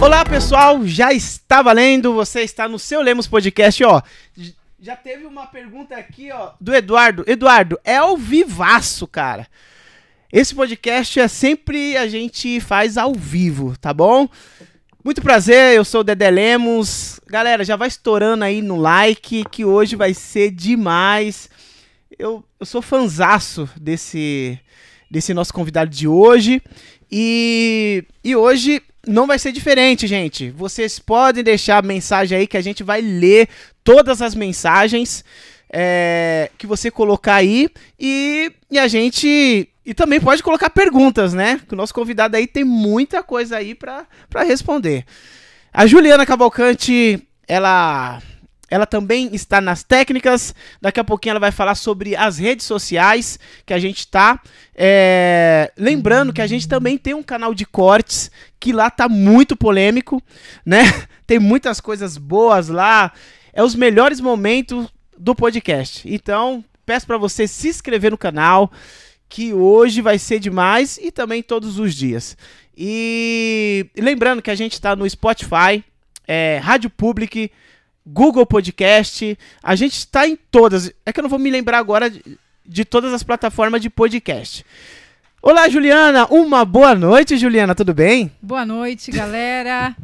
Olá pessoal, já está valendo, você está no seu Lemos Podcast, ó. Já teve uma pergunta aqui, ó, do Eduardo. Eduardo, é ao vivaço, cara. Esse podcast é sempre a gente faz ao vivo, tá bom? Muito prazer, eu sou o Dedé Lemos. Galera, já vai estourando aí no like, que hoje vai ser demais. Eu, eu sou fanzaço desse, desse nosso convidado de hoje. E, e hoje não vai ser diferente, gente. Vocês podem deixar mensagem aí que a gente vai ler todas as mensagens é, que você colocar aí. E, e a gente. E também pode colocar perguntas, né? Que o nosso convidado aí tem muita coisa aí pra responder. A Juliana Cavalcante, ela. Ela também está nas técnicas. Daqui a pouquinho ela vai falar sobre as redes sociais que a gente tá. É, lembrando que a gente também tem um canal de cortes que lá tá muito polêmico, né? Tem muitas coisas boas lá. É os melhores momentos do podcast. Então, peço para você se inscrever no canal, que hoje vai ser demais e também todos os dias. E lembrando que a gente tá no Spotify, é, Rádio Public, Google Podcast. A gente está em todas. É que eu não vou me lembrar agora de, de todas as plataformas de podcast. Olá, Juliana. Uma boa noite, Juliana. Tudo bem? Boa noite, galera.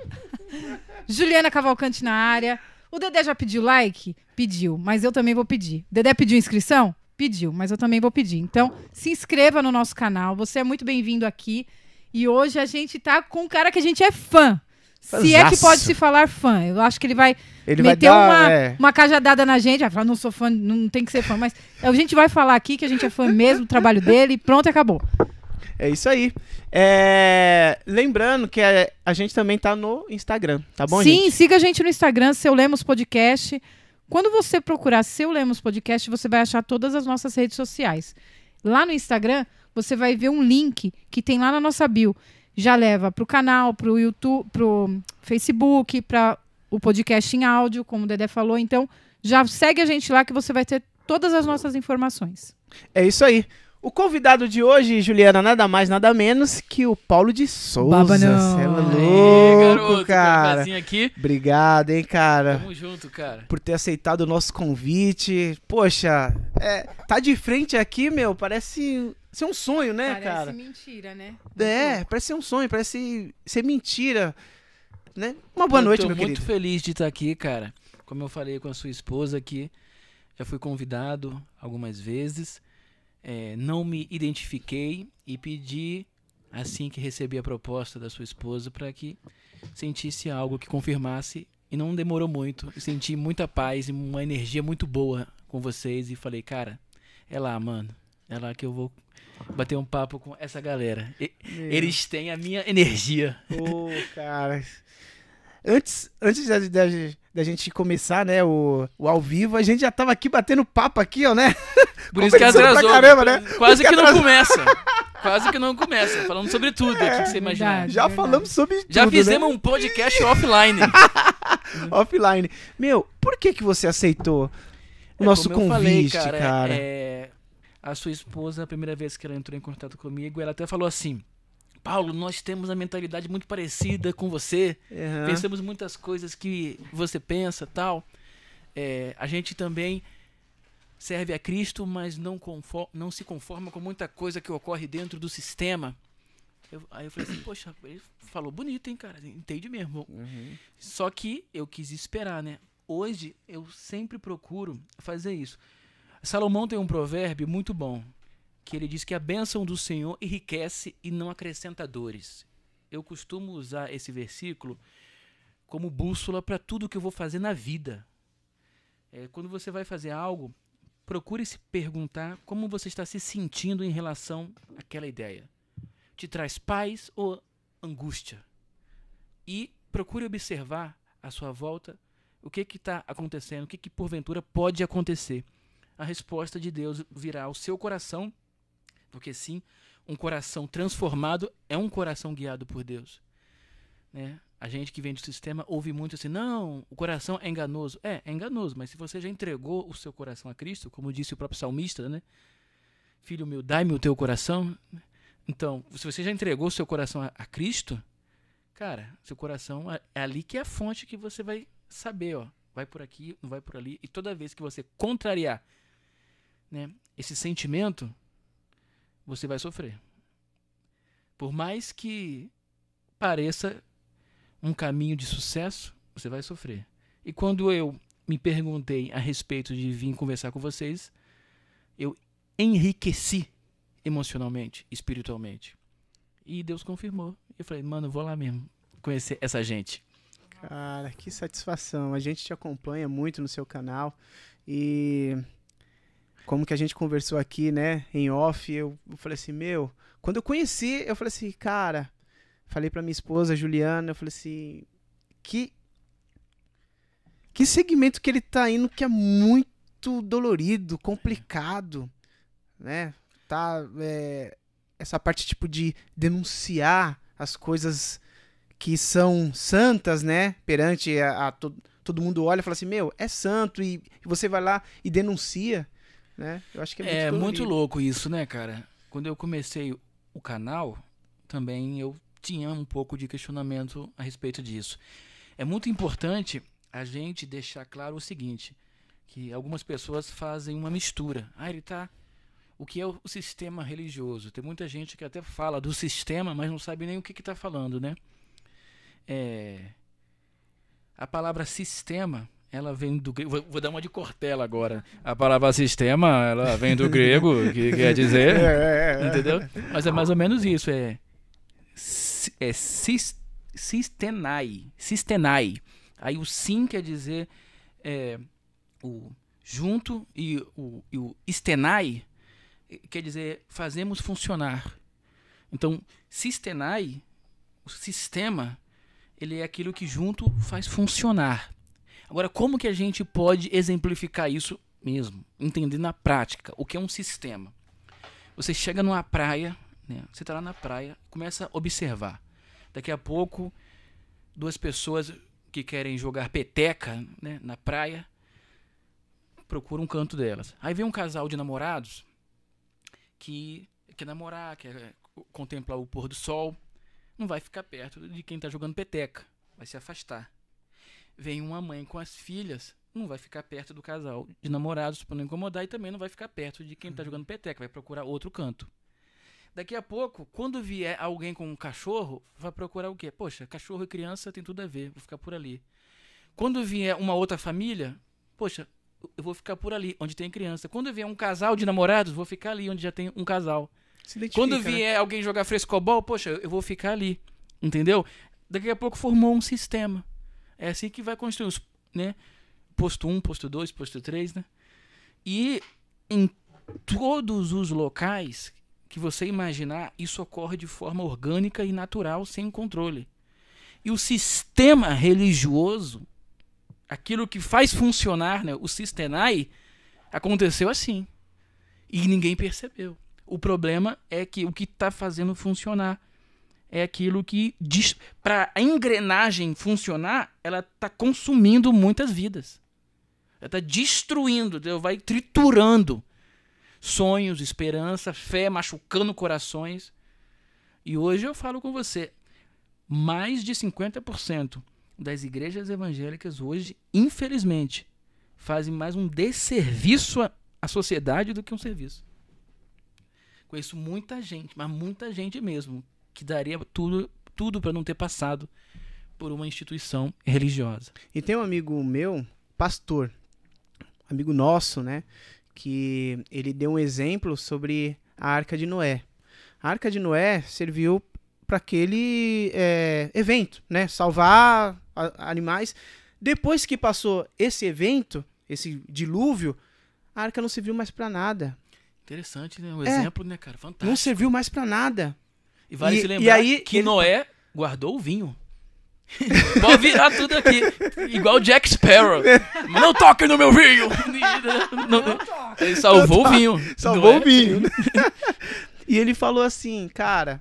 Juliana Cavalcante na área. O Dedé já pediu like? Pediu, mas eu também vou pedir. Dedé pediu inscrição? Pediu, mas eu também vou pedir. Então, se inscreva no nosso canal. Você é muito bem-vindo aqui. E hoje a gente tá com um cara que a gente é fã. Se é que pode se falar fã. Eu acho que ele vai Ele vai meter dar, uma, é. uma cajadada na gente. Vai falar, não sou fã, não tem que ser fã. Mas a gente vai falar aqui que a gente é fã mesmo do trabalho dele. Pronto, acabou. É isso aí. É, Lembrando que a gente também tá no Instagram, tá bom, Sim, gente? siga a gente no Instagram, Seu Lemos Podcast. Quando você procurar Seu Lemos Podcast, você vai achar todas as nossas redes sociais. Lá no Instagram, você vai ver um link que tem lá na nossa bio. Já leva para o canal, para o YouTube, para o Facebook, para o podcast em áudio, como o Dedé falou. Então, já segue a gente lá que você vai ter todas as nossas informações. É isso aí. O convidado de hoje, Juliana, nada mais, nada menos que o Paulo de Souza. Baba não. Cê é Aê, louco, garoto, cara. aqui. Obrigado, hein, cara. Tamo junto, cara. por ter aceitado o nosso convite. Poxa, é, tá de frente aqui, meu, parece ser um sonho, né, cara? mentira, né? É, parece ser um sonho, parece ser mentira, né? Uma boa eu noite, tô meu muito querido. feliz de estar aqui, cara. Como eu falei com a sua esposa aqui, já fui convidado algumas vezes. É, não me identifiquei e pedi, assim que recebi a proposta da sua esposa, para que sentisse algo que confirmasse. E não demorou muito. Eu senti muita paz e uma energia muito boa com vocês. E falei, cara, é lá, mano. É lá que eu vou bater um papo com essa galera. E- eles têm a minha energia. Ô, cara. Antes, antes da, da, da gente começar, né, o, o ao vivo, a gente já tava aqui batendo papo aqui, ó, né? Por isso que atrasou. caramba, né? Quase que isso não que começa. Quase que não começa. Falando sobre tudo aqui que você verdade. Já verdade. falamos sobre Já tudo, fizemos né? um podcast offline. offline. Meu, por que que você aceitou o É, nosso como eu convite, falei, cara? é, a sua esposa, a primeira vez que ela entrou em contato comigo, ela até falou assim: Paulo, nós temos a mentalidade muito parecida com você. Aham. Pensamos muitas coisas que você pensa tal. É, a gente também serve a Cristo, mas não, confo- não se conforma com muita coisa que ocorre dentro do sistema. Eu- aí eu falei assim, poxa, ele falou bonito, hein, cara? Entende mesmo. Uhum. Só que eu quis esperar, né? Hoje eu sempre procuro fazer isso. Salomão tem um provérbio muito bom, que ele diz que a bênção do Senhor enriquece e não acrescenta dores. Eu costumo usar esse versículo como bússola para tudo que eu vou fazer na vida. É, quando você vai fazer algo, procure se perguntar como você está se sentindo em relação àquela ideia. Te traz paz ou angústia? E procure observar à sua volta o que está acontecendo, o que, que porventura pode acontecer. A resposta de Deus virá ao seu coração, porque sim, um coração transformado é um coração guiado por Deus. Né? A gente que vem do sistema ouve muito assim, não, o coração é enganoso. É, é enganoso, mas se você já entregou o seu coração a Cristo, como disse o próprio salmista, né? Filho meu, dai-me o teu coração. Então, se você já entregou o seu coração a, a Cristo, Cara, seu coração é é ali que é a fonte que você vai saber, ó. Vai por aqui, não vai por ali. E toda vez que você contrariar né, esse sentimento, você vai sofrer. Por mais que pareça um caminho de sucesso, você vai sofrer. E quando eu me perguntei a respeito de vir conversar com vocês, eu enriqueci emocionalmente, espiritualmente. E Deus confirmou. Eu falei, mano, vou lá mesmo conhecer essa gente. Cara, que satisfação. A gente te acompanha muito no seu canal e como que a gente conversou aqui, né, em off, eu, falei assim, meu, quando eu conheci, eu falei assim, cara, falei pra minha esposa, Juliana, eu falei assim, que que segmento que ele tá indo que é muito dolorido, complicado, né? Tá é, essa parte tipo de denunciar as coisas que são santas, né? Perante a, a to- todo mundo olha e fala assim, meu, é santo e, e você vai lá e denuncia, né? Eu acho que é muito, É muito louco isso, né, cara? Quando eu comecei o canal, também eu tinha um pouco de questionamento a respeito disso. É muito importante a gente deixar claro o seguinte, que algumas pessoas fazem uma mistura. Ah, ele tá o que é o sistema religioso? Tem muita gente que até fala do sistema, mas não sabe nem o que está falando, né? É, a palavra sistema, ela vem do grego. Vou, vou dar uma de Cortella agora. A palavra sistema, ela vem do grego, que quer dizer. É, é, é. Entendeu? Mas é mais ou menos isso. É, é sis, sistenai. Sistenai. Aí o sim quer dizer é, o junto e o, e o estenai quer dizer fazemos funcionar. Então, sistenai, o sistema, ele é aquilo que junto faz funcionar. Agora, como que a gente pode exemplificar isso mesmo? Entender na prática o que é um sistema. Você chega numa praia, né? você está lá na praia, começa a observar. Daqui a pouco, duas pessoas que querem jogar peteca né, na praia procuram um canto delas. Aí vem um casal de namorados que quer namorar, quer contemplar o pôr do sol, não vai ficar perto de quem está jogando peteca, vai se afastar. Vem uma mãe com as filhas, não vai ficar perto do casal de namorados para não incomodar e também não vai ficar perto de quem está jogando peteca, vai procurar outro canto. Daqui a pouco, quando vier alguém com um cachorro, vai procurar o quê? Poxa, cachorro e criança tem tudo a ver, vou ficar por ali. Quando vier uma outra família, poxa, eu vou ficar por ali, onde tem criança. Quando vier um casal de namorados, vou ficar ali, onde já tem um casal. Quando né? vier alguém jogar frescobol, poxa, eu vou ficar ali. Entendeu? Daqui a pouco formou um sistema. É assim que vai construir os, né? Posto 1, posto 2, posto 3, né? E em todos os locais que você imaginar, isso ocorre de forma orgânica e natural, sem controle. E o sistema religioso, aquilo que faz funcionar, né, o sistenai, aconteceu assim. E ninguém percebeu. O problema é que o que está fazendo funcionar é aquilo que, para a engrenagem funcionar, ela está consumindo muitas vidas. Ela está destruindo, vai triturando sonhos, esperança, fé, machucando corações. E hoje eu falo com você, mais de 50% das igrejas evangélicas hoje, infelizmente, fazem mais um desserviço à sociedade do que um serviço. Conheço muita gente, mas muita gente mesmo, que daria tudo, tudo para não ter passado por uma instituição religiosa. E tem um amigo meu, pastor, amigo nosso, né? Que ele deu um exemplo sobre a Arca de Noé. A Arca de Noé serviu para aquele é, evento, né? Salvar animais. Depois que passou esse evento, esse dilúvio, a arca não serviu mais para nada. Interessante, né? Um É. exemplo, né, cara? Fantástico. Não serviu mais para nada. E vale E- se e lembrar aí que ele- Noé guardou o vinho. Pode virar tudo aqui. Igual Jack Sparrow. Não toque no meu vinho! Não- ele salvou o vinho. Salvou Noé. o vinho. e ele falou assim, cara,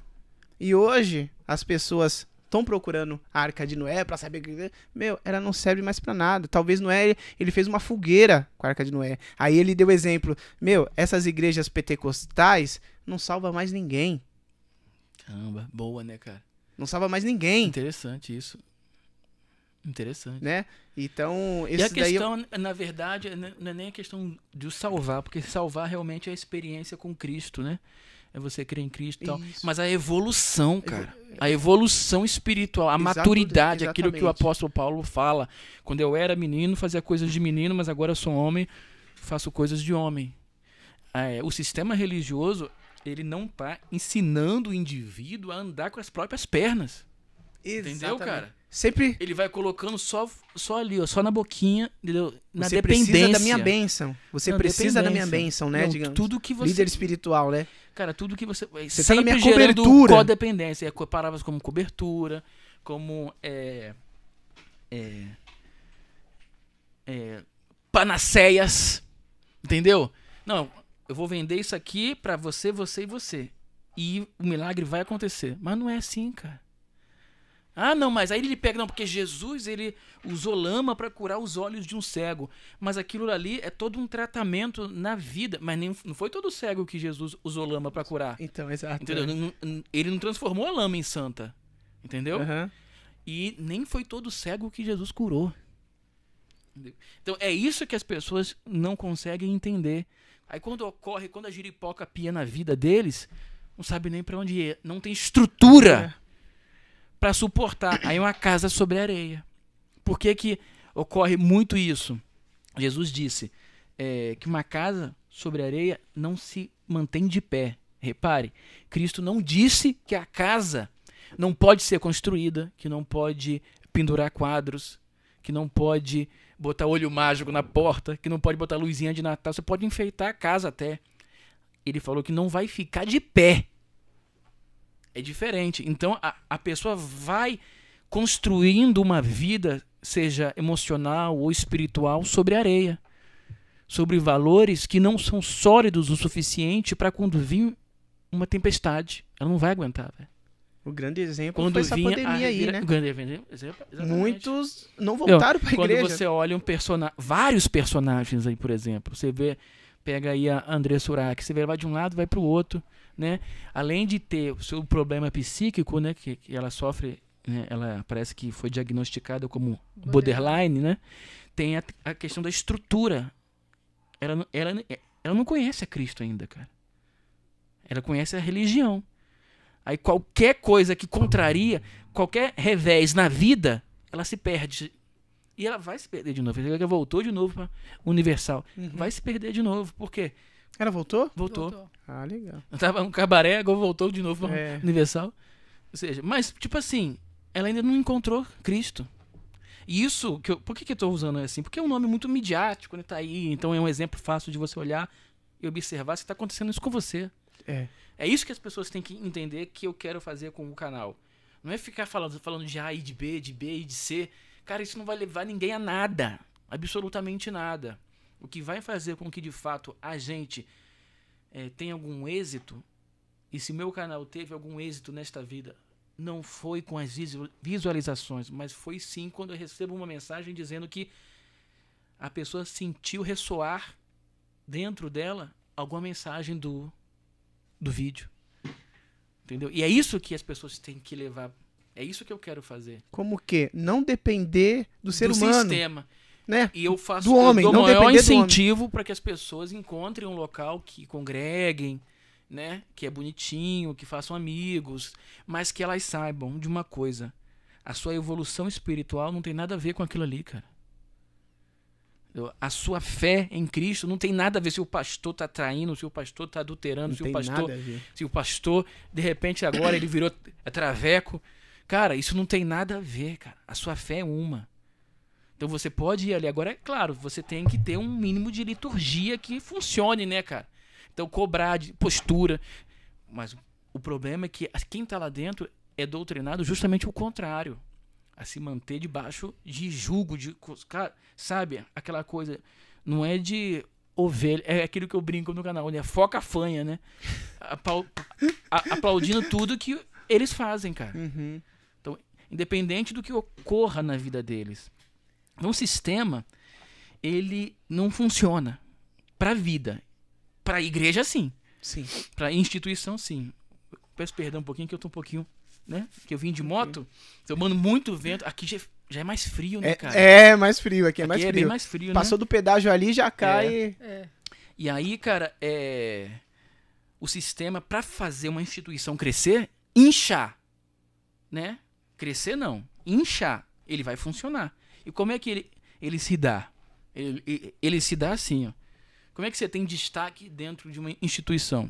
e hoje as pessoas estão procurando a Arca de Noé pra saber que meu, ela não serve mais pra nada. Talvez Noé ele fez uma fogueira com a Arca de Noé. Aí ele deu exemplo, meu, essas igrejas pentecostais não salva mais ninguém. Caramba, boa, né, cara? Não salva mais ninguém, Interessante isso. Interessante. né? Então, E esse a daí... questão, na verdade, n- não é nem a questão de o salvar, porque salvar realmente é a experiência com Cristo, né? É você crer em Cristo e tal. Isso. Mas a evolução, cara. A evolução espiritual, a Exato- maturidade, aquilo que o exatamente. apóstolo Paulo fala. Quando eu era menino, fazia coisas de menino, mas agora eu sou homem, faço coisas de homem. É, o sistema religioso, ele não tá ensinando o indivíduo a andar com as próprias pernas. Entendeu, Exatamente. cara? Sempre Ele vai colocando só, só ali, ó, só na boquinha, entendeu? na você dependência. precisa da minha bênção. Você Na precisa da minha bênção, né? Não, digamos. tudo que você Líder espiritual, né? Cara, tudo que você. Você tá na sempre minha cobertura. codependência. É, palavras como cobertura, como. É, é, é, panaceias. Entendeu? Não, eu vou vender isso aqui pra você, você e você. E o milagre vai acontecer. Mas não é assim, cara. Ah, não, mas aí ele pega, não, porque Jesus ele usou lama para curar os olhos de um cego. Mas aquilo ali é todo um tratamento na vida. Mas nem, não foi todo cego que Jesus usou lama para curar. Então, exato. Entendeu? Não- Ele não transformou a lama em santa. Entendeu? Aham. E nem foi todo cego que Jesus curou. Entendeu? Então é isso que as pessoas não conseguem entender. Aí quando ocorre, quando a giripoca pia na vida deles, não sabe nem para onde ir. Não tem estrutura para suportar. Aí é uma casa sobre areia. Por que, que ocorre muito isso? Jesus disse é, que uma casa sobre areia não se mantém de pé. Repare, Cristo não disse que a casa não pode ser construída, que não pode pendurar quadros, que não pode botar olho mágico na porta, que não pode botar luzinha de Natal. Você pode enfeitar a casa até. Ele falou que não vai ficar de pé. É diferente. Então a, a pessoa vai construindo uma vida, seja emocional ou espiritual, sobre areia. Sobre valores que não são sólidos o suficiente para vir uma tempestade. Ela não vai aguentar, velho. O grande exemplo Quando foi essa vinha pandemia a aí, né? o grande exemplo, exatamente. Muitos não voltaram pra Quando igreja. você olha um personagem, vários personagens aí, por exemplo, você vê, pega aí a André Surak, você vê ela vai de um lado, vai pro outro, né? Além de ter o seu problema psíquico, né, que, que ela sofre, né, ela parece que foi diagnosticada como borderline, né? Tem a, a questão da estrutura. Ela, não- ela, ela não conhece a Cristo ainda, cara. Ela conhece a religião. Aí qualquer coisa que contraria, qualquer revés na vida, ela se perde. E ela vai se perder de novo. Ela voltou de novo para Universal. Uhum. Vai se perder de novo. Por quê? Ela voltou? Voltou. Ah, legal. Tava um cabaré, agora voltou de novo para É. Universal. Ou seja, mas, tipo assim, ela ainda não encontrou Cristo. E isso, que eu- por que, que eu tô usando assim? Porque é um nome muito midiático, né? Tá aí, então é um exemplo fácil de você olhar e observar se tá acontecendo isso com você. É. É isso que as pessoas têm que entender que eu quero fazer com o canal. Não é ficar falando, falando de A e de B, de B e de C. Cara, isso não vai levar ninguém a nada. Absolutamente nada. O que vai fazer com que de fato a gente eh, tenha algum êxito, e se meu canal teve algum êxito nesta vida, não foi com as visu- visualizações, mas foi sim quando eu recebo uma mensagem dizendo que a pessoa sentiu ressoar dentro dela alguma mensagem do, do vídeo. Entendeu? E é isso que as pessoas têm que levar. É isso que eu quero fazer. Como que? Não depender do ser do humano, sistema. né? E eu faço Do homem, eu dou não maior do incentivo para que as pessoas encontrem um local que congreguem, né? Que é bonitinho, que façam amigos, mas que elas saibam de uma coisa. A sua evolução espiritual não tem nada a ver com aquilo ali, cara. A sua fé em Cristo não tem nada a ver se o pastor tá traindo, se o pastor tá adulterando, Não se o pastor se o pastor, de repente, agora ele virou traveco. Cara, isso não tem nada a ver, cara. A sua fé é uma. Então você pode ir ali. Agora, é claro, você tem que ter um mínimo de liturgia que funcione, né, cara? Então, cobrar de postura. Mas o problema é que quem tá lá dentro é doutrinado justamente o contrário. A se manter debaixo de julgo, de. sabe? Aquela coisa. Não é de ovelha. É aquilo que eu brinco no canal, né? Foca fanha, né? Aplaudindo tudo que eles fazem, cara. Uhum. Independente do que ocorra na vida deles. Então, o sistema, ele não funciona para a vida. Para a igreja, sim. Sim. Para a instituição, sim. Peço perdão um pouquinho, que eu tô um pouquinho né? Que eu vim de moto, tomando muito vento. Aqui já, já é mais frio, né, É, cara? é mais frio, aqui é Aqui mais é frio. bem mais frio, Passou né? do pedágio ali, já cai. É. E aí, cara, é... o sistema, pra fazer uma instituição crescer, inchar, né? Crescer não, inchar, ele vai funcionar. E como é que ele, ele se dá? Ele, ele- ele se dá assim, ó. Como é que você tem destaque dentro de uma instituição?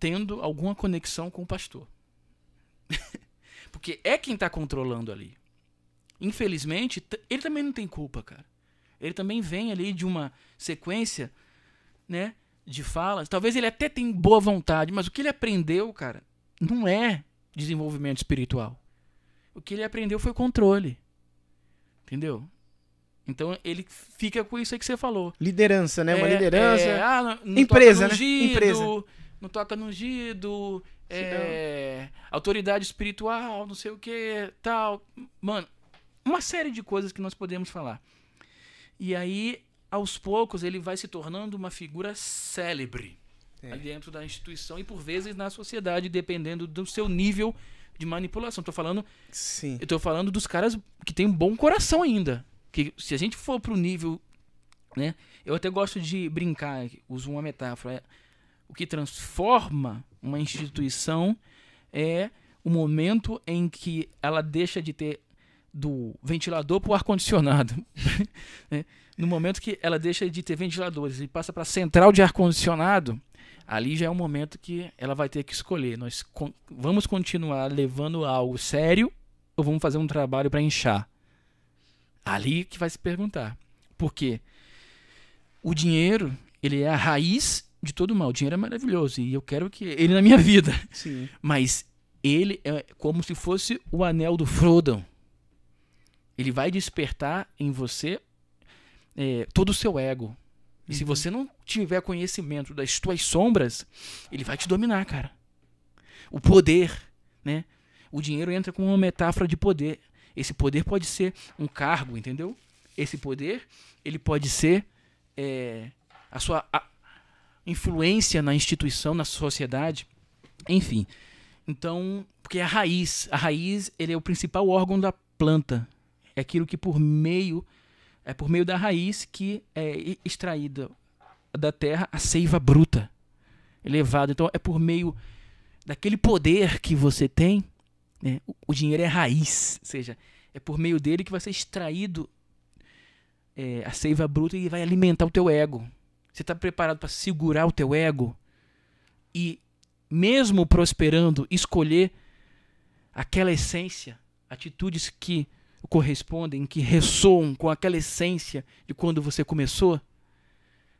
Tendo alguma conexão com o pastor. Porque é quem tá controlando ali. Infelizmente, ele também não tem culpa, cara. Ele também vem ali de uma sequência né, de falas. Talvez ele até tenha boa vontade, mas o que ele aprendeu, cara, não é desenvolvimento espiritual. O que ele aprendeu foi controle. Entendeu? Então ele fica com isso aí que você falou. Liderança, né? Uma É, liderança. é, ah, não, não Empresa, toca né? no ungido, Empresa. Não toca no ungido, é, autoridade espiritual, não sei o que, tal. Mano, uma série de coisas que nós podemos falar. E aí, aos poucos, ele vai se tornando uma figura célebre É. dentro da instituição e por vezes na sociedade, dependendo do seu nível de manipulação. Tô falando Sim. eu tô falando dos caras que tem um bom coração ainda. Que se a gente for pro nível, né? Eu até gosto de brincar, uso uma metáfora. é, o que transforma uma instituição é o momento em que ela deixa de ter do ventilador pro ar-condicionado. né? No momento que ela deixa de ter ventiladores e passa para central de ar-condicionado, ali já é um momento que ela vai ter que escolher. Nós con- vamos continuar levando algo sério ou vamos fazer um trabalho para inchar? Ali que vai se perguntar. Por quê? O dinheiro, ele é a raiz de todo mal. O dinheiro é maravilhoso e eu quero que ele na minha vida. Sim. Mas ele é como se fosse o anel do Frodo. Ele vai despertar em você é, todo o seu ego. E se você não tiver conhecimento das tuas sombras, ele vai te dominar, cara. O poder, né? O dinheiro entra como uma metáfora de poder. Esse poder pode ser um cargo, entendeu? Esse poder, ele pode ser é, a sua a- influência na instituição, na sociedade, enfim. Então, porque a raiz, a raiz, ele é o principal órgão da planta. É aquilo que por meio é por meio da raiz que é extraída da terra a seiva bruta, elevada. Então, é por meio daquele poder que você tem, né? o, o dinheiro é raiz, ou seja, é por meio dele que vai ser extraído é, a seiva bruta e vai alimentar o teu ego. Você está preparado para segurar o teu ego e mesmo prosperando, escolher aquela essência, atitudes que correspondem, que ressoam com aquela essência de quando você começou,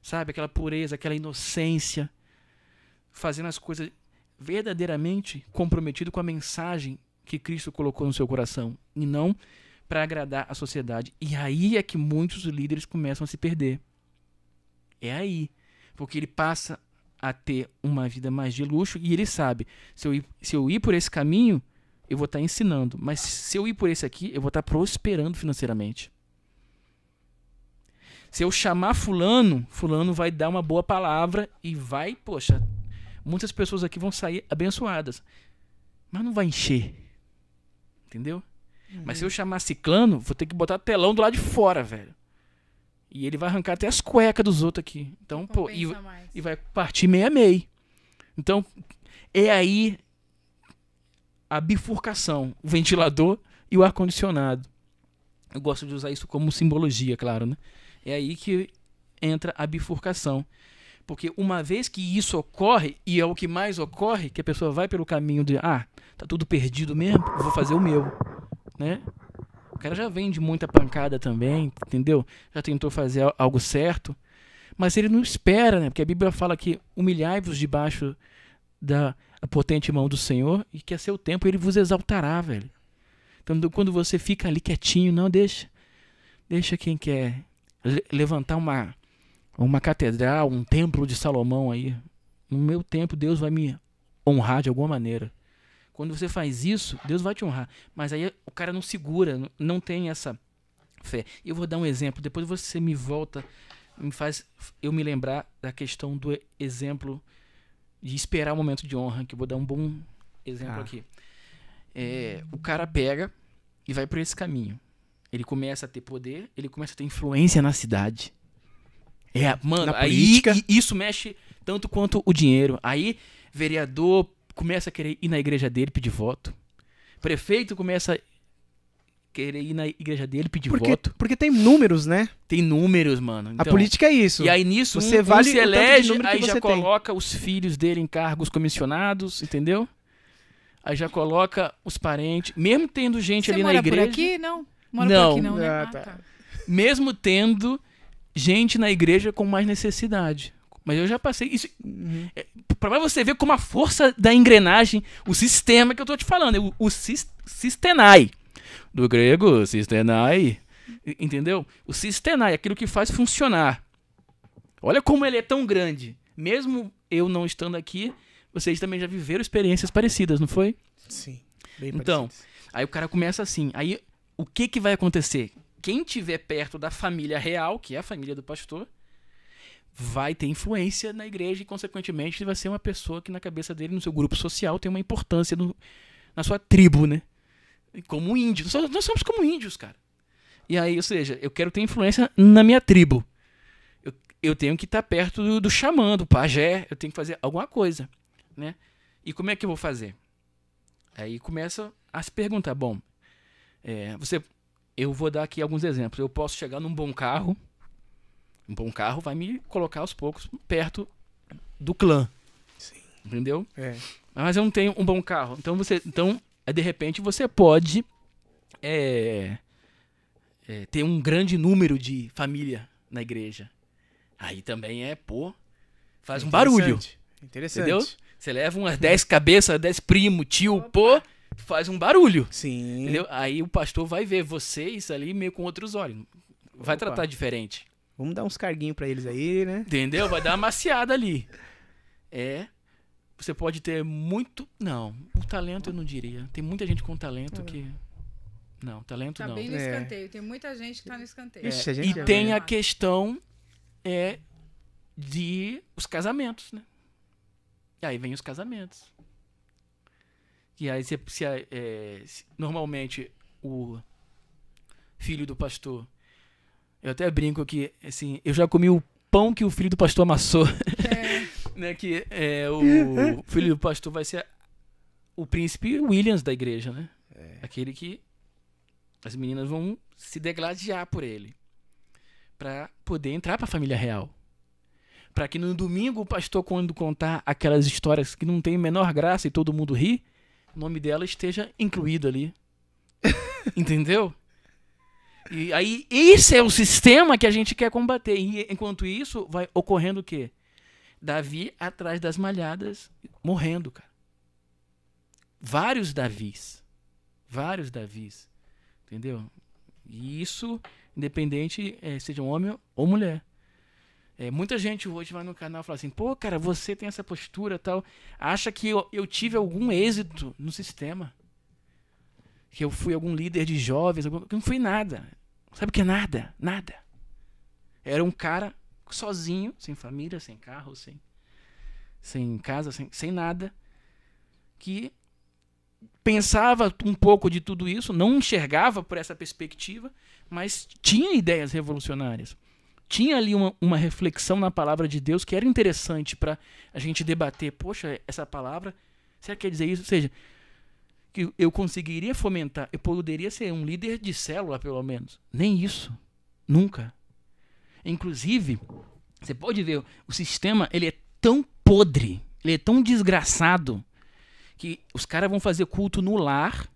sabe? Aquela pureza, aquela inocência, fazendo as coisas verdadeiramente comprometido com a mensagem que Cristo colocou no seu coração e não para agradar a sociedade. E aí é que muitos líderes começam a se perder. É aí, porque ele passa a ter uma vida mais de luxo e ele sabe, se eu ir, se eu ir por esse caminho, eu vou estar ensinando, mas se eu ir por esse aqui, eu vou estar prosperando financeiramente. Se eu chamar fulano, fulano vai dar uma boa palavra e vai, poxa, muitas pessoas aqui vão sair abençoadas, mas não vai encher. Entendeu? Mas se eu chamar ciclano, vou ter que botar telão do lado de fora, velho. E ele vai arrancar até as cuecas dos outros aqui. Então, pô, e, e vai partir meio a meio. Então, é aí a bifurcação, o ventilador e o ar-condicionado. Eu gosto de usar isso como simbologia, claro, né? É aí que entra a bifurcação. Porque uma vez que isso ocorre, e é o que mais ocorre, que a pessoa vai pelo caminho de, ah, tá tudo perdido mesmo, vou fazer o meu, né? Cara já vem de muita pancada também, entendeu? Já tentou fazer al- algo certo, mas ele não espera, né? Porque a Bíblia fala que humilhai-vos debaixo da potente mão do Senhor e que a seu tempo ele vos exaltará, velho. Então, do- quando você fica ali quietinho, não deixa. Deixa quem quer le- levantar uma uma catedral, um templo de Salomão aí. No meu tempo, Deus vai me honrar de alguma maneira. Quando você faz isso, Deus vai te honrar. Mas aí o cara não segura, não- tem essa fé. Eu vou dar um exemplo, depois você me volta, me faz eu me lembrar da questão do exemplo de esperar o momento de honra, que eu vou dar um bom exemplo Ah. aqui. é, o cara pega e vai por esse caminho. Ele começa a ter poder, ele começa a ter influência na cidade. É, mano, Na aí política. isso mexe tanto quanto o dinheiro. Aí, vereador começa a querer ir na igreja dele pedir voto. Prefeito começa a querer ir na igreja dele pedir Porque, voto. porque tem números, né? Tem números, mano. a Então, política é isso. E aí nisso Você um, um vale se tanto de elege, aí já tem. coloca os filhos dele em cargos comissionados, entendeu? Aí já coloca os parentes, mesmo tendo gente Você ali mora na igreja, por aqui? Não. Mora Não. por aqui não, né? Ah, Ah, tá. tá. mesmo tendo gente na igreja com mais necessidade. Mas eu já passei isso Uhum. para você ver como a força da engrenagem, o sistema que eu tô te falando, o, o sis- sistenai do grego, sistenai, entendeu? O sistenai, aquilo que faz funcionar. Olha como ele é tão grande. Mesmo eu não estando aqui, vocês também já viveram experiências parecidas, não foi? Sim. Bem Então, parecidos. Aí o cara começa assim. Aí o que que vai acontecer? Quem tiver perto da família real, que é a família do pastor, vai ter influência na igreja e, consequentemente, vai ser uma pessoa que na cabeça dele, no seu grupo social, tem uma importância no- na sua tribo, né? Como índio. Nós Nós somos como índios, cara. E aí, ou seja, eu quero ter influência na minha tribo. Eu, eu tenho que estar perto do, do xamã, do pajé, eu tenho que fazer alguma coisa, né? E como é que eu vou fazer? Aí começa a se perguntar, bom, é, você, eu vou dar aqui alguns exemplos. Eu posso chegar num bom carro, um bom carro vai me colocar aos poucos perto do clã, Sim. entendeu? É. Mas eu não tenho um bom carro, então você, então é, de repente você pode é, é, ter um grande número de família na igreja. Aí também é pô, faz um barulho. Interessante. Interessante. Entendeu? Você leva umas 10 cabeças, 10 primo, tio, pô, faz um barulho. Sim. Entendeu? Aí o pastor vai ver vocês ali meio com outros olhos. Vai Opa. tratar diferente. Vamos dar uns carguinhos pra eles aí, né? Entendeu? Vai dar uma maciada ali. É. Você pode ter muito. Não, o talento eu não diria. Tem muita gente com talento que. Não, talento Tá não. bem no É. escanteio. Tem muita gente que tá no escanteio. Ixi, a É, gente e tem a questão é de os casamentos, né? E aí vem os casamentos. E aí se, se é, se- normalmente o filho do pastor, eu até brinco que assim, eu já comi o pão que o filho do pastor amassou, É, né? Que é o filho do pastor vai ser o príncipe Williams da igreja, né? Aquele que as meninas vão se degladiar por ele para poder entrar para a família real. Para que no domingo o pastor quando contar aquelas histórias que não tem menor graça e todo mundo ri, o nome dela esteja incluído ali. Entendeu? E aí esse é o sistema que a gente quer combater. E enquanto isso vai ocorrendo o quê? Davi atrás das malhadas morrendo, cara. Vários Davis. Vários Davis. Entendeu? E isso, independente, eh, seja um homem ou mulher. É, muita gente hoje vai no canal e fala assim, pô, cara, você tem essa postura tal. Acha que eu, eu tive algum êxito no sistema. Que eu fui algum líder de jovens. Algum... Não fui nada. Sabe o que é nada? Nada. Era um cara sozinho, sem família, sem carro, sem, sem casa, sem, sem nada. Que pensava um pouco de tudo isso, não enxergava por essa perspectiva, mas tinha ideias revolucionárias. Tinha ali uma, uma reflexão na palavra de Deus que era interessante para a gente debater. Poxa, essa palavra, será que quer dizer isso? Ou seja, que eu conseguiria fomentar, eu poderia ser um líder de célula, pelo menos. Nem isso. Nunca. Inclusive, você pode ver, o sistema ele é tão podre, ele é tão desgraçado, que os caras vão fazer culto no lar,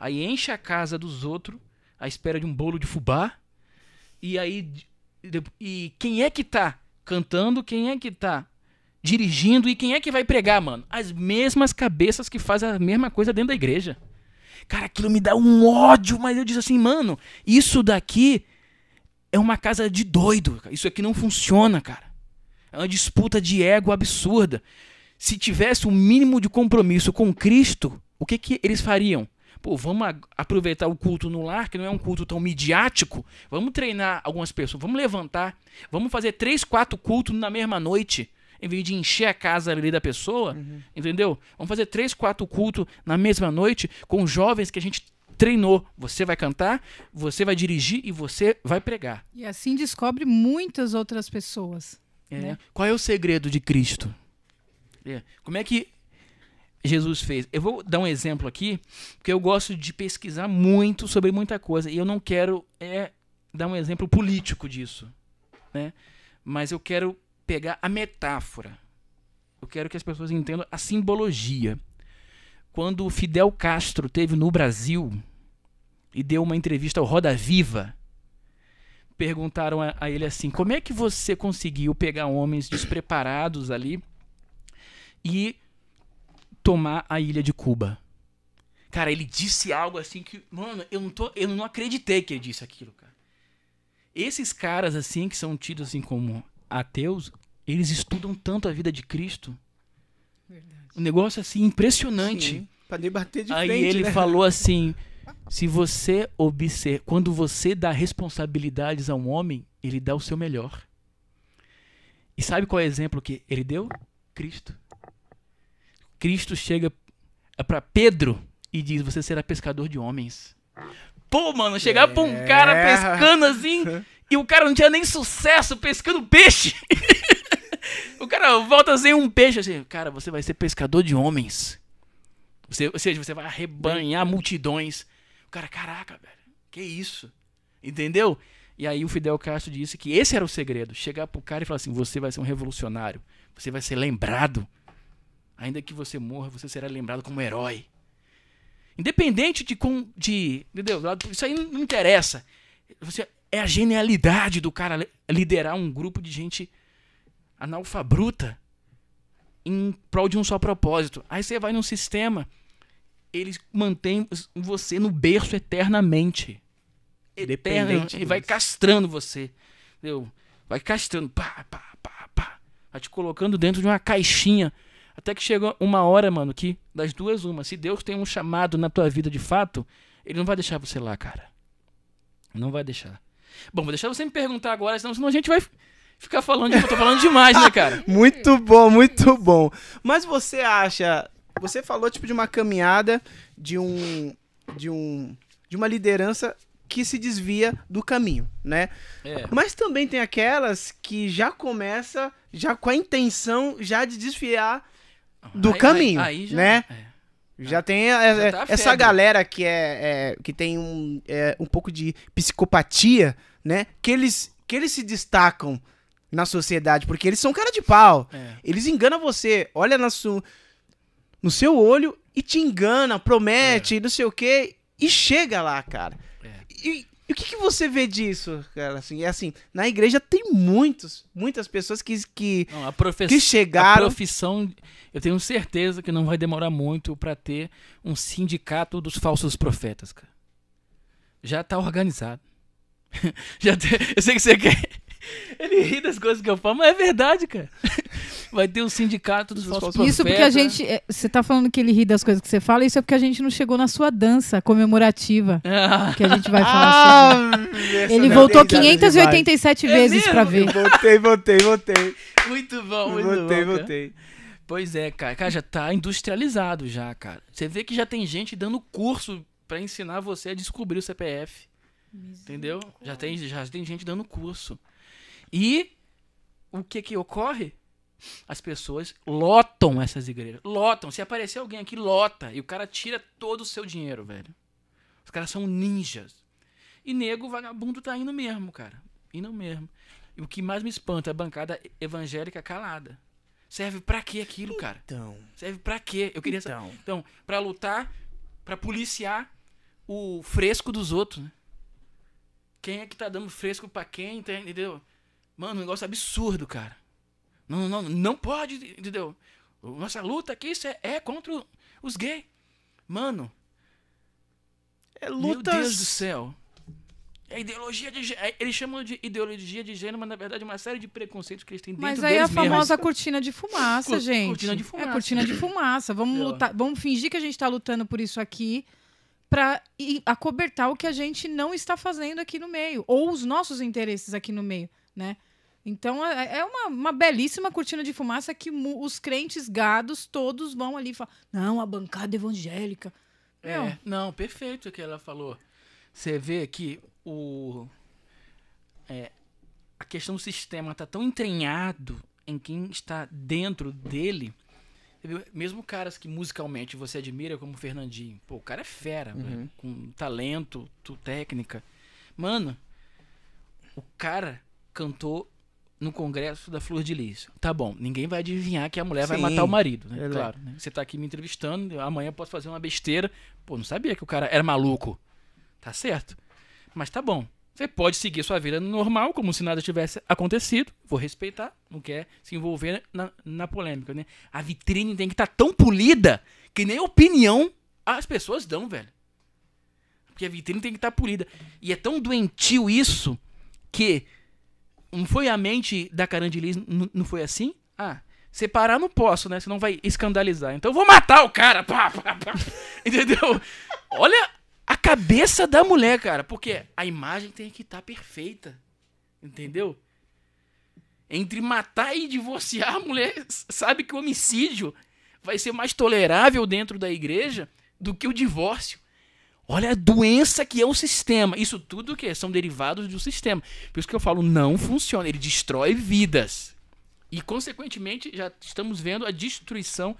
aí enche a casa dos outros, à espera de um bolo de fubá, e aí e quem é que tá cantando, quem é que tá dirigindo e quem é que vai pregar, mano? As mesmas cabeças que fazem a mesma coisa dentro da igreja. Cara, aquilo me dá um ódio, mas eu disse assim, mano, isso daqui é uma casa de doido. Isso aqui não funciona, cara. É uma disputa de ego absurda. Se tivesse um mínimo de compromisso com Cristo, o que, que eles fariam? Pô, vamos aproveitar o culto no lar, que não é um culto tão midiático. Vamos treinar algumas pessoas, vamos levantar, vamos fazer três, quatro cultos na mesma noite. Em vez de encher a casa ali da pessoa, Uhum. entendeu? Vamos fazer três, quatro cultos na mesma noite com jovens que a gente treinou. Você vai cantar, você vai dirigir e você vai pregar. E assim descobre muitas outras pessoas. É. Né? Qual é o segredo de Cristo? É. Como é que Jesus fez? Eu vou dar um exemplo aqui, porque eu gosto de pesquisar muito sobre muita coisa e eu não quero é, dar um exemplo político disso, né? Mas eu quero pegar a metáfora. Eu quero que as pessoas entendam a simbologia. Quando o Fidel Castro teve no Brasil e deu uma entrevista ao Roda Viva, perguntaram a, a ele assim: como é que você conseguiu pegar homens despreparados ali e tomar a ilha de Cuba? Cara, ele disse algo assim que, mano, eu não, tô, eu não acreditei que ele disse aquilo, cara. Esses caras, assim, que são tidos assim como ateus, eles estudam tanto a vida de Cristo. Um negócio assim impressionante. Pra debater de Aí frente, ele né? falou assim: se você observa, quando você dá responsabilidades a um homem, ele dá o seu melhor. E sabe qual é o exemplo que ele deu? Cristo. Cristo chega para Pedro e diz: Você será pescador de homens. Pô, mano, chegar pra um cara É. pescando assim e o cara não tinha nem sucesso pescando peixe. o cara volta sem um peixe assim: Cara, você vai ser pescador de homens. Você, ou seja, você vai arrebanhar multidões. O cara, caraca, velho, que isso? Entendeu? E aí o Fidel Castro disse que esse era o segredo. Chegar pro cara e falar assim, você vai ser um revolucionário. Você vai ser lembrado. Ainda que você morra, você será lembrado como herói. Independente de... Com, de entendeu? Isso aí não interessa. Você, é a genialidade do cara li- liderar um grupo de gente analfabruta em prol de um só propósito. Aí você vai num sistema, eles mantêm você no berço eternamente. Eterno, e vai castrando você. Entendeu? Vai castrando, pá, pá, pá, pá. Vai te colocando dentro de uma caixinha. Até que chega uma hora, mano, que das duas, uma. Se Deus tem um chamado na tua vida de fato, ele não vai deixar você lá, cara. Não vai deixar. Bom, vou deixar você me perguntar agora, senão, senão a gente vai ficar falando. de- Eu tô falando demais, né, cara? Muito bom, muito bom. Mas você acha. Você falou tipo de uma caminhada de um. De um. De uma liderança que se desvia do caminho, né? É. Mas também tem aquelas que já começa já com a intenção já de desviar do Aí- caminho, aí- aí já- né? é. Já tem é, Já é, tá a essa febre. galera que é, é- que tem um, é, um pouco de psicopatia, né? Que eles que eles se destacam na sociedade porque eles são cara de pau. É. Eles enganam você, olha na su, no seu olho e te engana, promete, não sei o quê, e chega lá, cara. É. E, e o que, que você vê disso, cara? Assim, é assim, na igreja tem muitos, muitas pessoas que, que, Não, a profissão, que a chegaram. profissão, eu tenho certeza que não vai demorar muito pra ter um sindicato dos falsos profetas, cara. Já tá organizado. Já eu sei que você quer. Ele ri das coisas que eu falo, mas é verdade, cara. Vai ter o sindicato dos, falsos profetas. Isso porque a gente. é, Você tá falando que ele ri das coisas que você fala, isso é porque a gente não chegou na sua dança comemorativa. Ah, Que a gente vai falar sobre. Ah, Ele voltou tem nada 587 É vezes mesmo? pra ver. demais. Voltei, voltei, voltei. muito bom, muito Voltei, bom. cara. voltei. Pois é, cara. Cara, já tá industrializado já, cara. Você vê que já tem gente dando curso pra ensinar você a descobrir o CPF. Entendeu? Já tem, já tem gente dando curso. E o que que ocorre? As pessoas lotam essas igrejas. Lotam. Se aparecer alguém aqui, lota. E o cara tira todo o seu dinheiro, velho. Os caras são ninjas. E nego vagabundo tá indo mesmo, cara. Indo mesmo. E o que mais me espanta é a bancada evangélica calada. Serve pra quê aquilo, cara? Então, Serve pra quê? Eu queria saber. então. Então, pra lutar, pra policiar o fresco dos outros, né? Quem é que tá dando fresco pra quem, entendeu? Mano, um negócio absurdo, cara. Não, não, não pode, entendeu? Nossa luta aqui isso é, é contra os gays. Mano, É meu lutas. Deus do céu. É ideologia de gênero. Eles chamam de ideologia de gênero, mas na verdade é uma série de preconceitos que eles têm dentro Mas aí é a deles mesmos. famosa cortina de fumaça, Cor- gente. cortina de fumaça. É cortina de fumaça. Vamos lutar, vamos fingir que a gente tá lutando por isso aqui pra i- acobertar o que a gente não está fazendo aqui no meio, ou os nossos interesses aqui no meio, né? Então é é uma, uma belíssima cortina de fumaça que os crentes gados todos vão ali e falam: não, a bancada evangélica. Meu, É, não, perfeito o que ela falou. Você vê que o é, a questão do sistema tá tão entranhado em quem está dentro dele. Mesmo caras que musicalmente você admira, como o Fernandinho, pô, o cara é fera, velho, com talento, tu, técnica. Mano, o cara cantou no congresso da Flor de Lis. Tá bom, ninguém vai adivinhar que a mulher vai Sim, matar o marido, né? verdade. Claro. né? Você tá aqui me entrevistando, amanhã eu posso fazer uma besteira. Pô, não sabia que o cara era maluco. Tá certo. Mas tá bom. Você pode seguir sua vida normal, como se nada tivesse acontecido. Vou respeitar, não quer se envolver na, na polêmica, né? A vitrine tem que estar tão polida que nem opinião as pessoas dão, velho. Porque a vitrine tem que estar polida. E é tão doentio isso que não foi a mente da Carandilis, não foi assim? Ah, separar não posso, né? Senão vai escandalizar. Então eu vou matar o cara. Pá, pá, pá. Entendeu? Olha a cabeça da mulher, cara. Porque a imagem tem que estar perfeita. Entendeu? Entre matar e divorciar, a mulher sabe que o homicídio vai ser mais tolerável dentro da igreja do que o divórcio. Olha a doença que é o sistema. Isso tudo que são derivados do sistema. Por isso que eu falo, não funciona. Ele destrói vidas. E, consequentemente, já estamos vendo a destruição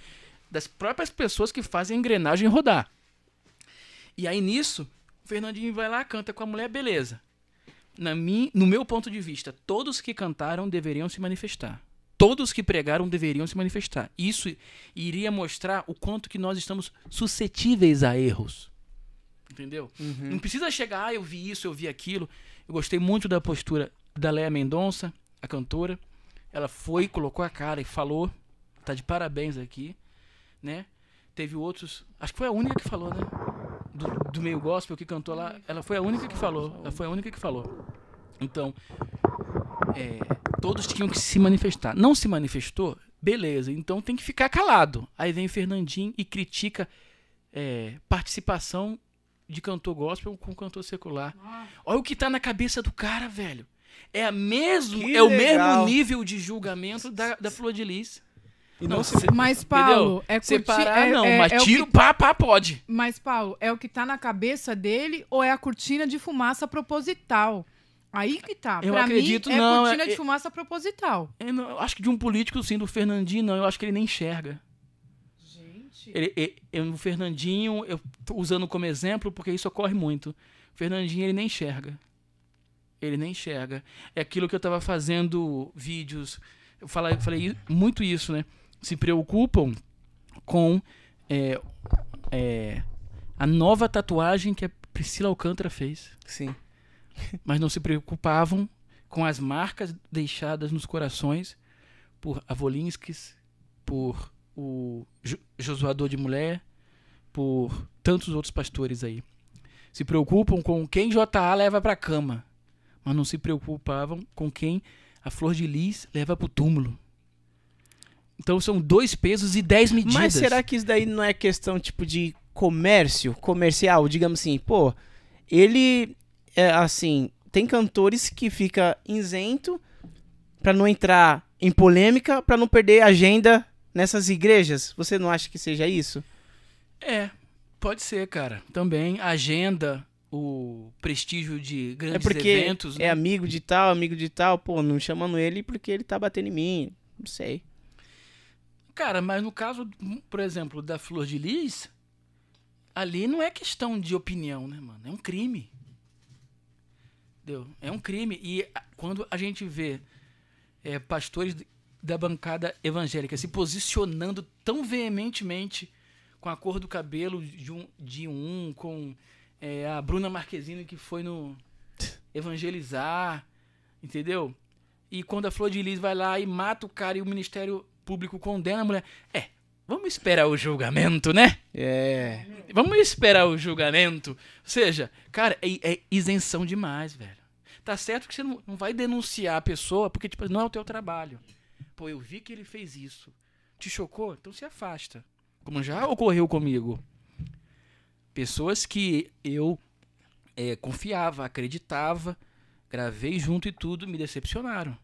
das próprias pessoas que fazem a engrenagem rodar. E aí, nisso, o Fernandinho vai lá, canta com a mulher, beleza. Na mim, no meu ponto de vista, todos que cantaram deveriam se manifestar. Todos que pregaram deveriam se manifestar. Isso iria mostrar o quanto que nós estamos suscetíveis a erros. Entendeu? Não precisa chegar, ah, eu vi isso, eu vi aquilo. Eu gostei muito da postura da Léa Mendonça, a cantora. Ela foi, colocou a cara e falou. Tá de parabéns aqui, né? Teve outros. Acho que foi a única que falou, né? Do, do meio gospel que cantou lá. Ela foi a única que falou. Ela foi a única que falou. Então, é, todos tinham que se manifestar. Não se manifestou? Beleza, então tem que ficar calado. Aí vem o Fernandinho e critica é, participação de cantor gospel com cantor secular. Olha o que tá na cabeça do cara, velho. É, a mesmo, Que é o mesmo nível de julgamento da, da Flor de Lis. E não se... Mas, Paulo, é curti- Separar é- não, é- mas é o tiro, que- pá, pá, pode. Mas, Paulo, é o que tá na cabeça dele ou é a cortina de fumaça proposital? Aí que tá. Eu pra acredito, mim, é não, cortina é- de fumaça proposital. Eu, não- eu acho que de um político, sim, do Fernandinho, não. Eu acho que ele nem enxerga. Ele, ele- o Fernandinho, eu tô usando como exemplo porque isso ocorre muito. O Fernandinho, ele nem enxerga. Ele nem enxerga. É aquilo que eu tava fazendo vídeos. Eu falei, falei muito isso, né? Se preocupam com é, é, a nova tatuagem que a Priscila Alcântara fez. Sim. Mas não se preocupavam com as marcas deixadas nos corações por Avolinskis, por o Jo- Josuador de Mulher, por tantos outros pastores aí. Se preocupam com quem JA leva para cama, mas não se preocupavam com quem a Flor de Lis leva pro túmulo. Então são dois pesos e dez medidas. Mas será que isso daí não é questão tipo de comércio, comercial, digamos assim, pô, ele é assim, tem cantores que fica isento pra não entrar em polêmica, pra não perder agenda nessas igrejas. Você não acha que seja isso? É, pode ser, cara. Também a agenda, o prestígio de É grandes porque eventos. é né? amigo de tal, amigo de tal, pô, não chamando ele porque ele tá batendo em mim. Não sei. Cara, mas no caso, por exemplo, da Flor de Lis, ali não é questão de opinião, né, mano? É um crime. Entendeu? É um crime. E quando a gente vê é, pastores da bancada evangélica se posicionando tão veementemente com a cor do cabelo de um, de um com é, a Bruna Marquezine que foi no evangelizar, entendeu? E quando a Flor de Lis vai lá e mata o cara e o Ministério Público condena a mulher. É, vamos esperar o julgamento, né? É. Vamos esperar o julgamento. Ou seja, cara, é, é isenção demais, velho. Tá certo que você não, não vai denunciar a pessoa porque, tipo, não é o teu trabalho. Pô, eu vi que ele fez isso. Te chocou? Então se afasta. Como já ocorreu comigo. Pessoas que eu é, confiava, acreditava, gravei junto e tudo, me decepcionaram.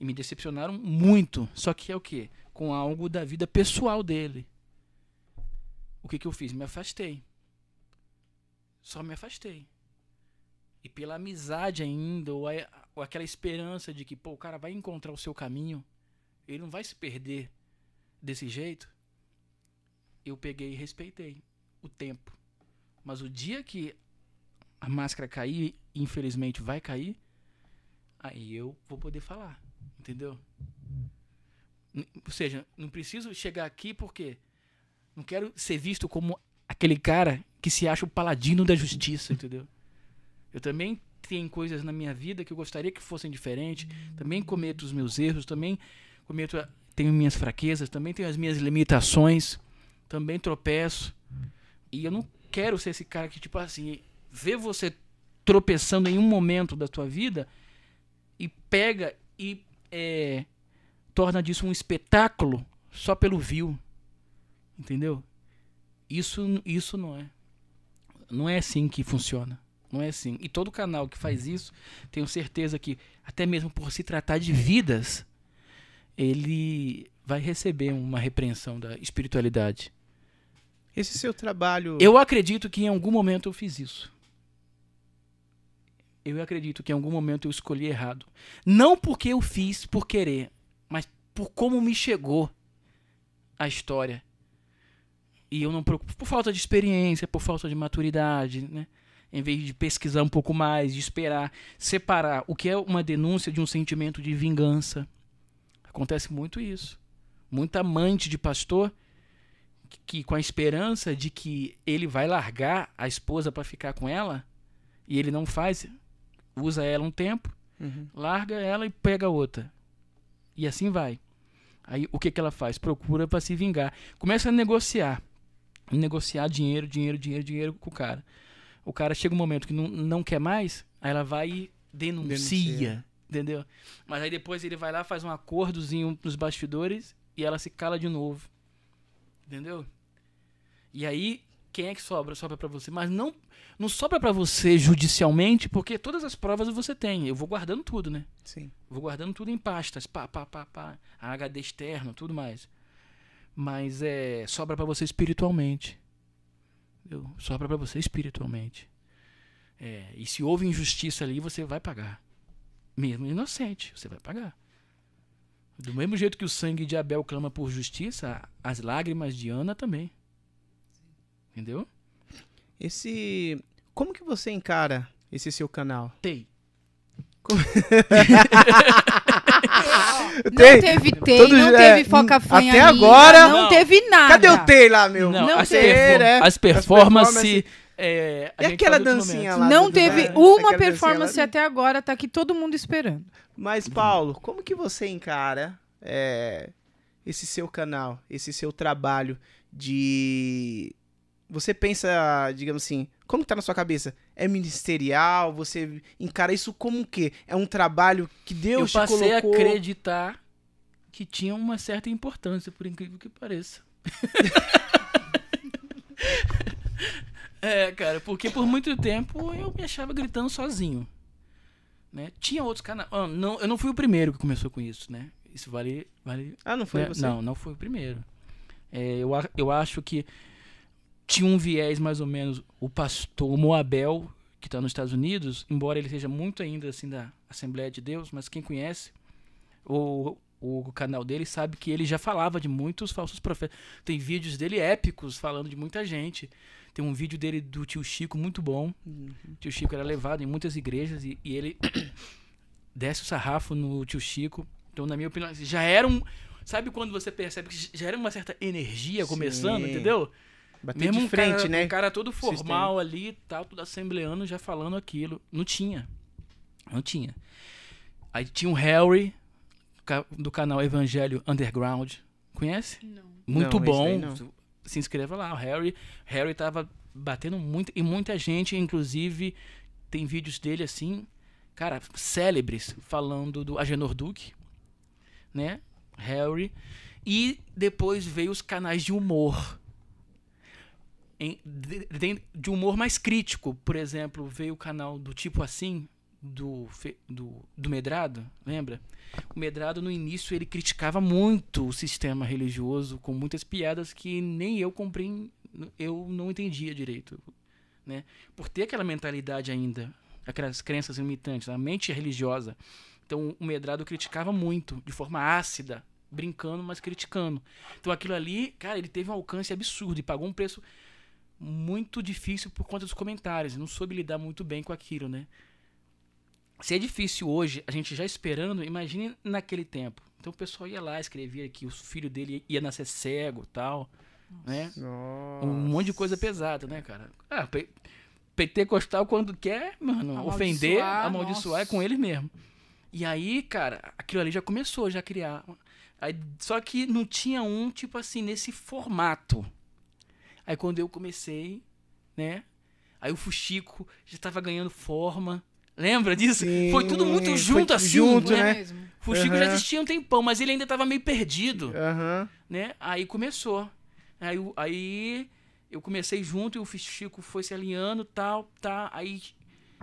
E me decepcionaram muito. Só que é o quê? Com algo da vida pessoal dele. O que, que eu fiz? Me afastei. Só me afastei. E pela amizade ainda, ou, a- aquela esperança de que, pô, o cara vai encontrar o seu caminho, ele não vai se perder desse jeito, eu peguei e respeitei o tempo. Mas o dia que a máscara cair, infelizmente vai cair, aí eu vou poder falar, entendeu? Ou seja, não preciso chegar aqui porque não quero ser visto como aquele cara que se acha o paladino da justiça, entendeu? Eu também tenho coisas na minha vida que eu gostaria que fossem diferentes. Também cometo os meus erros, também cometo, tenho minhas fraquezas, também tenho as minhas limitações, também tropeço. E eu não quero ser esse cara que, tipo assim, vê você tropeçando em um momento da tua vida e pega e é, torna disso um espetáculo só pelo view. Entendeu? Isso, isso não é. Não é assim que funciona. Não é assim. E todo canal que faz isso, tenho certeza que, até mesmo por se tratar de vidas, ele vai receber uma repreensão da espiritualidade. Esse seu trabalho. Eu acredito que em algum momento eu fiz isso. Eu acredito que em algum momento eu escolhi errado. Não porque eu fiz por querer, mas por como me chegou a história. E eu não preocupo por falta de experiência, por falta de maturidade, né? Em vez de pesquisar um pouco mais, de esperar, separar o que é uma denúncia de um sentimento de vingança. Acontece muito isso. Muita amante de pastor que, que com a esperança de que ele vai largar a esposa para ficar com ela e ele não faz, usa ela um tempo, Uhum. larga ela e pega outra. E assim vai. Aí o que, que ela faz? Procura para se vingar. Começa a negociar. Negociar dinheiro, dinheiro, dinheiro, dinheiro com o cara. O cara chega um momento que não, não quer mais, aí ela vai e denuncia, Denuncia. Entendeu? Mas aí depois ele vai lá, faz um acordozinho nos bastidores e ela se cala de novo. Entendeu? E aí, quem é que sobra? Sobra pra você. Mas não, não sobra pra você judicialmente, porque todas as provas você tem. Eu vou guardando tudo, né? Sim. Vou guardando tudo em pastas, pá, pá, pá, pá, HD externo, tudo mais. Mas é sobra pra você espiritualmente. Entendeu? Sobra pra você espiritualmente. É, e se houve injustiça ali, você vai pagar. Mesmo inocente, você vai pagar. Do mesmo jeito que o sangue de Abel clama por justiça, as lágrimas de Ana também. Entendeu? Esse. Como que você encara esse seu canal? Tem. Não Tem. teve TEI, Todo- não é, teve foca-fanha até ainda, agora- Não, Não. teve nada. Cadê o Tei lá, meu? Não, Não as, teve. perfor- É, as as performances. é, a E aquela dancinha lá? Não do- teve uma performance lá? até agora, tá aqui todo mundo esperando. Mas, Paulo, como que você encara é, esse seu canal, esse seu trabalho de. Você pensa, digamos assim, como que tá na sua cabeça? É ministerial? Você encara isso como o quê? É um trabalho que Eu Deus te passei a colocou... acreditar que tinha uma certa importância, por incrível que pareça. é, cara, porque por muito tempo eu me achava gritando sozinho. Né? Tinha outros canais. Ah, não, eu não fui o primeiro que começou com isso, né? Isso vale. vale Ah, não foi né? você? Não, não foi o primeiro. É, eu, eu acho que tinha um viés mais ou menos o pastor o Moabel, que está nos Estados Unidos, embora ele seja muito ainda assim da Assembleia de Deus, mas quem conhece o, o canal dele sabe que ele já falava de muitos falsos profetas. Tem vídeos dele épicos falando de muita gente. Tem um vídeo dele do tio Chico muito bom. Uhum. O tio Chico era levado em muitas igrejas e, e ele desce o sarrafo no tio Chico. Então, na minha opinião, já era um. Sabe quando você percebe que já era uma certa energia começando, Sim. entendeu? Bater Mesmo de um frente, cara, né? Um cara todo formal ali tal, tudo assembleando, já falando aquilo. Não tinha. Não tinha. Aí tinha o Harry, do canal Evangelho Underground. Conhece? Não. Muito Não, bom. não. Se inscreva lá. O Harry, Harry tava batendo muito. E muita gente, inclusive, tem vídeos dele assim, cara, célebres, falando do Agenor Duque, né? Harry. E depois veio os canais de humor. Em- de, de- humor mais crítico. Por exemplo, veio o canal do Tipo Assim, do, do, do Medrado, lembra? O Medrado, no início, ele criticava muito o sistema religioso, com muitas piadas que nem eu comprei, eu não entendia direito, né? Por ter aquela mentalidade ainda, aquelas crenças limitantes, a mente religiosa. Então, o Medrado criticava muito, de forma ácida, brincando, mas criticando. Então, aquilo ali, cara, ele teve um alcance absurdo e pagou um preço muito difícil por conta dos comentários. Não soube lidar muito bem com aquilo, né? Se é difícil hoje, a gente já esperando, imagine naquele tempo. Então o pessoal ia lá, escrevia que o filho dele ia nascer cego tal, né? Nossa. Um monte de coisa pesada, né, cara? Ah, pe- pentecostal quando quer, mano, Amaldiçoar, ofender, amaldiçoar é nossa. com ele mesmo. E aí, cara, aquilo ali já começou já a criar. Aí, só que não tinha um, tipo assim, nesse formato. Aí quando eu comecei, né? Aí o Fuxico já tava ganhando forma. Lembra disso? Sim, foi tudo muito foi junto assim, junto, né? Né? mesmo? O Fuxico já Aham. existia um tempão, mas ele ainda tava meio perdido Aham. né? Aí começou. Aí, aí eu comecei junto e o Fuxico foi se alinhando, tal, tá. Aí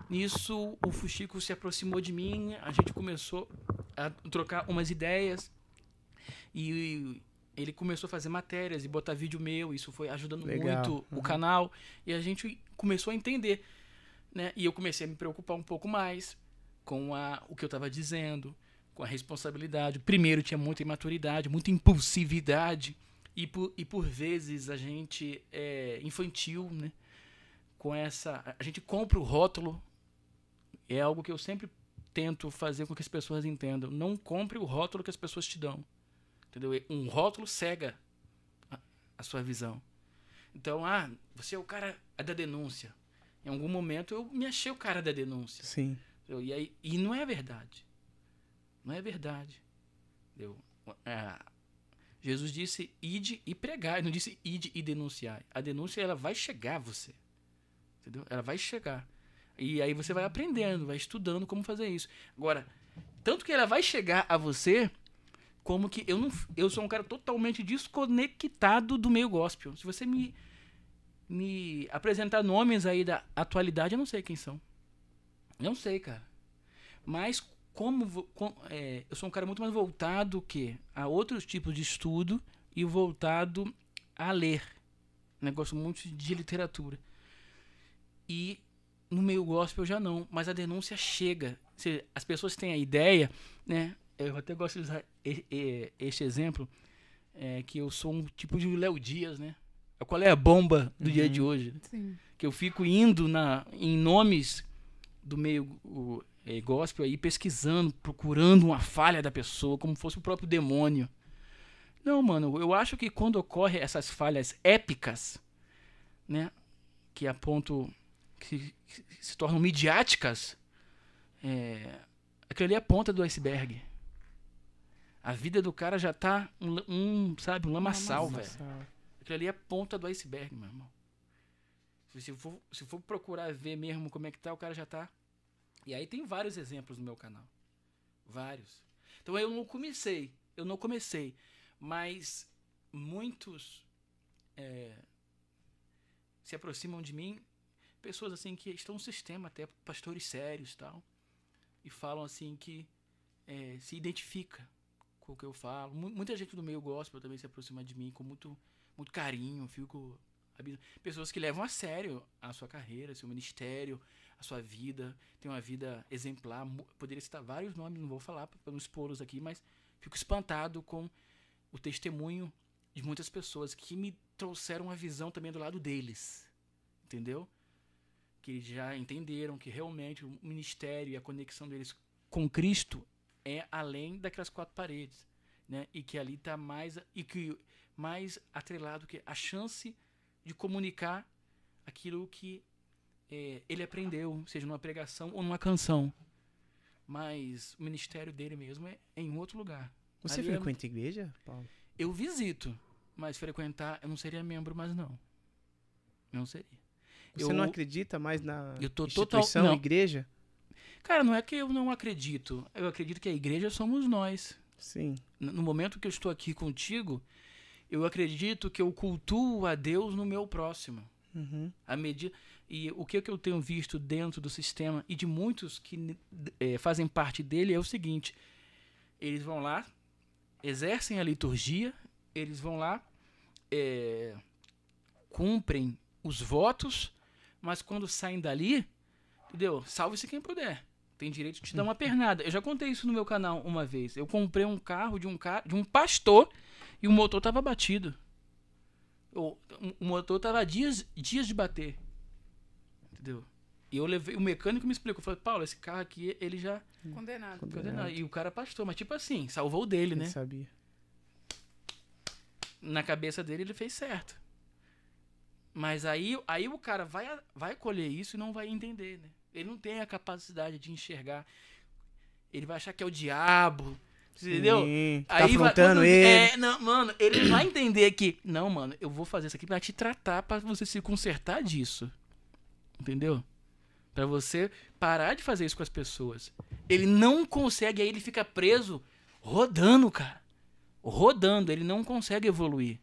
nisso o Fuxico se aproximou de mim, a gente começou a trocar umas ideias e ele começou a fazer matérias e botar vídeo meu, isso foi ajudando Legal. muito o canal e a gente começou a entender, né? E eu comecei a me preocupar um pouco mais com a, o que eu estava dizendo, com a responsabilidade. Primeiro tinha muita imaturidade, muita impulsividade e por, e por vezes a gente é infantil, né? Com essa, a gente compra o rótulo. É algo que eu sempre tento fazer com que as pessoas entendam. Não compre o rótulo que as pessoas te dão. Entendeu? Um rótulo cega a, a sua visão. Então, ah, você é o cara da denúncia. Em algum momento eu me achei o cara da denúncia. Sim. Entendeu? E, aí, e não é verdade. Não é verdade. Entendeu? É, Jesus disse ide e pregar, ele não disse ide e denunciar. A denúncia ela vai chegar a você. Entendeu? Ela vai chegar. E aí você vai aprendendo, vai estudando como fazer isso. Agora, tanto que ela vai chegar a você, como que eu não eu sou um cara totalmente desconectado do meio gospel. Se você me me apresentar nomes aí da atualidade, eu não sei quem são. Não sei, cara. Mas como, é, eu sou um cara muito mais voltado que a outros tipos de estudo e voltado a ler. Negócio muito de literatura. E no meio gospel já não, mas a denúncia chega. As pessoas têm a ideia, né? Eu até gosto de usar este exemplo, é, que eu sou um tipo de Léo Dias, né? Qual é a bomba do dia de hoje? Sim. que eu fico indo na, em nomes do meio o, eh, gospel aí, pesquisando, procurando uma falha da pessoa, como fosse o próprio demônio. Não, mano, eu acho que quando ocorre essas falhas épicas, né, que a ponto que, que se tornam midiáticas, é, aquilo ali é a ponta do iceberg. A vida do cara já tá um, um sabe, um lamaçal, velho. Aquilo ali é a ponta do iceberg, meu irmão. Se for, se for procurar ver mesmo como é que tá, o cara já tá. E aí tem vários exemplos no meu canal. Vários. Então eu não comecei. Eu não comecei. Mas muitos é, se aproximam de mim. Pessoas assim que estão no sistema, até pastores sérios e tal. E falam assim que é, se identifica com o que eu falo. Mu- Muita gente do meio gospel também se aproxima de mim com muito muito carinho, fico pessoas que levam a sério a sua carreira, seu ministério, a sua vida, tem uma vida exemplar, poderia citar vários nomes, não vou falar para não expô-los aqui, mas fico espantado com o testemunho de muitas pessoas que me trouxeram uma visão também do lado deles, entendeu? Que já entenderam que realmente o ministério e a conexão deles com Cristo é além daquelas quatro paredes, né? E que ali está mais e que mais atrelado que a chance de comunicar aquilo que eh, ele aprendeu, seja numa pregação ou numa canção. Mas o ministério dele mesmo é em outro lugar. Você Ali é- frequenta igreja, Paulo? Eu visito, mas frequentar eu não seria membro, mas não. Não seria. Você Eu- não acredita mais na Eu tô total- instituição, não. igreja? Cara, não é que eu não acredito. Eu acredito que a igreja somos nós. Sim. No momento que eu estou aqui contigo, eu acredito que eu cultuo a Deus no meu próximo. Uhum. À medida E o que, que eu tenho visto dentro do sistema e de muitos que eh, fazem parte dele é o seguinte: eles vão lá, exercem a liturgia, eles vão lá, eh, cumprem os votos, mas quando saem dali, entendeu? Salve-se quem puder. Tem direito de te dar uma pernada. Eu já contei isso no meu canal uma vez. Eu comprei um carro de um cara, de um pastor e o motor tava batido. O, o motor tava dias, dias de bater. Entendeu? E eu levei, o mecânico me explicou, falou, Paulo, esse carro aqui, ele já. Condenado. Condenado. E o cara é pastor, mas tipo assim, salvou o dele, né? Eu sabia. Na cabeça dele ele fez certo. Mas aí, aí o cara vai, vai colher isso e não vai entender, né? Ele não tem a capacidade de enxergar. Ele vai achar que é o diabo. Entendeu? Sim, tá Aí vai- afrontando quando- ele. É, não, mano, ele vai entender que. Não, mano, eu vou fazer isso aqui pra te tratar, pra você se consertar disso. Entendeu? Pra você parar de fazer isso com as pessoas. Ele não consegue, aí ele fica preso rodando, cara. Rodando, ele não consegue evoluir.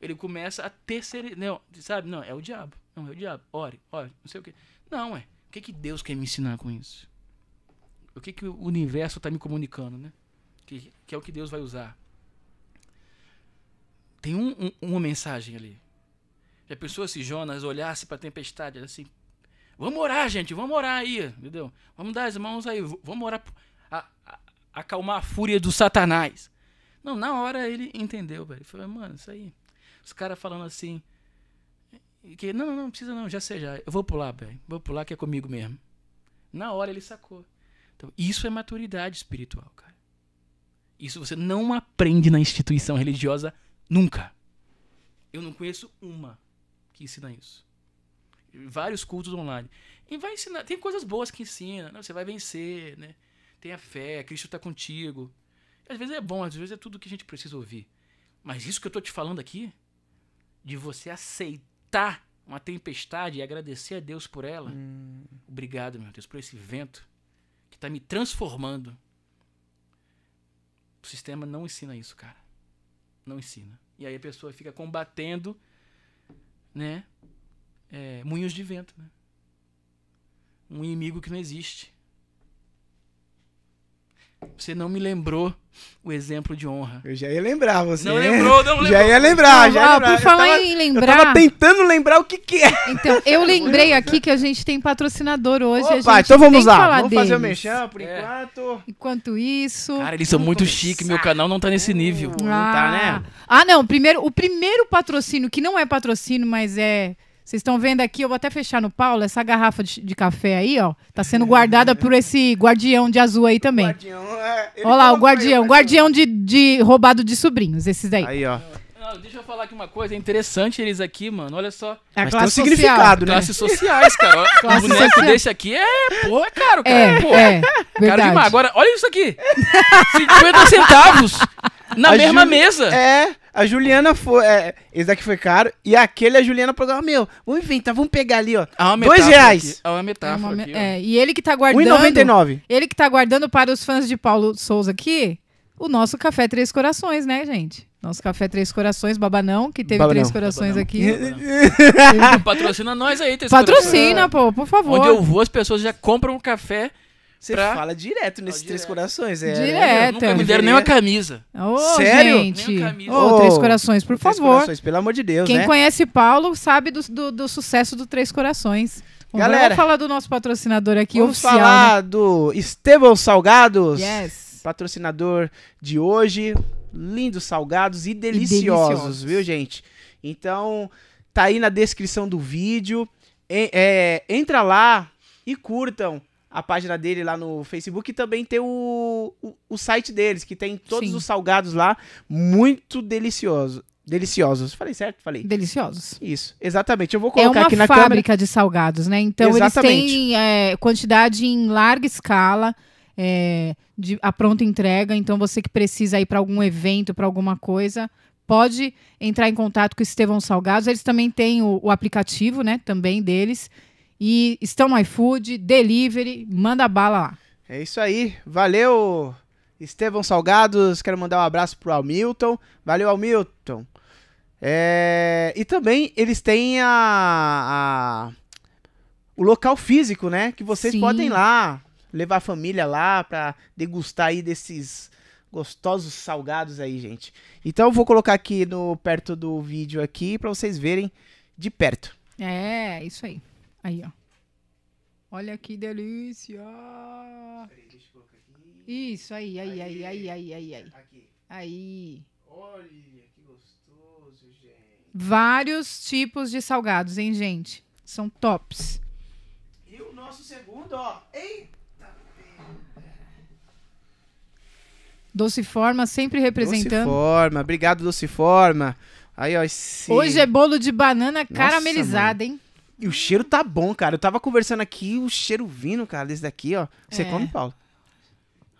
Ele começa a terceiro. Não, sabe? Não, é o diabo. Não, é o diabo. Ore, ore, não sei o quê. Não, é. Que, que Deus quer me ensinar com isso? O que, que o universo tá me comunicando, né? Que, que é o que Deus vai usar. Tem um- um- uma mensagem ali. Já pensou se Jonas olhasse para a tempestade assim? Vamos orar, gente, vamos orar aí, entendeu? Vamos dar as mãos aí, vamos orar a, a- acalmar a fúria do Satanás. Não, na hora ele entendeu, velho. Ele falou, mano, isso aí. Os caras falando assim. Que, não, não, não precisa não, já sei já. Eu vou pular, velho. Vou pular que é comigo mesmo. Na hora ele sacou. Então, isso é maturidade espiritual, cara. Isso você não aprende na instituição religiosa nunca. Eu não conheço uma que ensina isso. Vários cultos online. E vai ensinar. Tem coisas boas que ensina. né? Você vai vencer, né? Tenha fé, Cristo está contigo. Às vezes é bom, às vezes é tudo que a gente precisa ouvir. Mas isso que eu tô te falando aqui, de você aceitar uma tempestade e agradecer a Deus por ela. Obrigado, meu Deus, por esse vento que tá me transformando. O sistema não ensina isso, cara. Não ensina. E aí a pessoa fica combatendo, né? é, moinhos de vento, né? Um inimigo que não existe. Você não me lembrou o exemplo de honra. Eu já ia lembrar você. Não lembrou, não lembrou. Já ia lembrar, já ia Ah, lembrar. por Eu falar tava- em Eu lembrar. tava tentando lembrar o que que é. Então, eu lembrei aqui que a gente tem patrocinador hoje. a Opa, gente então vamos lá. Vamos fazer o deles. mexão por É. enquanto. Enquanto isso. Cara, eles são Vamos muito começar. chique, meu canal não tá nesse nível. Não tá, né? Ah, não. Primeiro, o primeiro patrocínio, que não é patrocínio, mas é. Vocês estão vendo aqui, eu vou até fechar no Paulo, essa garrafa de, de café aí, ó. Tá sendo guardada por esse guardião de azul aí também. Guardião, é, ele Olha lá, o colocou aí, guardião. Guardião de, de roubado de sobrinhos, esses daí. Aí, ó. Não, deixa eu falar aqui uma coisa, é interessante eles aqui, mano. Olha só. É a Mas tem um classe social. significado, né? Classes sociais, cara. Classe um boneco social. desse aqui é, pô, é caro, cara. É, pô, é, caro verdade. demais. Agora, olha isso aqui. 50 centavos na A mesma Júlia- mesa. É, a Juliana foi. é, esse daqui foi caro. E aquele a Juliana programa, meu, vamos inventar, vamos pegar ali, ó. Uma Dois metáfora reais. aqui. Há uma É metáfora uma me- aqui, ó. é, e ele que tá guardando. 1,99. Ele que tá guardando para os fãs de Paulo Souza aqui, o nosso Café Três Corações, né, gente? Nosso Café Três Corações, Babanão, que teve Babanão. Três Corações Babanão. aqui. Patrocina nós aí, Três Patrocina, pô, por Corações. favor. Onde eu vou, as pessoas já compram um café. Você Pra- fala direto nesses Ó, três direto. corações, é. Direto. né? Nunca me deram nenhuma camisa. Ô, Sério? gente. Nem camisa. Ô, Três Corações, por Três favor. corações, pelo amor de Deus, Quem né? conhece Paulo sabe do, do, do sucesso do Três Corações. Bom, Galera, vamos falar do nosso patrocinador aqui, Vamos oficial. falar do Estevão Salgados, Né? Yes. patrocinador de hoje. Lindos salgados e deliciosos, deliciosos. viu, gente? Então, tá aí na descrição do vídeo. E- é, entra lá e curtam a página dele lá no Facebook e também tem o, o, o site deles, que tem todos Sim. os salgados lá, muito delicioso, deliciosos. Falei certo? Falei. Deliciosos. Isso, exatamente. Eu vou É colocar uma aqui na fábrica de salgados, né? Então Exatamente. eles têm é, quantidade em larga escala, é, de a pronta entrega. Então você que precisa ir para algum evento, para alguma coisa, pode entrar em contato com o Estevão Salgados. Eles também têm o, o aplicativo, né? Também deles. E estão no iFood, delivery, manda bala lá. É isso aí. Valeu, Estevão Salgados. Quero mandar um abraço pro Hamilton. Valeu, Hamilton. É, E também eles têm a, a, o local físico, né? Que vocês Sim. podem ir lá, levar a família lá pra degustar aí desses gostosos salgados aí, gente. Então eu vou colocar aqui no perto do vídeo aqui pra vocês verem de perto. É, isso aí. Aí, ó. Olha que delícia. Isso, aí, aí, aí, aí, aí, aí, aí. Aqui. Aí. Olha que gostoso, gente. Vários tipos de salgados, hein, gente? São tops. E o nosso segundo, ó. Eita! Doce Forma sempre representando. Dociforma, obrigado Dociforma. Aí, ó, esse... Hoje é bolo de banana caramelizada, hein? E o cheiro tá bom, cara. Eu tava conversando aqui, o cheiro vindo, cara, desse daqui, ó. Você É. come, Paulo?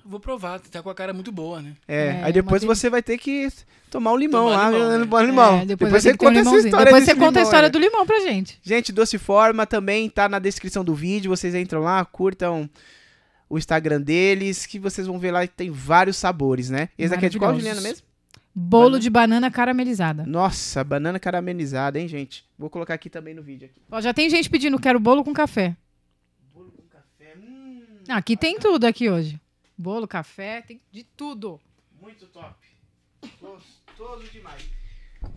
Vou provar, tá com a cara muito boa, né? É, É, aí depois uma você vai ter que tomar um limão Tomar lá, limão, né? né? Limão. É, depois vai você um conta essa história Depois você conta a limão história aí. do limão pra gente. Gente, Dociforma também tá na descrição do vídeo. Vocês entram lá, curtam o Instagram deles, que vocês vão ver lá que tem vários sabores, né? Esse aqui é de qual. Juliana, mesmo? Bolo Banana. de banana caramelizada. Nossa, banana caramelizada, hein, gente? Vou colocar aqui também no vídeo. Aqui. Ó, já tem gente pedindo, quero bolo com café. Bolo com café, hum, Ah, Aqui tem tudo aqui hoje. Bolo, café, tem de tudo. muito top. Gostoso demais.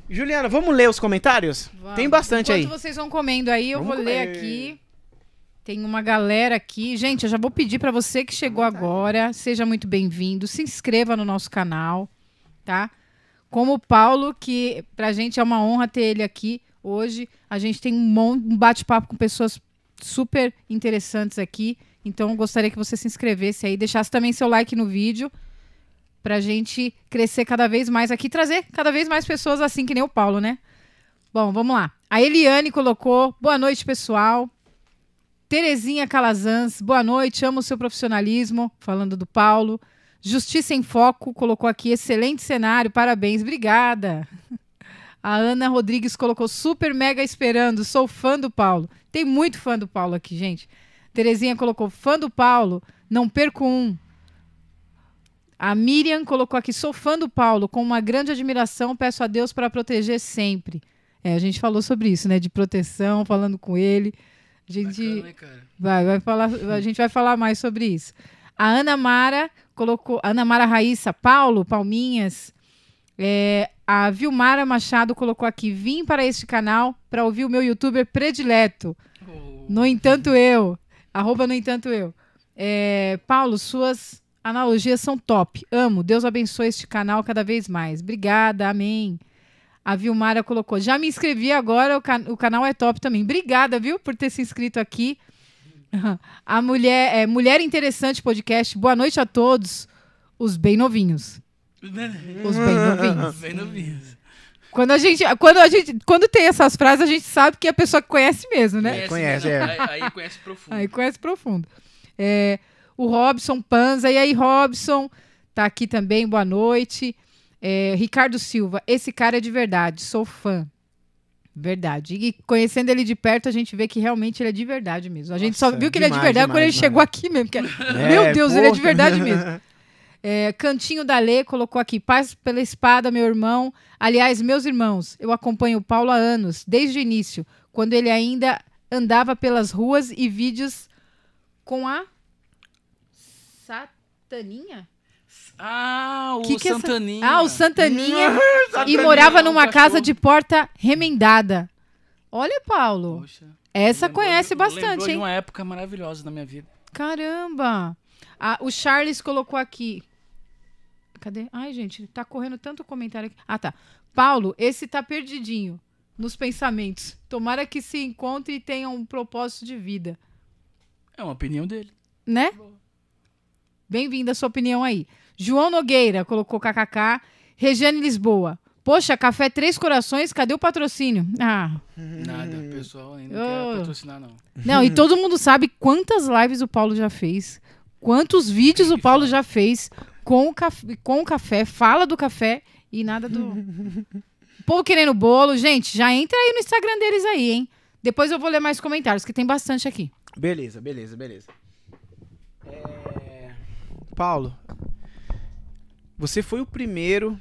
Juliana, vamos ler os comentários? Vamos. Tem bastante aí. Enquanto vocês vão comendo aí, eu Vamos vou ler comer. aqui. Tem uma galera aqui. Gente, eu já vou pedir pra você que chegou agora, seja muito bem-vindo. Se inscreva no nosso canal, tá? Como o Paulo, que pra gente é uma honra ter ele aqui hoje. A gente tem um, bate-papo com pessoas super interessantes aqui. Então, gostaria que você se inscrevesse aí, deixasse também seu like no vídeo pra gente crescer cada vez mais aqui, trazer cada vez mais pessoas assim que nem o Paulo, né? Bom, vamos lá. A Eliane colocou: boa noite, pessoal. Terezinha Calazans, boa noite, amo o seu profissionalismo, falando do Paulo. Justiça em Foco colocou aqui: excelente cenário, parabéns, obrigada. A Ana Rodrigues colocou: super mega esperando, sou fã do Paulo. Tem muito fã do Paulo aqui, gente. Terezinha colocou: fã do Paulo, não perco um. A Miriam colocou aqui: sou fã do Paulo, com uma grande admiração, peço a Deus para proteger sempre. É, a gente falou sobre isso, né? De proteção, falando com ele. A gente Bacana, vai, vai falar, a gente vai falar mais sobre isso. A Ana Mara colocou, Ana Mara Raíssa, Paulo, Palminhas. É, a Vilmara Machado colocou aqui: vim para este canal para ouvir o meu youtuber predileto. Oh, No entanto, eu. Arroba no entanto eu. É, Paulo, suas analogias são top. Amo. Deus abençoe este canal cada vez mais. Obrigada, amém. A Vilmara colocou. Já me inscrevi agora, o, can- o canal é top também. Obrigada, viu, por ter se inscrito aqui. A mulher, é, Mulher Interessante Podcast. Boa noite a todos. Os bem novinhos. Os bem novinhos. Bem novinhos. Quando a gente, quando a gente, quando tem essas frases, a gente sabe que é a pessoa que conhece mesmo, né? conhece, é. Aí, aí conhece profundo. Aí conhece profundo. É, o Robson Panza. E aí, Robson? Tá aqui também, boa noite. É, Ricardo Silva. Esse cara é de verdade, sou fã. Verdade. E conhecendo ele de perto, a gente vê que realmente ele é de verdade mesmo. A gente só Nossa, viu que ele é de demais, verdade quando ele demais, chegou demais. aqui mesmo. que- É, Meu Deus, ele é de verdade mesmo. É, Cantinho da Lê colocou aqui: Paz pela espada, meu irmão. Aliás, meus irmãos, eu acompanho o Paulo há anos, desde o início, quando ele ainda andava pelas ruas e vídeos com a Sataninha? Ah, o Que que é essa- Santaninha. Ah, o Santaninha. e morava um numa cachorro. casa de porta remendada. Olha, Paulo. Poxa. Essa Lembrou conhece bastante, lembrou hein? de uma época maravilhosa na minha vida. Caramba! Ah, o Charles colocou aqui. Cadê? Ai, gente, tá correndo tanto comentário aqui. Ah, tá. Paulo, esse tá perdidinho nos pensamentos. Tomara que se encontre e tenha um propósito de vida. É uma opinião dele. Né? Bem-vinda a sua opinião aí. João Nogueira colocou kkk. Regiane Lisboa. Poxa, Café Três Corações, cadê o patrocínio? Ah, Nada, o pessoal ainda não quer patrocinar, não. Não, e todo mundo sabe quantas lives o Paulo já fez, quantos vídeos o Paulo já fez com o, café, com o café, fala do café e nada do. O povo querendo bolo. Gente, já entra aí no Instagram deles aí, hein? Depois eu vou ler mais comentários, que tem bastante aqui. Beleza, beleza, beleza. É, Paulo, você foi o primeiro,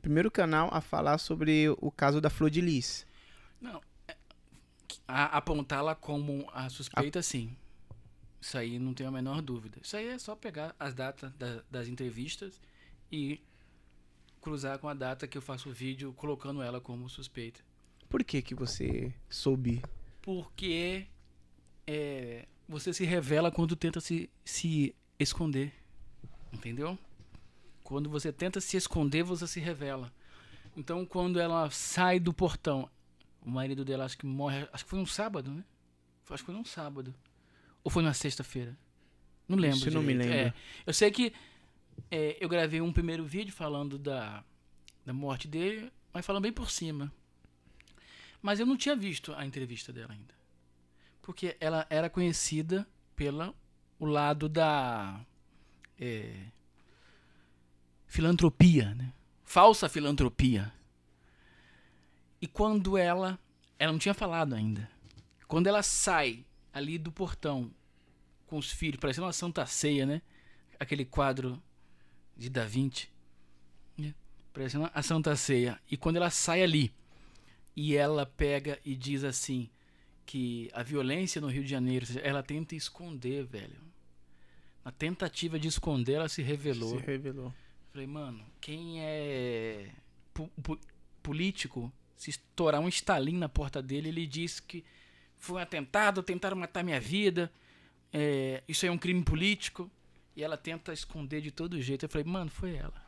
primeiro canal a falar sobre o caso da Flor de Lis. Não, é- a- apontá-la como a suspeita, sim. Isso aí não tenho a menor dúvida. Isso aí é só pegar as datas da- das entrevistas e cruzar com a data que eu faço o vídeo colocando ela como suspeita. Por que que você soube? Porque é, você se revela quando tenta se, se esconder. Entendeu? Quando você tenta se esconder, você se revela. Então, quando ela sai do portão, o marido dela acho que morre. Acho que foi um sábado, né? Acho que foi num sábado. Ou foi na sexta-feira? Não lembro. Eu não me lembro. É, eu sei que é, eu gravei um primeiro vídeo falando da, da morte dele, mas falando bem por cima. Mas eu não tinha visto a entrevista dela ainda. Porque ela era conhecida pela o lado da é, filantropia, né? Falsa filantropia. E quando ela, ela não tinha falado ainda. Quando ela sai ali do portão com os filhos, parecendo uma Santa Ceia, né? Aquele quadro de Da Vinci, né? parecendo a Santa Ceia. E quando ela sai ali e ela pega e diz assim que a violência no Rio de Janeiro, ela tenta esconder, velho. Na tentativa de esconder, ela se revelou. Se revelou. Falei, mano, quem é político, se estourar um estalinho na porta dele, ele diz que foi um atentado, tentaram matar minha vida, é, isso é um crime político. E ela tenta esconder de todo jeito. Eu falei, mano, foi ela.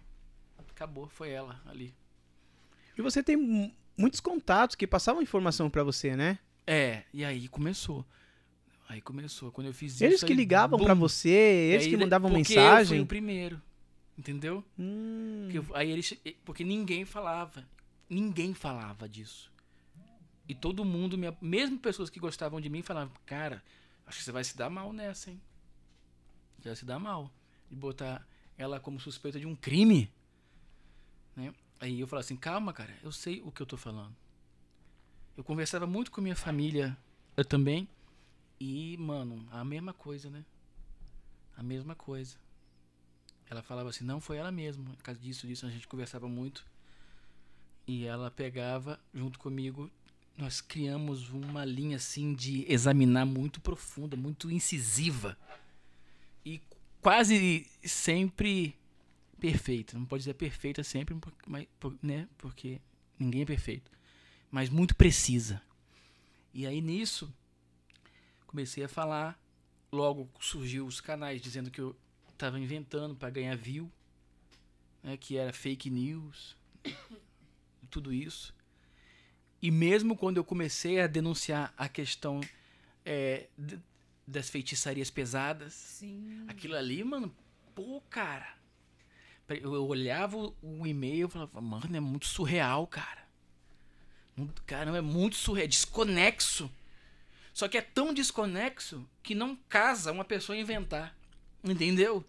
Acabou, foi ela ali. E você tem mu- muitos contatos que passavam informação pra você, né? É, e aí começou. Aí começou. Quando eu fiz isso. Eles que aí, ligavam pra você, eles Aí, que mandavam porque Eu fui mensagem. o primeiro. Entendeu? Hum, Que aí eles, porque ninguém falava, ninguém falava disso. E todo mundo, me, mesmo pessoas que gostavam de mim, falavam, cara, acho que você vai se dar mal nessa, hein? Você vai se dar mal. De botar ela como suspeita de um crime. Né? Aí eu falava assim, calma, cara, eu sei o que eu tô falando. Eu conversava muito com minha família, eu também. E, mano, a mesma coisa, né? A mesma coisa. Ela falava assim, não foi ela mesma. Por causa disso, disso, a gente conversava muito. E ela pegava junto comigo. Nós criamos uma linha assim de examinar muito profunda, muito incisiva. E quase sempre perfeita. Não pode dizer perfeita sempre, mas, né? porque ninguém é perfeito. Mas muito precisa. E aí nisso, comecei a falar. Logo surgiu os canais dizendo que eu tava inventando para ganhar view, né, que era fake news, tudo isso. E mesmo quando eu comecei a denunciar a questão é, das feitiçarias pesadas, Sim. aquilo ali, mano, pô, cara. Eu olhava o- e-mail e falava, mano, é muito surreal, cara. Caramba, é muito surreal, é desconexo. Só que é tão desconexo que não casa uma pessoa inventar. Entendeu?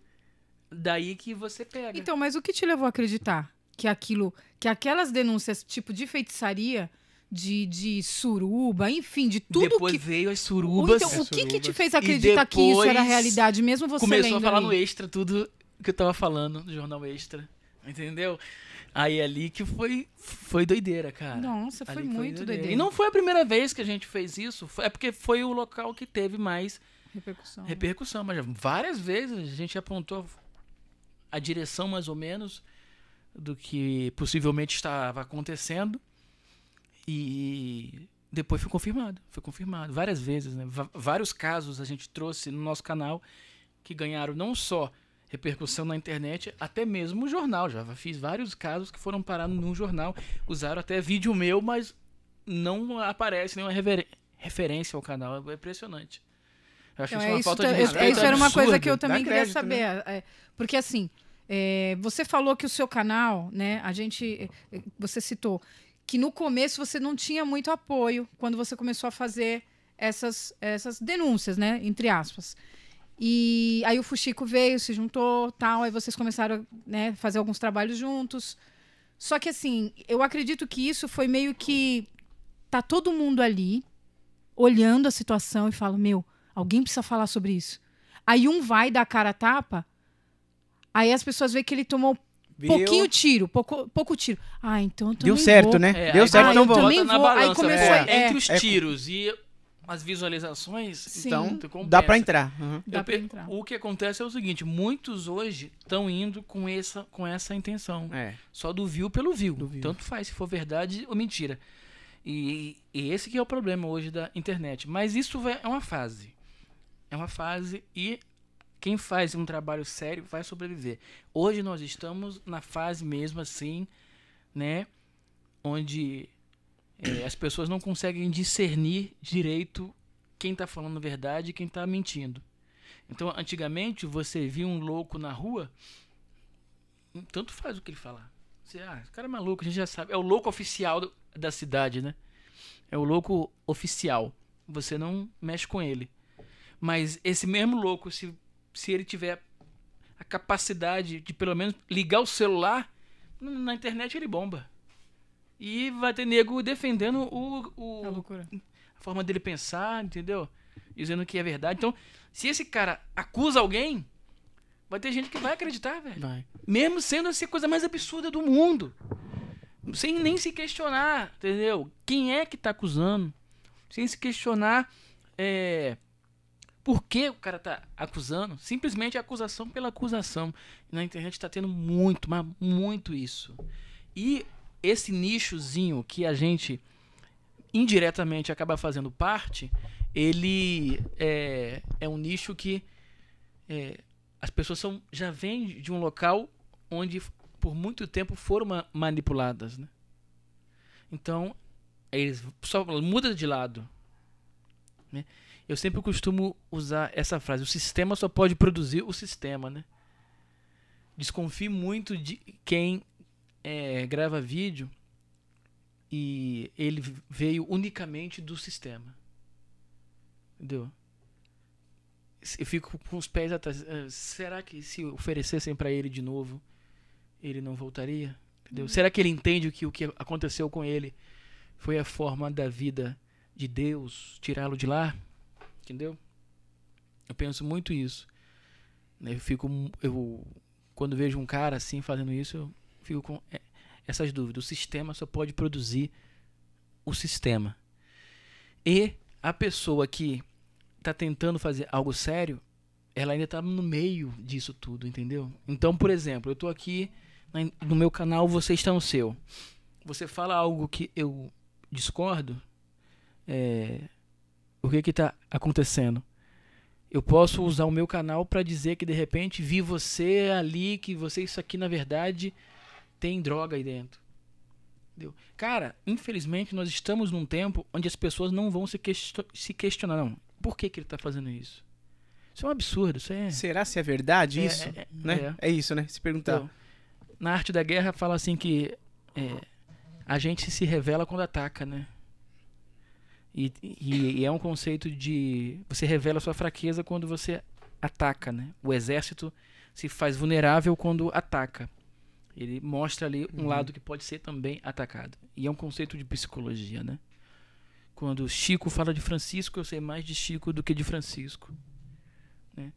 Daí que você pega. Então, mas o que te levou a acreditar que aquilo, que aquelas denúncias, tipo de feitiçaria, de, de suruba, enfim, de tudo depois que. veio as Ou surubas. então, o que, que te fez acreditar que isso era realidade, mesmo você começou a falar ali? no extra tudo que eu tava falando no jornal extra. Entendeu? Aí ali que foi foi doideira, cara. Nossa, foi Ali muito doideira. E não foi a primeira vez que a gente fez isso, foi- é porque foi o local que teve mais Repercussão. repercussão, mas várias vezes a gente apontou a direção mais ou menos do que possivelmente estava acontecendo e depois foi confirmado, foi confirmado várias vezes, né? Va- vários casos a gente trouxe no nosso canal que ganharam não só repercussão na internet, até mesmo no jornal. Já fiz vários casos que foram parar no jornal, usaram até vídeo meu, mas não aparece nenhuma referência ao canal. É impressionante. Eu acho Então, isso é uma isso, falta de respeito isso era uma coisa que eu também Dá queria crédito, saber. é, porque assim, é, você falou que o seu canal, né? A gente. é, Você citou que no começo você não tinha muito apoio quando você começou a fazer essas, essas denúncias, né? Entre aspas. E aí o Fuxico veio, se juntou, tal, aí vocês começaram né, fazer alguns trabalhos juntos. Só que assim, eu acredito que isso foi meio que tá todo mundo ali olhando a situação e fala: "Meu, alguém precisa falar sobre isso". Aí um vai dar a cara a tapa, aí as pessoas veem que ele tomou Viu? pouquinho tiro, pouco, pouco tiro. Ah, então eu Deu certo, vou. né? É, Deu aí certo, eu vamos. também vou. Aí balança, começou- pô, é, entre os é- tiros e as visualizações, Sim. Então, dá pra entrar. Uhum. Dá pe- entrar. O que acontece é o seguinte, muitos hoje estão indo com essa, com essa intenção. É. Só do view pelo view. Do view. Tanto faz se for verdade ou mentira. E, e esse que é o problema hoje da internet. Mas isso vai- é uma fase. É uma fase e quem faz um trabalho sério vai sobreviver. Hoje nós estamos na fase mesmo assim, né? Onde é, as pessoas não conseguem discernir direito quem tá falando verdade e quem tá mentindo. Então, antigamente, você via um louco na rua, tanto faz o que ele falar. Você, ah, esse cara é maluco, a gente já sabe. É o louco oficial do- da cidade, né? É o louco oficial. Você não mexe com ele. Mas esse mesmo louco, se, se ele tiver a capacidade de pelo menos ligar o celular, na internet ele bomba. E vai ter nego defendendo o, o- É loucura. a forma dele pensar, entendeu? Dizendo que é verdade. Então, se esse cara acusa alguém, vai ter gente que vai acreditar, velho. Vai. Mesmo sendo assim a coisa mais absurda do mundo. Sem nem se questionar, entendeu? Quem é que tá acusando? Sem se questionar é, por que o cara tá acusando. Simplesmente acusação pela acusação. Na internet tá tendo muito, mas muito isso. E esse nichozinho que a gente indiretamente acaba fazendo parte, ele é, é um nicho que é, as pessoas são, já vêm de um local onde por muito tempo foram ma- manipuladas, né? Então, eles só muda de lado. Né? Eu sempre costumo usar essa frase: o sistema só pode produzir o sistema, né? Desconfie muito de quem é, grava vídeo e ele veio unicamente do sistema. Entendeu? Eu fico com os pés atrás. Eh, Será que se oferecessem para ele de novo, ele não voltaria? Entendeu? Será que ele entende que, o que aconteceu com ele foi a forma da vida de Deus tirá-lo de lá? Entendeu? Eu penso muito isso. né? Eu fico. Eu, quando vejo um cara assim fazendo isso, eu fico com eh, essas dúvidas. O sistema só pode produzir o sistema. E a pessoa que tá tentando fazer algo sério, ela ainda tá no meio disso tudo, entendeu? Então, por exemplo, eu tô aqui no meu canal, você está no seu. Você fala algo que eu discordo, é, o que que tá acontecendo? Eu posso usar o meu canal para dizer que de repente vi você ali, que você isso aqui na verdade tem droga aí dentro. Entendeu? Cara, infelizmente nós estamos num tempo onde as pessoas não vão se, se questionar, não. Por que, que ele tá fazendo isso? Isso é um absurdo, isso é. Será se é verdade É, isso? é, é, né? é. É. isso, né? Se perguntar. Então, na arte da guerra fala assim que é, a gente se revela quando ataca, né? E, e- e é um conceito de você revela sua fraqueza quando você ataca, né? O exército se faz vulnerável quando ataca. Ele mostra ali um Uhum. lado que pode ser também atacado. E é um conceito de psicologia, né? Quando Chico fala de Francisco, eu sei mais de Chico do que de Francisco. né?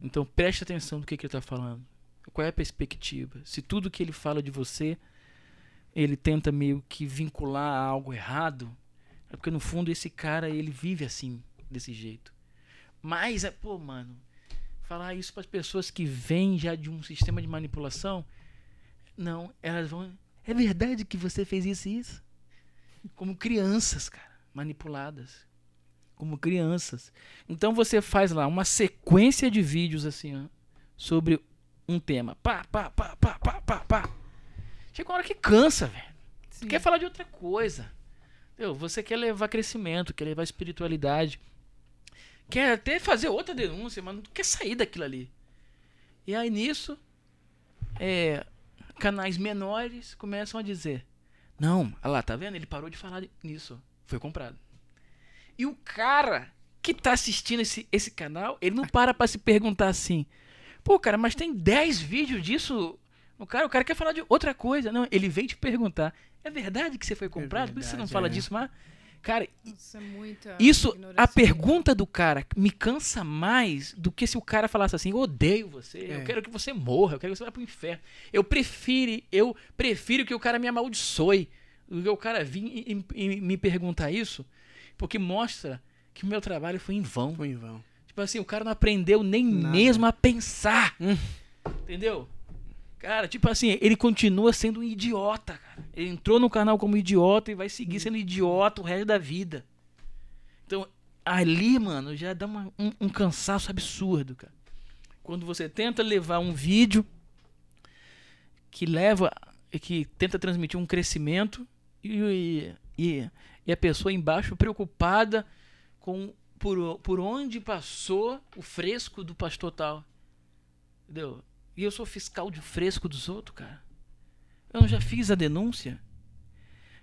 Então preste atenção do que, que ele está falando. Qual é a perspectiva? Se tudo que ele fala de você, ele tenta meio que vincular a algo errado, é porque no fundo esse cara ele vive assim, desse jeito. Mas, é, pô, mano, falar isso para as pessoas que vêm já de um sistema de manipulação, não, elas vão. É verdade que você fez isso e isso? Como crianças, cara, manipuladas. Como crianças. Então você faz lá uma sequência de vídeos assim, ó, sobre um tema. Pá, pá, pá, pá, pá, pá, pá. Chega uma hora que cansa, velho. Quer falar de outra coisa. Entendeu? Você quer levar crescimento, quer levar espiritualidade. Quer até fazer outra denúncia, mas não quer sair daquilo ali. E aí nisso, é, canais menores começam a dizer: Não, olha lá, tá vendo? Ele parou de falar nisso. Foi comprado. E o cara que tá assistindo esse, esse canal, ele não para pra se perguntar assim: Pô, cara, mas tem 10 vídeos disso. O cara, o cara quer falar de outra coisa. Não, ele vem te perguntar: É verdade que você foi comprado? Por que você não verdade, fala é. disso, mas. Cara, Isso é muita isso, a pergunta do cara me cansa mais do que se o cara falasse assim, eu odeio você, É. eu quero que você morra, eu quero que você vá pro inferno. Eu prefiro, eu prefiro que o cara me amaldiçoe do que o cara vir e, e- e me perguntar isso, porque mostra que o meu trabalho foi em vão. Foi em vão. Tipo assim, o cara não aprendeu nem Nada. mesmo a pensar. Hum. Entendeu? Cara, tipo assim, ele continua sendo um idiota, cara. Ele entrou no canal como idiota e vai seguir sendo idiota o resto da vida. Então, ali, mano, já dá uma- um, um cansaço absurdo, cara. Quando você tenta levar um vídeo que leva, que tenta transmitir um crescimento e, e, e a pessoa embaixo preocupada com por, por onde passou o fresco do pastor tal. Entendeu? E eu sou fiscal de fresco dos outros, cara. Eu já fiz a denúncia.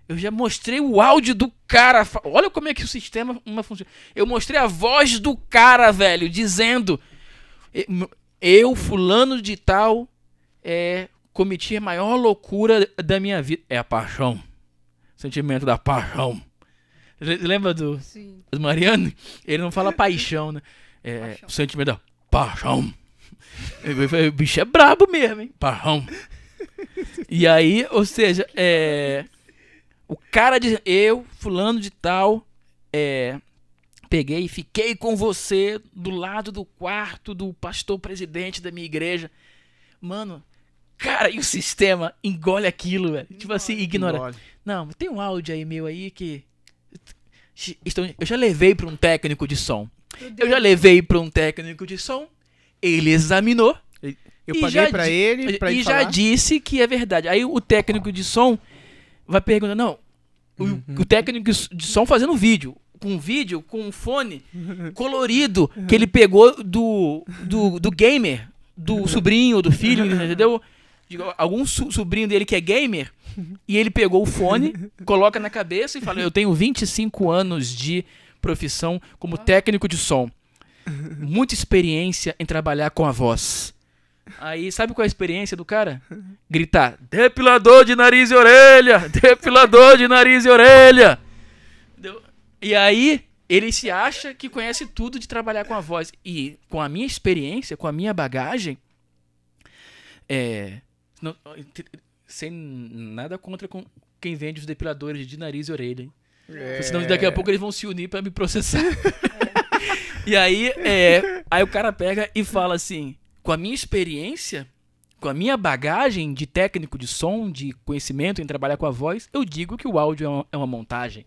Eu já mostrei o áudio do cara. Olha como é que o sistema uma funciona. Eu mostrei a voz do cara, velho, dizendo: "E- Eu, fulano de tal, é, cometi a maior loucura da minha vida. É a paixão. Sentimento da paixão. Le- Lembra do, Sim. do Mariano? Ele não fala paixão, né? É, Paixão. o sentimento da paixão. O bicho é brabo mesmo, hein? Paixão. E aí, ou seja, é, o cara diz, eu, fulano de tal, é, peguei e fiquei com você do lado do quarto do pastor presidente da minha igreja. Mano, cara, e o sistema engole aquilo, velho. Tipo assim, ignora. Engole. Não, tem um áudio aí meu aí que. Eu já levei pra um técnico de som. Eu já levei pra um técnico de som. Ele examinou. Eu paguei di- ele, pra e ele já falar. disse que é verdade. Aí o técnico de som vai perguntar: não, o, Uhum. o técnico de som fazendo vídeo. Com um vídeo, com um fone colorido que ele pegou do, do, do gamer, do sobrinho, do filho, entendeu? De algum so- sobrinho dele que é gamer. E ele pegou o fone, coloca na cabeça e fala: Eu tenho 25 anos de profissão como técnico de som. Muita experiência em trabalhar com a voz. Aí, sabe qual é a experiência do cara? Gritar: Depilador de nariz e orelha! Depilador de nariz e orelha! Entendeu? E aí, ele se acha que conhece tudo de trabalhar com a voz. E com a minha experiência, com a minha bagagem, é. não- sem nada contra com quem vende os depiladores de nariz e orelha, hein? É. Senão daqui a pouco eles vão se unir pra me processar. e aí, é, aí o cara pega e fala assim: com a minha experiência, com a minha bagagem de técnico de som, de conhecimento em trabalhar com a voz, eu digo que o áudio é uma, é uma montagem.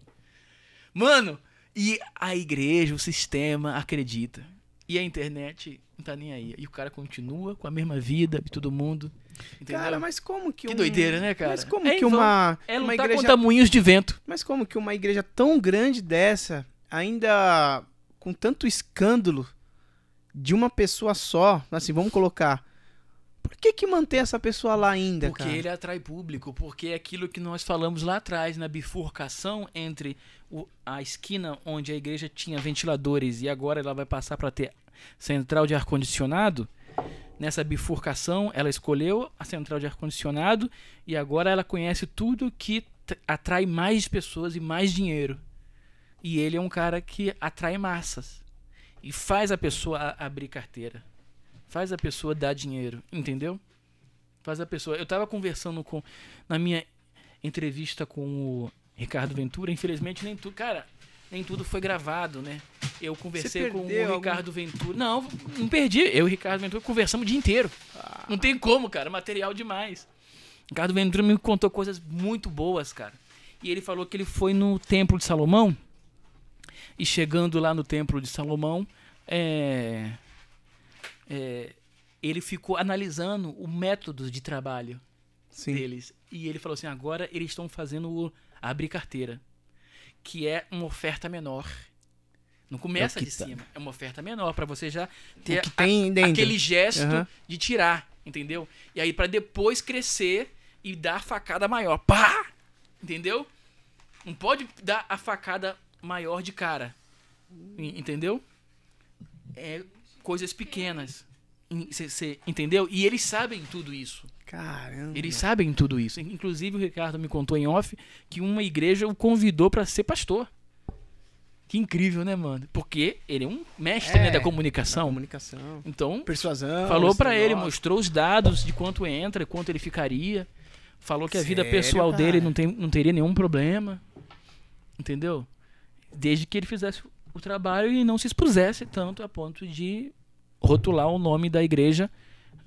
Mano, e a igreja, o sistema acredita. E a internet não tá nem aí. E o cara continua com a mesma vida de todo mundo. Entendeu? Cara, mas como que que um- doideira, né, cara? Mas como É que uma, é uma igreja contra moinhos de vento. Mas como que uma igreja tão grande dessa, ainda com tanto escândalo de uma pessoa só, assim, vamos colocar. Por que que manter essa pessoa lá ainda, Porque cara? ele atrai público, porque é aquilo que nós falamos lá atrás, na bifurcação entre o- a esquina onde a igreja tinha ventiladores e agora ela vai passar para ter central de ar-condicionado. Nessa bifurcação, ela escolheu a central de ar-condicionado e agora ela conhece tudo que atrai mais pessoas e mais dinheiro. E ele é um cara que atrai massas e faz a pessoa abrir carteira, faz a pessoa dar dinheiro, entendeu? Faz a pessoa. Eu tava conversando com na minha entrevista com o Ricardo Ventura, infelizmente nem tudo, cara, nem tudo foi gravado, né? Eu conversei com o algum- Ricardo Ventura. Não, não perdi. Eu e o Ricardo Ventura conversamos o dia inteiro. Ah. Não tem como, cara, material demais. Ricardo Ventura me contou coisas muito boas, cara. E ele falou que ele foi no Templo de Salomão e chegando lá no Templo de Salomão, é, é, ele ficou analisando o método de trabalho Sim. deles. E ele falou assim: agora eles estão fazendo o abrir carteira, que é uma oferta menor. Não começa que de tá. cima, é uma oferta menor para você já ter a- aquele gesto Aham. de tirar, entendeu? E aí para depois crescer e dar a facada maior. Pá! Entendeu? Não pode dar a facada maior de cara. En- Entendeu? É coisas pequenas. Você entendeu? E eles sabem tudo isso. Caramba. Eles sabem tudo isso. Inclusive, o Ricardo me contou em off que uma igreja o convidou para ser pastor. Que incrível, né, mano? Porque ele é um mestre É, né, da comunicação. Comunicação. Então, Persuasão. falou para ele, mostrou os dados de quanto entra, quanto ele ficaria. Falou que a vida Sério, pessoal cara? dele não, tem, não teria nenhum problema. Entendeu? Desde que ele fizesse o trabalho e não se expusesse tanto a ponto de rotular o nome da igreja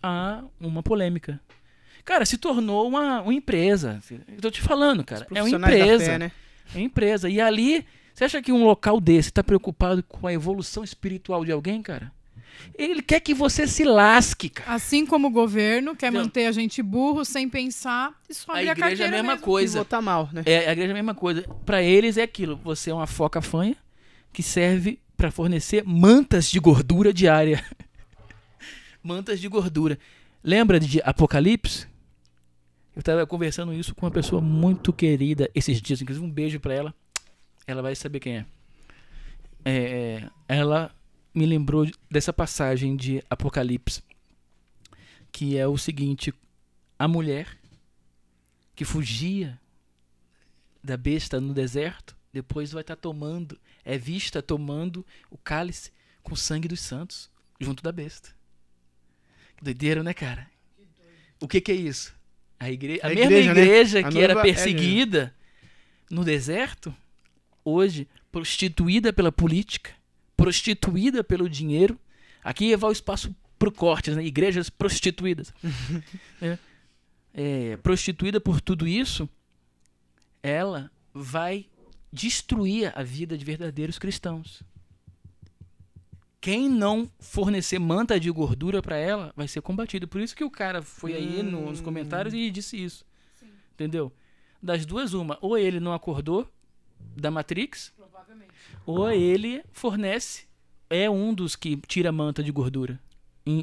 a uma polêmica. Cara, se tornou uma, uma empresa. Eu tô te falando, cara. É uma empresa. fé, né? É uma empresa. E ali, você acha que um local desse tá preocupado com a evolução espiritual de alguém, cara? Ele quer que você se lasque, cara. Assim como o governo quer Não. manter a gente burro sem pensar, isso A abre a, igreja é a mesma mesmo. E coisa. votar mal, né? É, a igreja é a mesma coisa. Pra eles é aquilo. Você é uma foca fanha que serve pra fornecer mantas de gordura diária. mantas de gordura. Lembra de Apocalipse? Eu tava conversando isso com uma pessoa muito querida esses dias. Inclusive, um beijo pra ela. Ela vai saber quem é. É, Ela me lembrou dessa passagem de Apocalipse. Que é o seguinte: a mulher que fugia da besta no deserto, depois vai estar tomando, é vista tomando o cálice com o sangue dos santos, junto da besta. Que doideira, né, cara? O que, que é isso? A, igre... a, A mesma igreja, né? igreja A que era noiva é perseguida no deserto, hoje prostituída pela política, prostituída pelo dinheiro. Aqui vai o espaço pro cortes, né? Igrejas prostituídas. é. É, prostituída por tudo isso, ela vai destruir a vida de verdadeiros cristãos. Quem não fornecer manta de gordura para ela vai ser combatido. Por isso que o cara foi aí no- nos Hum. comentários e disse isso. Entendeu? Das duas, uma. Ou ele não acordou da Matrix, ou ele fornece, é um dos que tira a manta de gordura.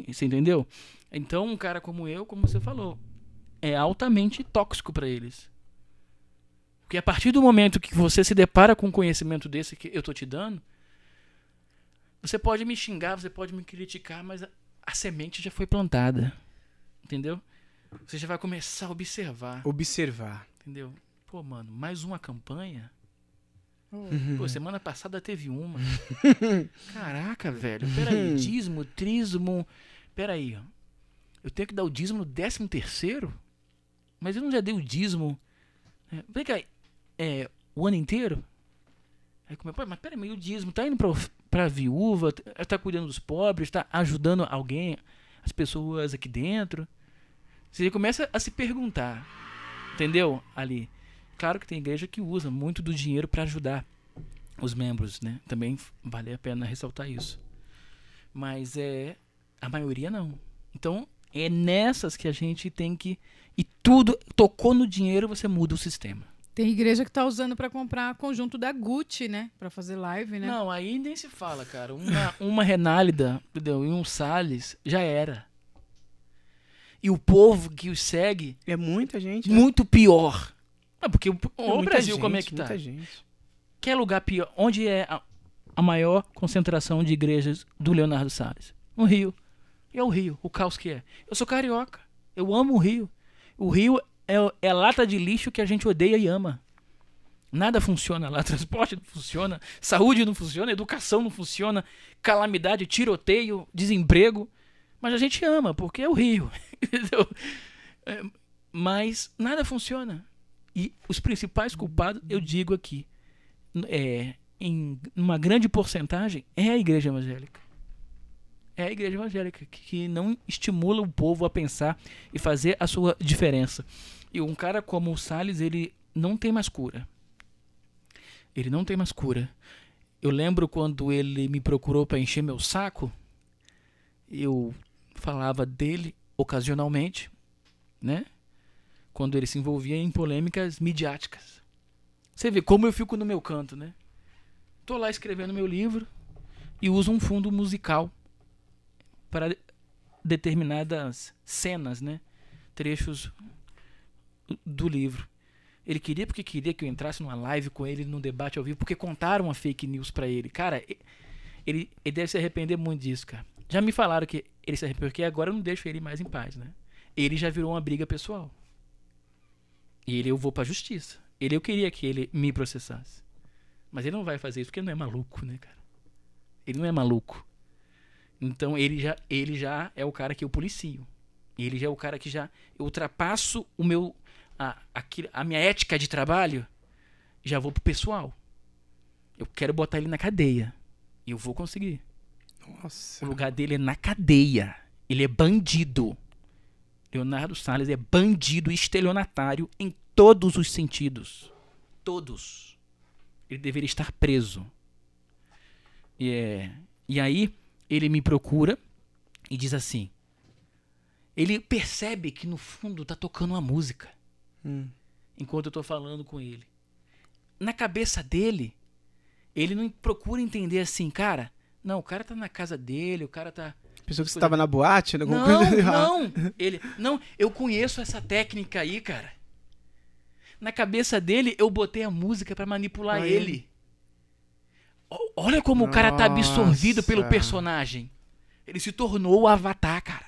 Você entendeu? Então, um cara como eu, como você falou, é altamente tóxico para eles. Porque a partir do momento que você se depara com um conhecimento desse que eu tô te dando, você pode me xingar, você pode me criticar, mas a, a semente já foi plantada. Entendeu? Você já vai começar a observar, Observar. entendeu? Pô, mano, mais uma campanha? Uhum. Pô, semana passada teve uma. Caraca, velho. Peraí, dízimo, trismo. Peraí, ó. Eu tenho que dar o dízimo no décimo terceiro? Mas eu não já dei o dízimo. É, vem cá, é, o ano inteiro? Aí como pô, mas peraí, o dízimo tá indo pra, pra viúva, tá- tá cuidando dos pobres, tá ajudando alguém, as pessoas aqui dentro. Você começa a se perguntar, entendeu? Ali. Claro que tem igreja que usa muito do dinheiro para ajudar os membros, né? Também vale a pena ressaltar isso. Mas é a maioria não. Então é nessas que a gente tem que e tudo tocou no dinheiro você muda o sistema. Tem igreja que tá usando pra comprar conjunto da Gucci, né? Pra fazer live, né? Não, aí nem se fala, cara. Uma, uma Renálida, entendeu? E um Salles já era. E o povo que os segue É muita gente. né? muito pior. Ah, porque o, É o Brasil gente, como é que tá? Muita gente. Quer lugar pior? Onde é a, a maior concentração de igrejas do Leonardo Salles? No Rio. E é o Rio, o caos que é. Eu sou carioca. Eu amo o Rio. O Rio é, é a lata de lixo que a gente odeia e ama. Nada funciona lá. Transporte não funciona. Saúde não funciona. Educação não funciona. Calamidade, tiroteio, desemprego. Mas a gente ama, porque é o Rio. É, mas nada funciona. E os principais culpados, eu digo aqui, é, em uma grande porcentagem, é a igreja evangélica. É a igreja evangélica que, que não estimula o povo a pensar e fazer a sua diferença. E um cara como o Salles, ele não tem mais cura. Ele não tem mais cura. Eu lembro quando ele me procurou para encher meu saco, eu falava dele ocasionalmente, né? Quando ele se envolvia em polêmicas midiáticas. Você vê como eu fico no meu canto, né? Tô lá escrevendo meu livro e uso um fundo musical para determinadas cenas, né? Trechos do livro. Ele queria porque queria que eu entrasse numa live com ele, num debate ao vivo, porque contaram uma fake news pra ele. Cara, ele, ele deve se arrepender muito disso, cara. Já me falaram que ele se arrependeu, porque agora eu não deixo ele mais em paz, né? Ele já virou uma briga pessoal. E ele eu vou pra justiça. Ele eu queria que ele me processasse. Mas ele não vai fazer isso porque ele não é maluco, né, cara? Ele não é maluco. Então ele já, ele já é o cara que eu policio. Ele já é o cara que já eu ultrapasso o meu a, aquilo- a minha ética de trabalho, já vou pro pessoal. Eu quero botar ele na cadeia. E eu vou conseguir. Nossa. O lugar dele é na cadeia. Ele é bandido. Leonardo Salles é bandido e estelionatário em todos os sentidos. Todos. Ele deveria estar preso. E, é, e aí ele me procura e diz assim: ele percebe que no fundo tá tocando uma música Hum. enquanto eu tô falando com ele. Na cabeça dele, ele não procura entender assim, cara. Não, o cara tá na casa dele, o cara tá. Pensou que você tava na boate? né? Alguma Não, coisa? não. Ele, não, eu conheço essa técnica aí, cara. Na cabeça dele, eu botei a música pra manipular ele. ele. O- Olha como o cara tá absorvido pelo Nossa. personagem. Ele se tornou o avatar, cara.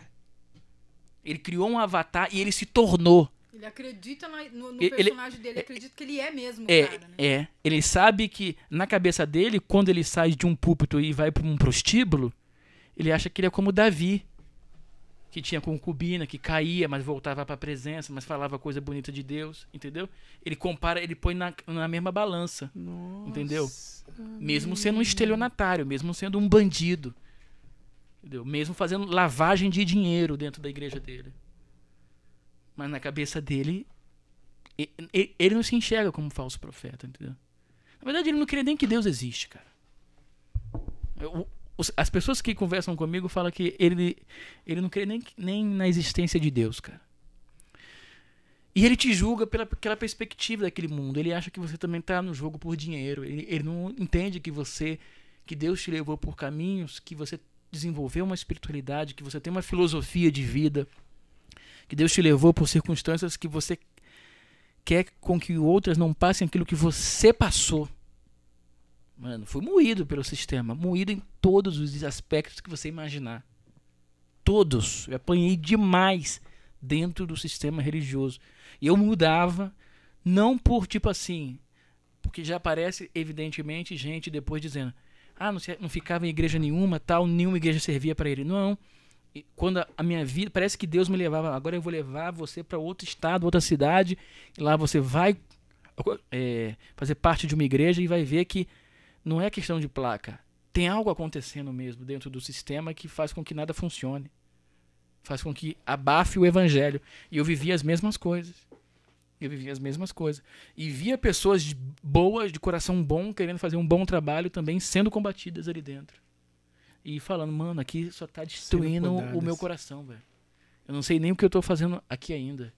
Ele criou um avatar e ele se tornou. Ele acredita na- no, no Ele- personagem dele, acredita que ele é mesmo o É, cara, né? é. Ele sabe que na cabeça dele, quando ele sai de um púlpito e vai para um prostíbulo, ele acha que ele é como Davi, que tinha concubina, que caía, mas voltava para a presença, mas falava coisa bonita de Deus, entendeu? Ele compara, ele põe na, na mesma balança, Nossa. Entendeu? mesmo sendo um estelionatário, mesmo sendo um bandido, entendeu? Mesmo fazendo lavagem de dinheiro dentro da igreja dele. Mas na cabeça dele, ele não se enxerga como falso profeta, entendeu? Na verdade, ele não crê nem que Deus existe, cara. Eu- as pessoas que conversam comigo falam que ele, ele não crê nem, nem na existência de Deus, cara. E ele te julga pela, pela perspectiva daquele mundo. Ele acha que você também tá no jogo por dinheiro. Ele, ele não entende que você, que Deus te levou por caminhos, que você desenvolveu uma espiritualidade, que você tem uma filosofia de vida, que Deus te levou por circunstâncias que você quer com que outras não passem aquilo que você passou. Mano, fui moído pelo sistema, moído em todos os aspectos que você imaginar. Todos. Eu apanhei demais dentro do sistema religioso. E eu mudava, não por tipo assim, porque já aparece evidentemente gente depois dizendo: "Ah, não, não ficava em igreja nenhuma, tal, nenhuma igreja servia para ele". Não. E quando a, a minha vida, parece que Deus me levava, agora eu vou levar você para outro estado, outra cidade, e lá você vai é, fazer parte de uma igreja e vai ver que não é questão de placa. Tem algo acontecendo mesmo dentro do sistema que faz com que nada funcione. Faz com que abafe o evangelho. E eu vivia as mesmas coisas. Eu vivia as mesmas coisas. E via pessoas de- boas, de coração bom, querendo fazer um bom trabalho também sendo combatidas ali dentro. E falando, mano, aqui só tá destruindo o meu coração, velho. Eu não sei nem o que eu tô fazendo aqui ainda.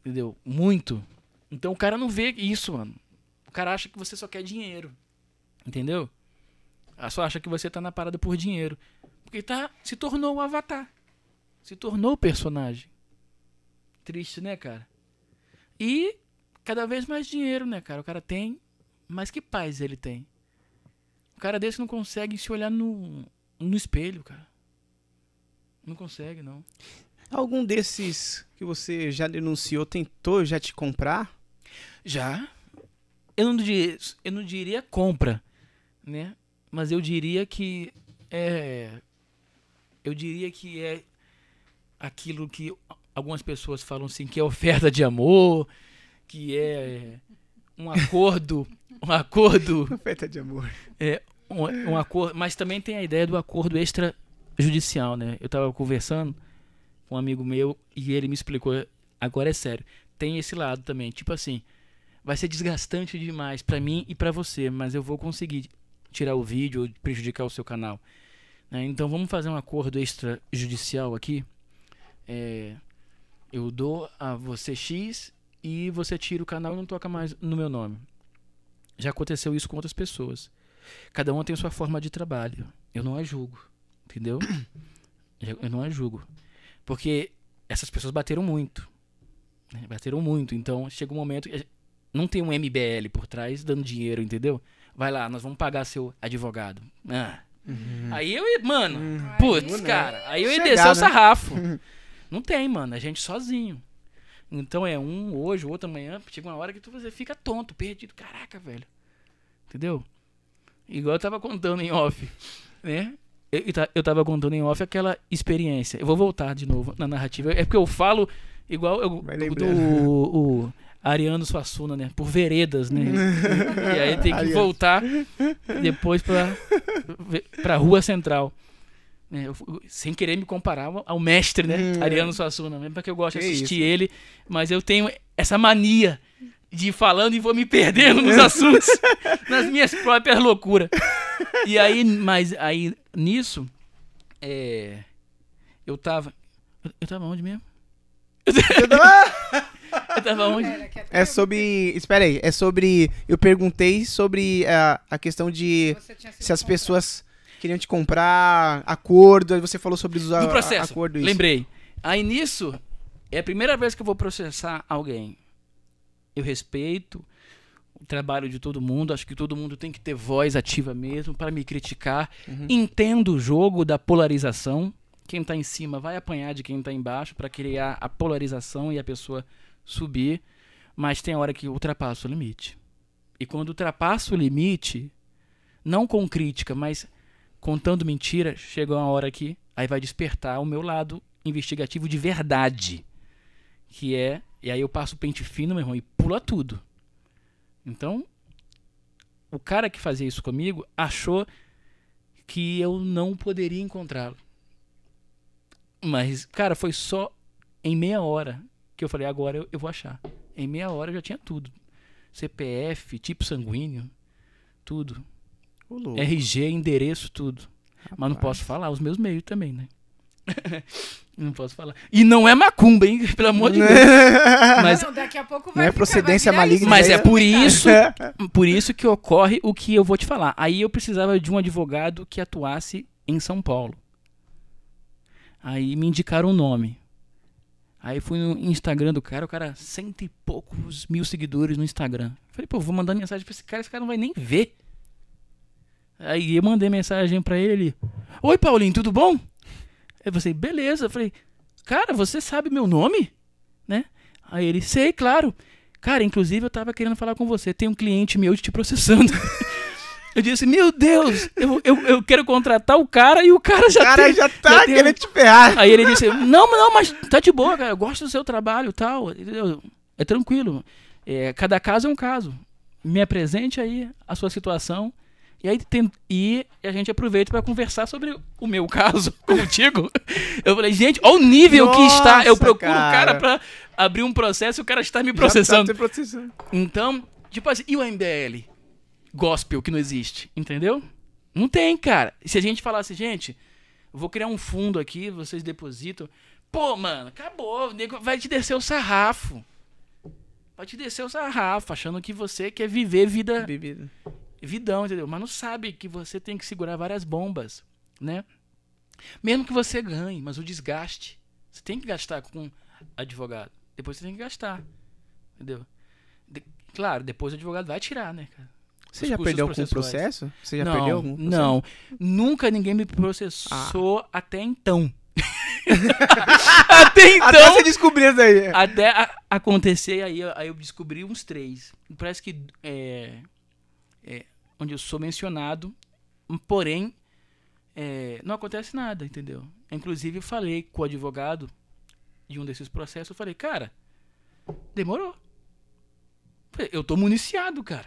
Entendeu? Muito. Então o cara não vê isso, mano. O cara acha que você só quer dinheiro. Entendeu? Ela só acha que você tá na parada por dinheiro. Porque tá, se tornou o avatar. Se tornou o personagem. Triste, né, cara? E cada vez mais dinheiro, né, cara? O cara tem, mas que paz ele tem? O cara desse não consegue se olhar no, no espelho, cara. Não consegue, não. Algum desses que você já denunciou tentou já te comprar? Já. Eu não diria, eu não diria compra, né? Mas eu diria que é eu diria que é aquilo que algumas pessoas falam assim que é oferta de amor, que é um acordo, um acordo Oferta de amor. um, um acordo, mas também tem a ideia do acordo extrajudicial, né? Eu tava conversando com um amigo meu e ele me explicou, agora é sério, tem esse lado também, tipo assim, vai ser desgastante demais pra mim e pra você, mas eu vou conseguir tirar o vídeo ou prejudicar o seu canal. né? Então vamos fazer um acordo extrajudicial aqui. É, eu dou a você X e você tira o canal e não toca mais no meu nome. Já aconteceu isso com outras pessoas. Cada um tem sua forma de trabalho. Eu não a julgo, entendeu? Eu não a julgo. Porque essas pessoas bateram muito. né? Bateram muito. Então chega um momento não tem um MBL por trás dando dinheiro, entendeu? Vai lá, nós vamos pagar seu advogado. Ah. Aí eu, ia- mano, putz, Aí, né? cara, aí eu ia Chegar, descer o né? sarrafo. Não tem, mano, a gente sozinho. Então é um hoje, outro amanhã. Chega uma hora que tu você fica tonto, perdido. Caraca, velho. Entendeu? Igual eu tava contando em off, né? Eu, eu ta- eu tava contando em off aquela experiência. Eu vou voltar de novo na narrativa. É porque eu falo igual eu, Vai do, lembrando. o- Ariano Suassuna, né? Por veredas, né? e aí tem que Ariano. voltar depois pra, pra Rua Central. É, eu sem querer me comparar ao- mestre, né? Hum, Ariano Suassuna, mesmo porque eu gosto de assistir isso. ele, mas eu tenho essa mania de ir falando e vou me perdendo nos assuntos, nas minhas próprias loucuras. E aí, mas aí nisso, é, eu tava. eu- Eu tava onde mesmo? Eu tava onde? É sobre. Espera aí, é sobre. Eu perguntei sobre a, a questão de se as pessoas queriam te comprar acordo, aí você falou sobre os a- Do processo. acordo. isso. Lembrei. Aí nisso, é a primeira vez que eu vou processar alguém. Eu respeito o trabalho de todo mundo, acho que todo mundo tem que ter voz ativa mesmo para me criticar. Uhum. Entendo o jogo da polarização. Quem tá em cima vai apanhar de quem tá embaixo para criar a polarização e a pessoa subir, mas tem hora que ultrapassa o limite. E quando ultrapassa o limite, não com crítica, mas contando mentira, chega uma hora que aí vai despertar o meu lado investigativo de verdade. Que é. E aí eu passo o pente fino, meu irmão, e pula tudo. Então, o cara que fazia isso comigo achou que eu não poderia encontrá-lo. Mas, cara, foi só em meia hora que eu falei, agora eu, eu vou achar. Em meia hora eu já tinha tudo. CPF, tipo sanguíneo, tudo. RG, endereço, tudo. Mas não Rapaz. posso falar os meus meios também, né? não posso falar. E não é macumba, hein? Pelo amor de Deus. Mas, Não, daqui a pouco Não vai é ficar- procedência maligna, isso. mas é né? por isso, por isso que ocorre o que eu vou te falar. Aí eu precisava de um advogado que atuasse em São Paulo. Aí me indicaram o nome. Aí fui no Instagram do cara, o cara cento e poucos mil seguidores no Instagram. Falei, pô, vou mandar mensagem pra esse cara, esse cara não vai nem ver. Aí eu mandei mensagem pra ele, Oi Paulinho, tudo bom? Eu falei, beleza. Eu falei, cara, você sabe meu nome? Né? Aí ele, sei, claro. Cara, inclusive eu tava querendo falar com você. Tem um cliente meu te processando. eu disse, meu Deus, eu, eu, eu quero contratar o cara e o cara já O cara tem. já tá já tem querendo um- te ferrar. Aí ele disse, não, não, mas tá de boa, cara. Eu gosto do seu trabalho e tal. entendeu? É tranquilo. É, cada caso é um caso. Me apresente aí a sua situação. E aí tem, e a gente aproveita para conversar sobre o meu caso contigo. Eu falei, gente, olha o nível que está. Eu Nossa, procuro o cara. cara para abrir um processo e o cara está me tá processando. te processando. Então, tipo assim, e o MBL? Gospel que não existe, entendeu? Não tem, cara. Se a gente falasse, gente, eu vou criar um fundo aqui, vocês depositam. Pô, mano, acabou. O nego vai te descer o sarrafo. Vai te descer o sarrafo, achando que você quer viver vida Bebida. vidão, entendeu? Mas não sabe que você tem que segurar várias bombas, né? Mesmo que você ganhe, mas o desgaste. Você tem que gastar com advogado. Depois você tem que gastar. Entendeu? De- claro, depois o advogado vai tirar, né, cara? Você já perdeu algum processo? Você já não, perdeu algum processo? Não. Nunca ninguém me processou até então. até então. Até você descobrir isso aí. Até a- acontecer, aí, eu- aí eu descobri uns três. Parece que é, é, onde eu sou mencionado, porém, é, não acontece nada, entendeu? Inclusive, eu falei com o advogado de um desses processos, eu falei, cara, demorou. Eu tô municiado, cara.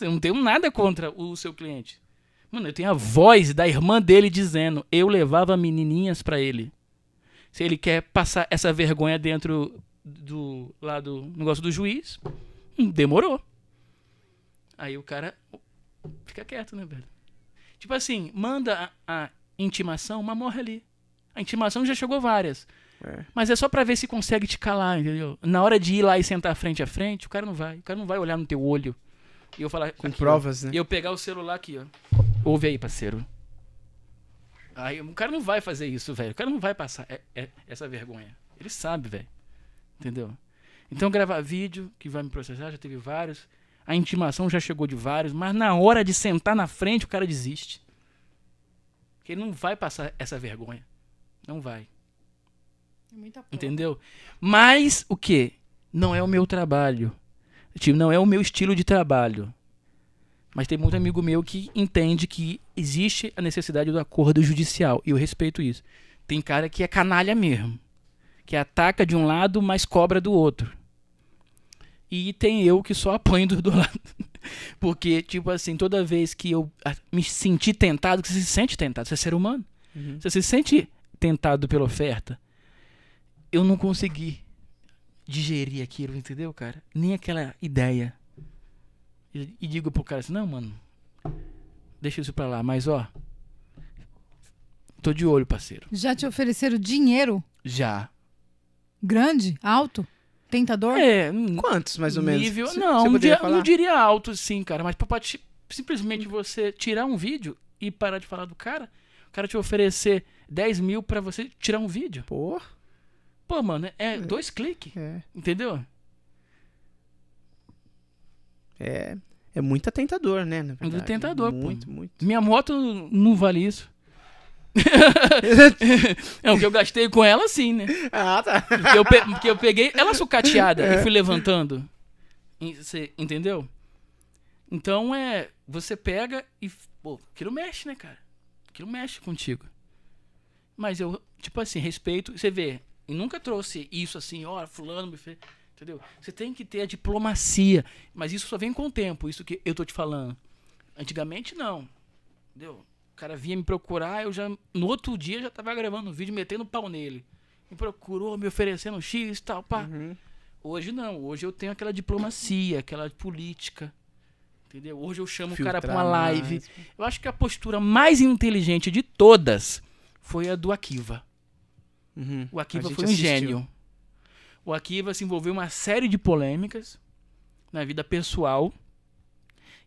Eu não tenho nada contra o seu cliente. Mano, eu tenho a voz da irmã dele dizendo, eu levava menininhas pra ele se ele quer passar essa vergonha dentro do lá do negócio do juiz, hum, demorou. Aí o cara fica quieto, né, velho? Tipo assim, manda a, a intimação, mas morre ali. A intimação já chegou várias. É. Mas é só pra ver se consegue te calar, entendeu? Na hora de ir lá e sentar frente a frente, o cara não vai. O cara não vai olhar no teu olho. E eu falar Com aqui, ó. provas, né? E eu pegar o celular aqui, ó. Ouve aí, parceiro. Aí o cara não vai fazer isso, velho. O cara não vai passar é- é- essa vergonha. Ele sabe, velho. Entendeu? Então gravar vídeo, que vai me processar, já teve vários. A intimação já chegou de vários, mas na hora de sentar na frente, o cara desiste. Porque ele não vai passar essa vergonha. Não vai. Muita prova. Entendeu? Mas o que? Não é o meu trabalho. Tipo, não é o meu estilo de trabalho. Mas tem muito amigo meu que entende que existe a necessidade do acordo judicial. E eu respeito isso. Tem cara que é canalha mesmo. Que ataca de um lado, mas cobra do outro. E tem eu que só apanho do, do lado. Porque, tipo assim, toda vez que eu ah, me senti tentado, que você se sente tentado, você é ser humano. Uhum. Você se sente tentado pela oferta. Eu não consegui digerir aquilo, entendeu, cara? Nem aquela ideia. E, e digo pro cara assim, não, mano, deixa isso pra lá, mas ó, tô de olho, parceiro. Já te ofereceram dinheiro Já. grande, alto, tentador? É, Quantos, mais ou menos? nível. Você- não, poderia diria, falar? não diria alto, sim, cara, mas pra, simplesmente você tirar um vídeo e parar de falar do cara, o cara te oferecer 10 mil pra você tirar um vídeo. Pô, Pô, mano, é dois cliques, é. entendeu? É, é muito tentador, né? na verdade. tentador, pô. Muito, muito. Minha moto não vale isso. é o que eu gastei com ela, sim, né? ah, tá. Porque eu, pe- porque eu peguei ela sucateada e fui levantando. Você entendeu? Então é. Você pega e. Pô, aquilo mexe, né, cara? Aquilo mexe contigo. Mas eu, tipo assim, respeito. Você vê, e nunca trouxe isso assim, ó, fulano me fez. Entendeu? Você tem que ter a diplomacia. Mas isso só vem com o tempo, isso que eu tô te falando. Antigamente não. Entendeu? O cara vinha me procurar, eu já. No outro dia já tava gravando um vídeo metendo pau nele. Me procurou, me oferecendo X e tal, pá. Uhum. Hoje não, hoje eu tenho aquela diplomacia, aquela política. Entendeu? Hoje eu chamo o cara pra uma Filtrar live. mais. Eu acho que a postura mais inteligente de todas foi a do Akiva. Uhum. O Akiva foi um assistiu. gênio. O Akiva se envolveu em uma série de polêmicas na vida pessoal.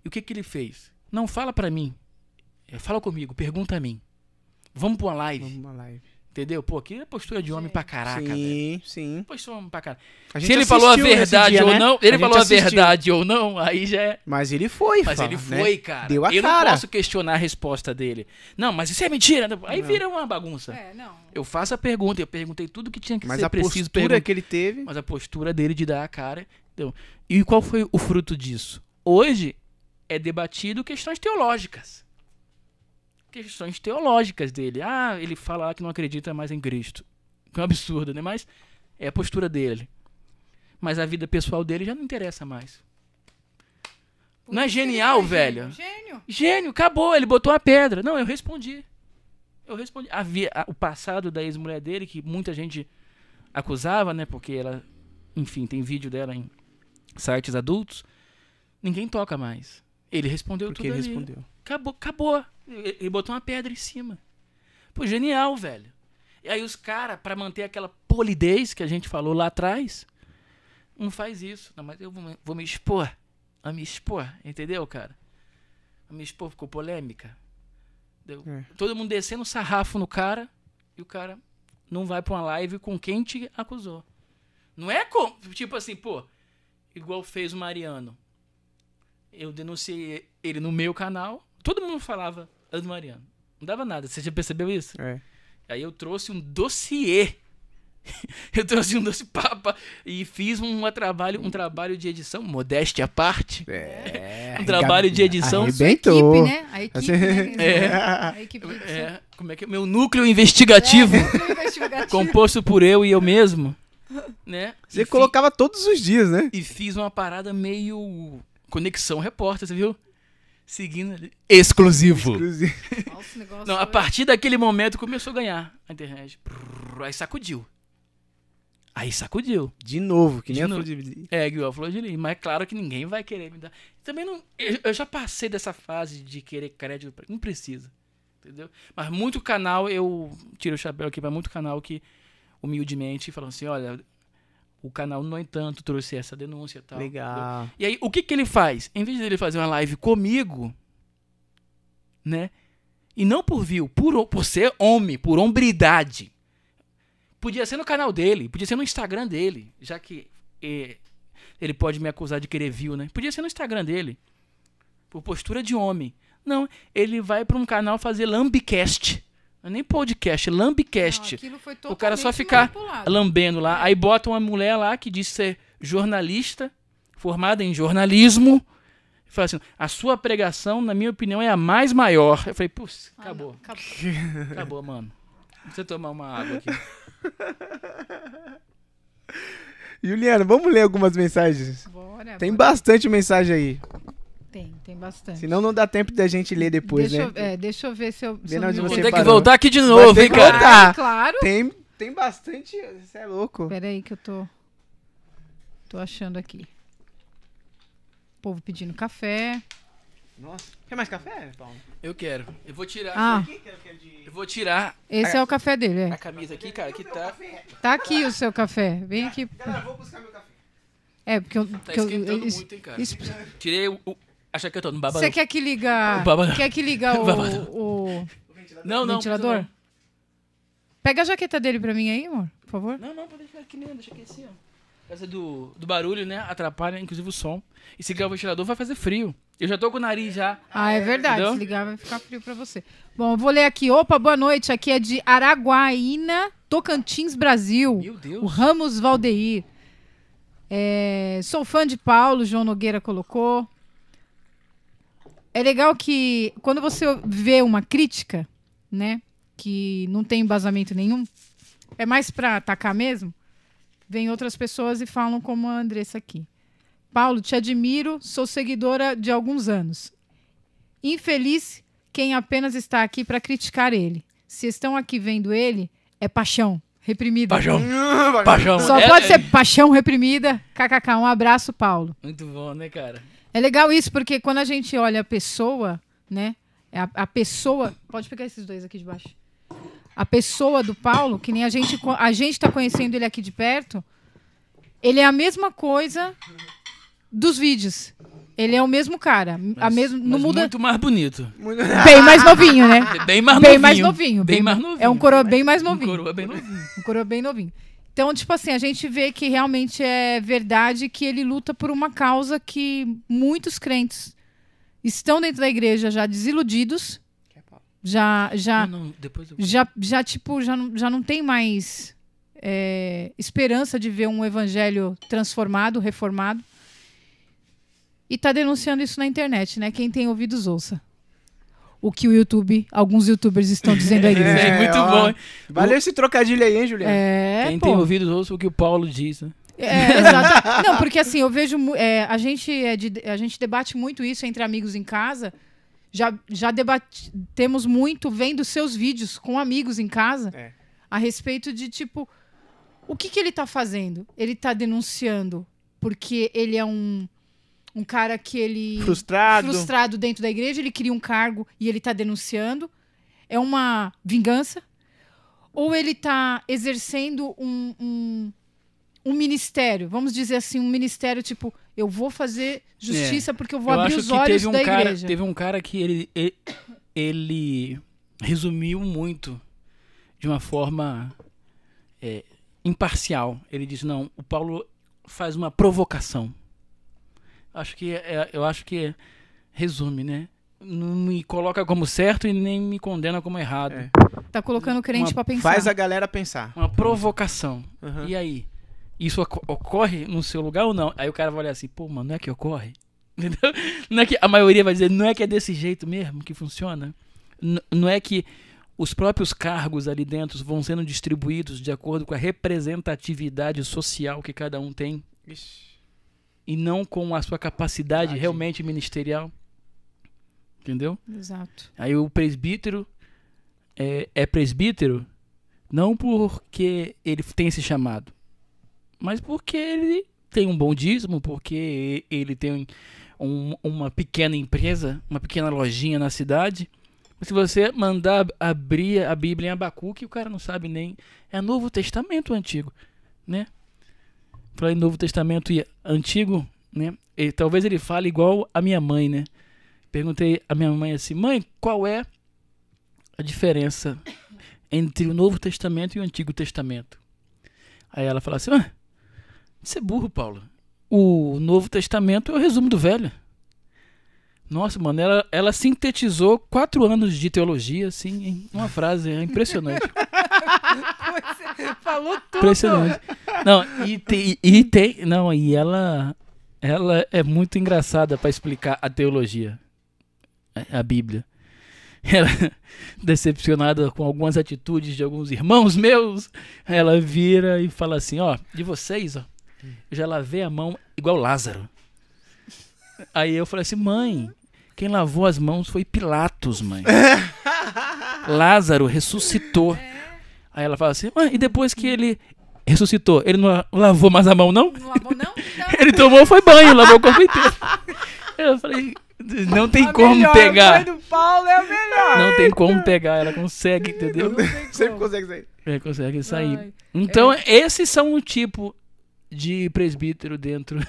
E o que que ele fez? Não fala pra mim. É, Fala comigo, pergunta a mim. Vamos pra uma live, Vamos uma live. Entendeu? Pô, aqui é postura de homem pra caraca, velho. sim, sim. Postura de homem pra caraca. A gente Se ele falou a verdade dia, ou né? não, A ele gente falou a verdade ou não, aí já é. Mas ele foi, Mas fala, ele né? foi, cara. Deu a eu cara. não posso questionar a resposta dele. Não, mas isso é mentira. Aí Não. vira uma bagunça. É, não. Eu faço a pergunta, eu perguntei tudo que tinha que Mas ser a preciso postura perguntar. que ele teve. Mas a postura dele de dar a cara. Entendeu? E qual foi o fruto disso? Hoje é debatido questões teológicas. Questões teológicas dele. Ah, ele fala lá que não acredita mais em Cristo. Que é um absurdo, né? Mas é a postura dele. Mas a vida pessoal dele já não interessa mais. Por Não é genial, foi velho? Gênio. Gênio. Acabou, ele botou a pedra. Não, eu respondi. Eu respondi. Havia, o passado da ex-mulher dele, que muita gente acusava, né? Porque ela, enfim, tem vídeo dela em sites adultos. Ninguém toca mais. Ele respondeu Porque tudo ele ali. respondeu. Acabou, acabou. Ele, botou uma pedra em cima. Pô, genial, velho. E aí os caras, pra manter aquela polidez que a gente falou lá atrás, não faz isso. Não, mas eu vou, me- vou me expor. A me expor, entendeu, cara? A me expor ficou polêmica. Deu- É. Todo mundo descendo sarrafo no cara e o cara não vai pra uma live com quem te acusou. Não é como, tipo assim, pô, igual fez o Mariano. Eu denunciei ele no meu canal, todo mundo falava é do Mariano. Não dava nada, você já percebeu isso? É. Aí eu trouxe um dossiê. eu trouxe um dossiê papa e fiz um, trabalho, um trabalho de edição, modéstia à parte. É. Um trabalho de edição. Arrebentou. Equipe, né? A equipe, Assim- né? É. A equipe. É, como é que é? Meu núcleo investigativo, É, núcleo investigativo. composto por eu e eu mesmo, né? Você E fi- colocava todos os dias, né? E fiz uma parada meio conexão repórter, você viu? Seguindo ali. Exclusivo. Inclusive. Nossa, Não, a foi- partir daquele momento começou a ganhar a internet. Aí sacudiu. Aí sacudiu. De novo, que De nem a novo. flor de... É, igual a Flor de Lis. Mas é claro que ninguém vai querer me dar. Também não. Eu, eu já passei dessa fase de querer crédito. pra- Não precisa. Entendeu? Mas muito canal, eu tiro o chapéu aqui pra muito canal que, humildemente, falam assim: olha, o canal, no entanto, trouxe essa denúncia e tal. Legal. E aí, o que que ele faz? Em vez dele fazer uma live comigo, né? E não por view, por, por ser homem, por hombridade. Podia ser no canal dele, podia ser no Instagram dele, já que eh, ele pode me acusar de querer view, né? Podia ser no Instagram dele, por postura de homem. Não, ele vai pra um canal fazer lambicast. Não é nem podcast, é lambicast o cara só ficar manipulado. lambendo lá. Aí bota uma mulher lá que diz ser jornalista, formada em jornalismo. E fala assim: a sua pregação, na minha opinião, é a mais maior. Eu falei, putz, Ah, acabou. não, acabou. Acabou, mano. Você tomar uma água aqui. Juliana, vamos ler algumas mensagens. Bora. Tem bastante mensagem aí. Tem, tem bastante. Senão não dá tempo da gente ler depois, deixa, né? eu, é, deixa eu ver se eu. Se eu não Vou ter que parou. voltar aqui de novo, hein, que cara? voltar. Ah, claro. Tem, tem bastante. Você é louco. Peraí que eu tô. Tô achando aqui. Povo pedindo café. Nossa. Quer mais café, Paulo? Eu quero. Eu vou tirar. Ah, que é de... Eu vou tirar esse é o café dele, a é. camisa aqui, cara, que tá, Tá aqui o seu café. Vem aqui. Galera, vou buscar meu café. É, porque eu. tá porque eu- esquentando isso- muito, hein, cara. isso- Tirei o. o a chaqueta no babado. Você quer que liga. O babado. Quer que liga o, Babado. o Não, não. ventilador? precisa Pega a jaqueta dele pra mim aí, amor, por favor. Não, não, não pode deixar aqui mesmo, deixa aqui assim, ó. Por causa do, do barulho, né? Atrapalha, inclusive, o som. E se ligar o ventilador, vai fazer frio. Eu já tô com o nariz já. Ah, é verdade. Entendeu? Se ligar, vai ficar frio pra você. Bom, eu vou ler aqui. Opa, boa noite. Aqui é de Araguaína, Tocantins, Brasil. Meu O Deus. Ramos Valdeir. É, sou fã de Paulo, João Nogueira colocou. É legal que quando você vê uma crítica, né, que não tem embasamento nenhum, é mais pra atacar mesmo. Vem outras pessoas e falam como a Andressa aqui. Paulo, te admiro, sou seguidora de alguns anos. Infeliz quem apenas está aqui para criticar ele. Se estão aqui vendo ele, é paixão reprimida. Paixão. Paixão. Só É- pode é- ser paixão reprimida. KKK, um abraço, Paulo. Muito bom, né, cara? É legal isso, porque quando a gente olha a pessoa, né? é A, a pessoa. Pode pegar esses dois aqui de baixo. A pessoa do Paulo, que nem a gente, a gente tá conhecendo ele aqui de perto, ele é a mesma coisa dos vídeos. Ele é o mesmo cara. a Mas- mesmo, não muda. muito mais bonito. Bem mais novinho, né? Bem mais bem novinho. mais novinho. Bem mais novinho. É um coroa bem mais Um novinho. coroa bem novinho. Um coroa bem novinho. Então, tipo assim, a gente vê que realmente é verdade que ele luta por uma causa que muitos crentes estão dentro da igreja já desiludidos, já, já, Não, não, já, já tipo, já não, já não tem mais é, esperança de ver um evangelho transformado, reformado. E tá denunciando isso na internet, né? Quem tem ouvidos, ouça. O que o YouTube, alguns youtubers estão dizendo à igreja. É, muito ó. bom, hein? Valeu esse trocadilho aí, hein, Juliano? É, Quem pô. tem ouvidos ouça o que o Paulo diz, né? É, exato. Não, porque assim, eu vejo. é, a, gente é de- a gente debate muito isso entre amigos em casa. Já, já debate, temos muito vendo seus vídeos com amigos em casa É. a respeito de tipo. O que, que ele tá fazendo? Ele tá denunciando porque ele é um, um cara que ele. Frustrado. frustrado dentro da igreja, ele cria um cargo e ele tá denunciando. É uma vingança? Ou ele tá exercendo um, um, um ministério? Vamos dizer assim, um ministério tipo, eu vou fazer justiça porque eu vou eu abrir acho os que olhos teve um da cara, igreja. teve um cara que ele, ele, ele resumiu muito de uma forma é, imparcial. Ele disse não, o Paulo faz uma provocação. Acho que é, eu acho que resume, né? Não me coloca como certo e nem me condena como errado. É. Tá colocando o crente Uma- pra pensar. Faz a galera pensar. Uma provocação. Uhum. E aí? Isso oco- ocorre no seu lugar ou não? Aí o cara vai olhar assim, pô, mano, não é que ocorre? Entendeu? Não é que a maioria vai dizer, não é que é desse jeito mesmo que funciona? N- não é que os próprios cargos ali dentro vão sendo distribuídos de acordo com a representatividade social que cada um tem Ixi. E não com a sua capacidade Verdade. realmente ministerial? Entendeu? Exato. Aí o presbítero é, é presbítero não porque ele tem esse chamado, mas porque ele tem um bom dízimo, porque ele tem um- uma pequena empresa, uma pequena lojinha na cidade. Mas se você mandar abrir a Bíblia em Abacuque, o cara não sabe nem. É Novo Testamento ou Antigo, né? Falei Novo Testamento e Antigo, né? E talvez ele fale igual a minha mãe, né? Perguntei à minha mãe assim: mãe, qual é a diferença entre o Novo Testamento e o Antigo Testamento? Aí ela falou assim: ah, você é burro, Paulo. O Novo Testamento é o resumo do Velho. Nossa, mano, ela, ela sintetizou quatro anos de teologia, assim, em uma frase. É impressionante. Falou tudo. Impressionante. Não, e tem, e tem. Não, e ela. Ela é muito engraçada pra explicar a teologia. A a Bíblia. Ela, decepcionada com algumas atitudes de alguns irmãos meus, ela vira e fala assim: Ó, de vocês, ó, eu já lavei a mão igual Lázaro. Aí eu falei assim, mãe, quem lavou as mãos foi Pilatos, mãe. Lázaro ressuscitou. Aí ela fala assim, mãe, e depois que ele ressuscitou, ele não lavou mais a mão, não? Não lavou, não? Então, Ele tomou foi banho, lavou o corpo inteiro. Eu falei, não tem A como melhor pegar. mãe do Paulo é a melhor. Não tem como pegar, ela consegue, entendeu? não tem Sempre como. consegue sair. Ela consegue sair. Ai. Então, esses são o tipo de presbítero dentro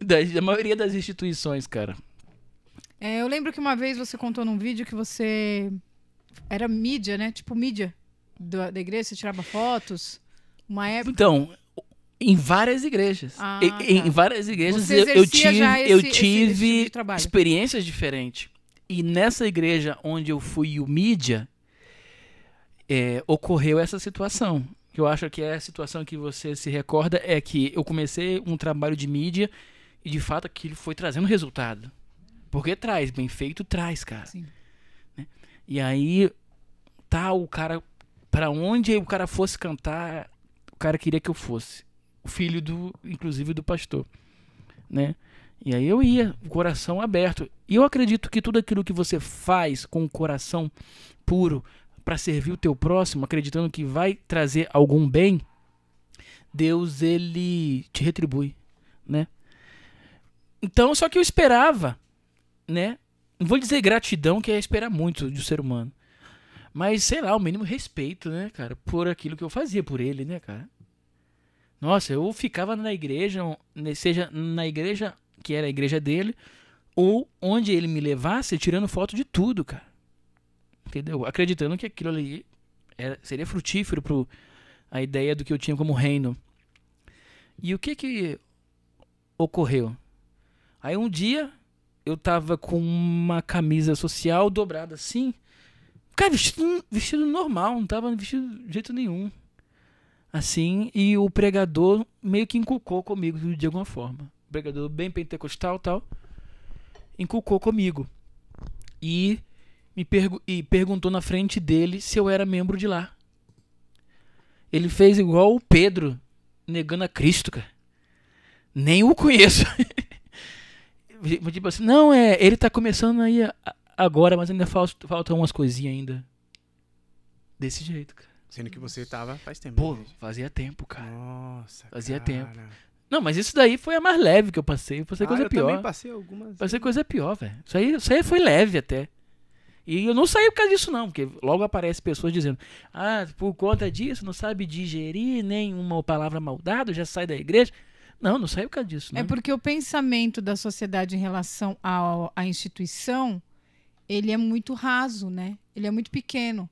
da, da maioria das instituições, cara. É, eu lembro que uma vez você contou num vídeo que você era mídia, né? Tipo mídia da, da igreja, você tirava fotos. Uma época. Então, em várias igrejas. Ah, em, tá. em várias igrejas eu, eu tive, eu esse- tipo tive trabalho. experiências diferentes. E nessa igreja onde eu fui o mídia, é, ocorreu essa situação. Que eu acho que é a situação que você se recorda é que eu comecei um trabalho de mídia e de fato aquilo foi trazendo resultado. Porque traz, bem feito traz, cara. Sim. E aí tá o cara Pra onde o cara fosse cantar, o cara queria que eu fosse. O filho do, inclusive do pastor, né? E aí eu ia, coração aberto. E eu acredito que tudo aquilo que você faz com o coração puro para servir o teu próximo, acreditando que vai trazer algum bem, Deus ele te retribui, né? Então, só que eu esperava, né? Não vou dizer gratidão, que é esperar muito do ser humano. Mas, sei lá, o mínimo respeito, né, cara? Por aquilo que eu fazia por ele, né, cara? Nossa, eu ficava na igreja, né, seja na igreja que era a igreja dele, ou onde ele me levasse, tirando foto de tudo, cara. Entendeu? Acreditando que aquilo ali era, seria frutífero pro a ideia do que eu tinha como reino. E o que que ocorreu? Aí um dia eu tava com uma camisa social dobrada assim, Cara, vestido, vestido normal, não tava vestido de jeito nenhum. Assim, e o pregador meio que inculcou comigo de alguma forma. O pregador bem pentecostal tal, inculcou comigo. E me pergu e perguntou na frente dele se eu era membro de lá. Ele fez igual o Pedro, negando a Cristo, cara. Nem o conheço. tipo assim, não, é, ele tá começando aí a- agora, mas ainda falta, falta umas coisinhas ainda. Desse jeito, cara. Sendo que você tava faz tempo. Pô, igreja. fazia tempo, cara. Nossa, Fazia cara. tempo. Não, mas isso daí foi a mais leve que eu passei. Passei Ah, coisa eu também pior. passei algumas. Passei coisa pior, velho. Isso aí, isso aí foi leve até. E eu não saí por causa disso, não, porque logo aparece pessoas dizendo: Ah, por conta disso, não sabe digerir nenhuma palavra maldada, já sai da igreja. Não, não saiu por causa disso. É Não. porque o pensamento da sociedade em relação à instituição, ele é muito raso, né? Ele é muito pequeno.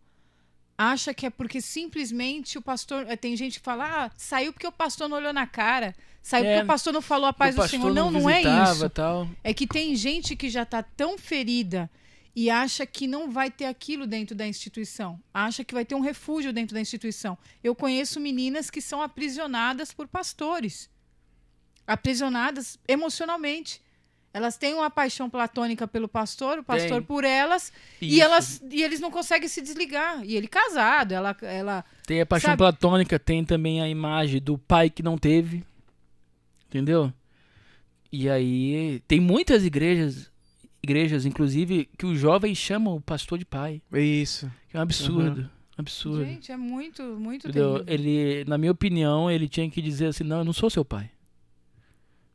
Acha que é porque simplesmente o pastor. eh, Tem gente que fala, ah, saiu porque o pastor não olhou na cara. Saiu É, porque o pastor não falou a paz do Senhor. Não, não é visitava, isso. Tal. É que tem gente que já está tão ferida e acha que não vai ter aquilo dentro da instituição. Acha que vai ter um refúgio dentro da instituição. Eu conheço meninas que são aprisionadas por pastores. Aprisionadas emocionalmente. Elas têm uma paixão platônica pelo pastor, o pastor Tem. por elas, e Isso. elas e eles não conseguem se desligar. E ele casado, ela ela Tem a paixão Sabe? platônica, tem também a imagem do pai que não teve. Entendeu? E aí tem muitas igrejas, igrejas inclusive, que os jovens chamam o pastor de pai. Isso. Que é um absurdo. um Absurdo. Gente, é muito muito Entendeu? terrível. Ele, na minha opinião, ele tinha que dizer assim: não, eu não sou seu pai.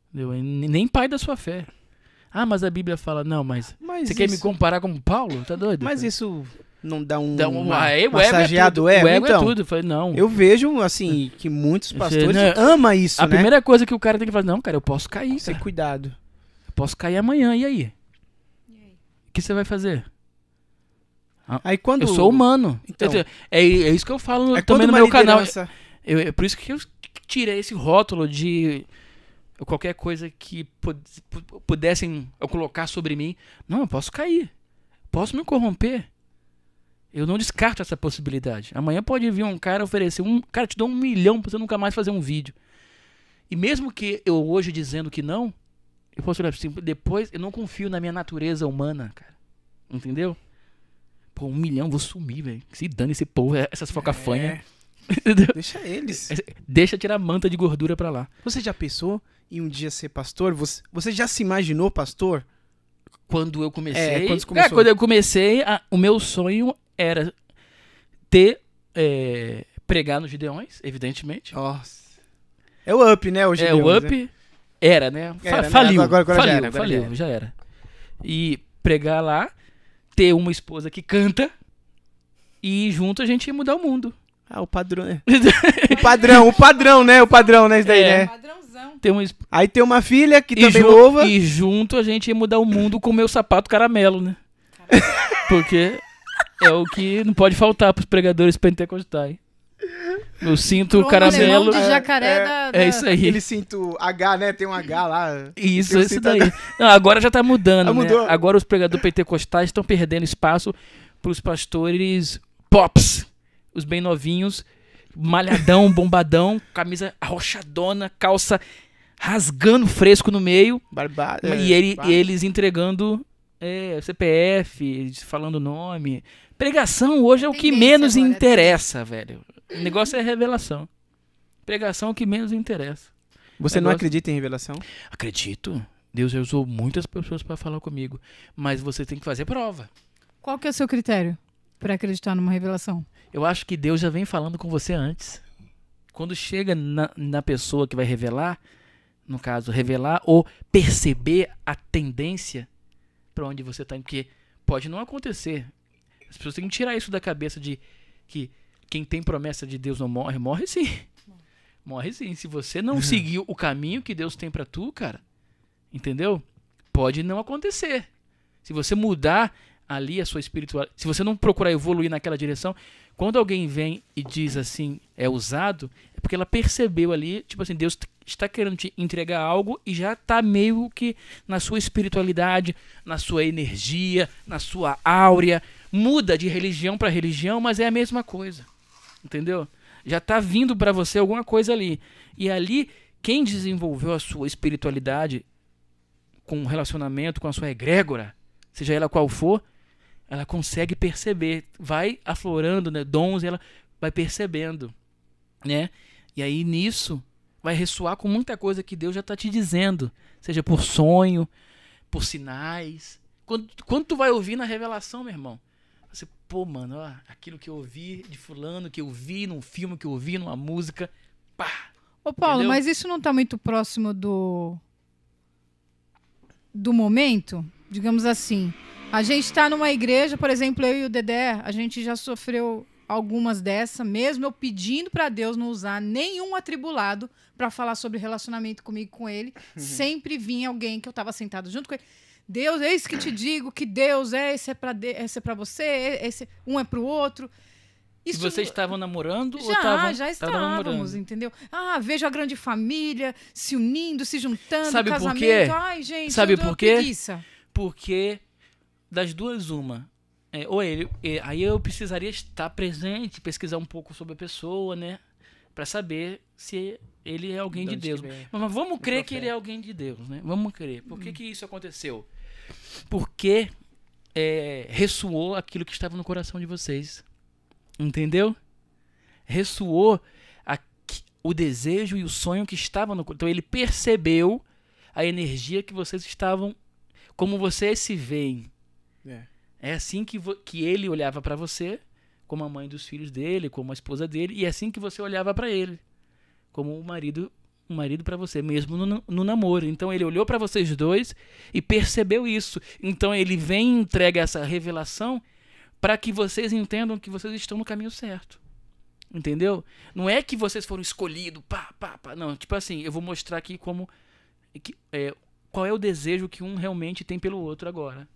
Entendeu? E Nem pai da sua fé. Ah, mas a Bíblia fala, não, mas Mas você quer me isso- comparar com Paulo? Tá doido? Mas isso não dá um. Dá um, uma, ah, é, o ego massageado é tudo. ego, o ego então. é tudo. Eu falei, não. Eu vejo, assim, que muitos Você, pastores né, amam isso, a né? primeira coisa que o cara tem que fazer, não, cara, eu posso cair, cara. cuidado. Eu posso cair amanhã, e aí? O que você vai fazer? Aí quando... Eu sou humano. Então. Eu é, é isso que eu falo É também no meu canal. liderança- Eu- é por isso que eu tirei esse rótulo de qualquer coisa que pu- pu- pudessem eu colocar sobre mim. Não, eu posso cair. Posso me corromper. Eu não descarto essa possibilidade. Amanhã pode vir um cara oferecer um. Cara, te dou um milhão pra você nunca mais fazer um vídeo. E mesmo que eu hoje dizendo que não, eu posso olhar assim, depois eu não confio na minha natureza humana, cara. Entendeu? Pô, um milhão, vou sumir, velho. Se dane esse povo, essas focafanhas. É. Deixa eles. Deixa tirar a manta de gordura pra lá. Você já pensou em um dia ser pastor? Você, você já se imaginou pastor? Quando eu comecei. É, quando É, começou. quando eu comecei, a- o meu sonho era ter. é, pregar nos Gideões, evidentemente. Nossa. É o up, né? Hoje é, o Up era, né? Fa- Era, né? Faliu. Agora- agora já faliu, era, agora faliu, já era. já era. E pregar lá, ter uma esposa que canta e junto a gente ia mudar o mundo. Ah, o padrão. é. o padrão, o padrão, né? O padrão, né? Isso daí, É. né? Ter uma, Aí tem uma filha que e, também louva. e junto a gente ia mudar o mundo com o meu sapato caramelo, né? Porque é o que não pode faltar pros pregadores pentecostais. Eu sinto o Pro alemão caramelo. de jacaré É, da, É da- isso aí. Aquele cinto H, né? Tem um H lá. Isso, Eu isso daí. Não, agora já tá mudando, Ah, né? Agora os pregadores pentecostais estão perdendo espaço pros pastores pops. Os bem novinhos, malhadão, bombadão, camisa arrochadona, calça rasgando fresco no meio. Barbada. e, ele- bar- e eles entregando é, CPF, falando nome. Pregação hoje é o que menos agora, é interessa, velho. O negócio é revelação. Pregação é o que menos interessa. Você não negócio- acredita em revelação? Acredito. Deus já usou muitas pessoas para falar comigo. Mas você tem que fazer prova. Qual que é o seu critério pra acreditar numa revelação? Eu acho que Deus já vem falando com você antes. Quando chega na, na pessoa que vai revelar, no caso, revelar ou perceber a tendência para onde você está indo, porque pode não acontecer. As pessoas têm que tirar isso da cabeça de que quem tem promessa de Deus não morre, morre sim. Morre sim. Se você não seguir o caminho que Deus tem para tu, cara, entendeu? Pode não acontecer. Se você mudar ali a sua espiritualidade, se você não procurar evoluir naquela direção, quando alguém vem e diz assim, é usado, é porque ela percebeu ali, tipo assim, Deus está querendo te entregar algo e já está meio que na sua espiritualidade, na sua energia, na sua áurea. Muda de religião para religião, mas é a mesma coisa. Entendeu? Já está vindo para você alguma coisa ali. E ali, quem desenvolveu a sua espiritualidade com um relacionamento com a sua egrégora, seja ela qual for, ela consegue perceber, vai aflorando né, dons, ela vai percebendo, né? E aí nisso vai ressoar com muita coisa que Deus já está te dizendo, seja por sonho, por sinais. Quando, quando tu vai ouvir na revelação, meu irmão, você, pô, mano, ó, aquilo que eu ouvi de fulano, que eu vi num filme, que eu ouvi numa música, pá, Ô, Paulo, Entendeu? mas isso não tá muito próximo do. do momento? Digamos assim. A gente tá numa igreja, por exemplo, eu e o Dedé, a gente já sofreu algumas dessa, mesmo eu pedindo pra Deus não usar nenhum atribulado pra falar sobre relacionamento comigo com ele, sempre vinha alguém que eu tava sentado junto com ele. Deus, eis que te digo que Deus é esse é para esse é para você, esse um é pro outro. E vocês estavam namorando ou Já, estavam já estavam estávamos, namorando? entendeu? Ah, vejo a grande família se unindo, se juntando, Sabe por casamento. quê? Ai, gente, Sabe por quê? preguiça. Porque das duas, uma. É, ou ele, aí eu precisaria estar presente, pesquisar um pouco sobre a pessoa, né? Pra saber se ele é alguém de De Deus. Mas, mas vamos crer que ele é alguém de Deus, né? Vamos crer. Por que, que isso aconteceu? Porque é, ressoou aquilo que estava no coração de vocês. Entendeu? Ressoou aqui- o desejo e o sonho que estava no coração. Então ele percebeu a energia que vocês estavam. Como vocês se veem. É. É assim que, que ele olhava pra você, como a mãe dos filhos dele, como a esposa dele, e é assim que você olhava pra ele, como o marido, um marido para você, mesmo no, no namoro. Então ele olhou pra vocês dois e percebeu isso. Então ele vem e entrega essa revelação para que vocês entendam que vocês estão no caminho certo. Entendeu? Não é que vocês foram escolhidos, pá, pá, pá. Não, tipo assim, eu vou mostrar aqui como. que- é, qual é o desejo que um realmente tem pelo outro agora.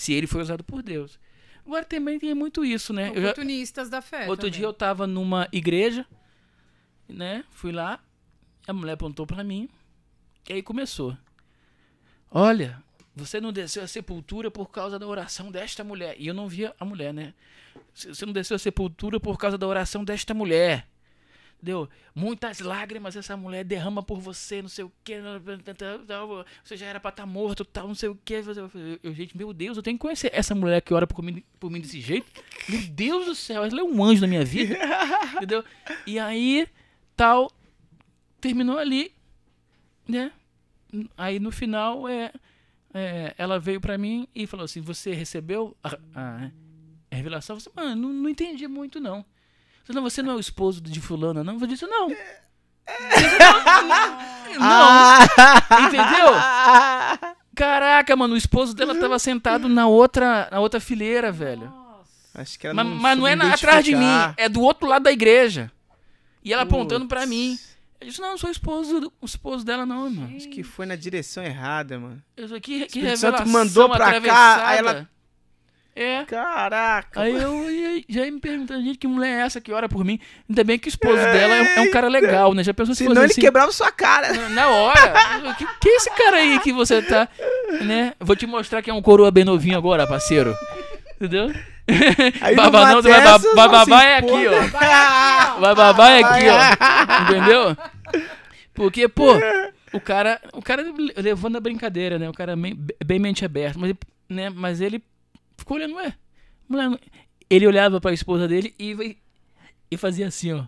Se ele foi usado por Deus. Agora também tem muito isso, né? Eu já- Oportunistas da fé. outro também. dia eu tava numa igreja, né? Fui lá, a mulher apontou pra mim, e aí começou. Olha, você não desceu a sepultura por causa da oração desta mulher. E eu não via a mulher, né? Você não desceu a sepultura por causa da oração desta mulher. Deu muitas lágrimas essa mulher derrama por você, não sei o que, você já era pra estar tá morto, tal, não sei o que. Eu, gente, meu Deus, eu tenho que conhecer essa mulher que ora por mim, por mim desse jeito. Meu Deus do céu, ela é um anjo na minha vida, entendeu? E aí, tal, terminou ali, né? Aí no final, é, é ela veio pra mim e falou assim: Você recebeu a, a, a revelação? Eu falei, mano, não, não entendi muito não. Não, você não é o esposo de fulana, não? Eu disse, não. não. Ah. Entendeu? Caraca, mano, o esposo dela tava sentado na outra, na outra fileira, velho. Acho que ela Mas, não mas não é na- atrás de mim, é do outro lado da igreja. E ela apontando pra Putz. mim. Eu disse, não, eu sou o esposo, o esposo dela, não, mano. Acho que foi na direção errada, mano. Eu sou que, que Espírito Santo revelação mandou pra cá, atravessada. aí ela- É. Caraca. Aí eu ia- já ia me perguntando, gente, que mulher é essa que ora por mim? Ainda bem que o esposo dela é, um- é um cara legal, né? Já pensou se Senão fosse ele assim? quebrava sua cara. Na- Na hora. que, que é esse cara aí que você tá, né? Vou te mostrar que é um coroa bem novinho agora, parceiro. Entendeu? Aí numa não, vai dessas, vai babar é aqui, ó. Vai babar é aqui, ó. Entendeu? Porque, pô, o cara, o cara levando a brincadeira, né? O cara bem, bem mente aberta, mas, né? mas ele ficou olhando, ué, mulher, ele olhava pra esposa dele e, e fazia assim, ó.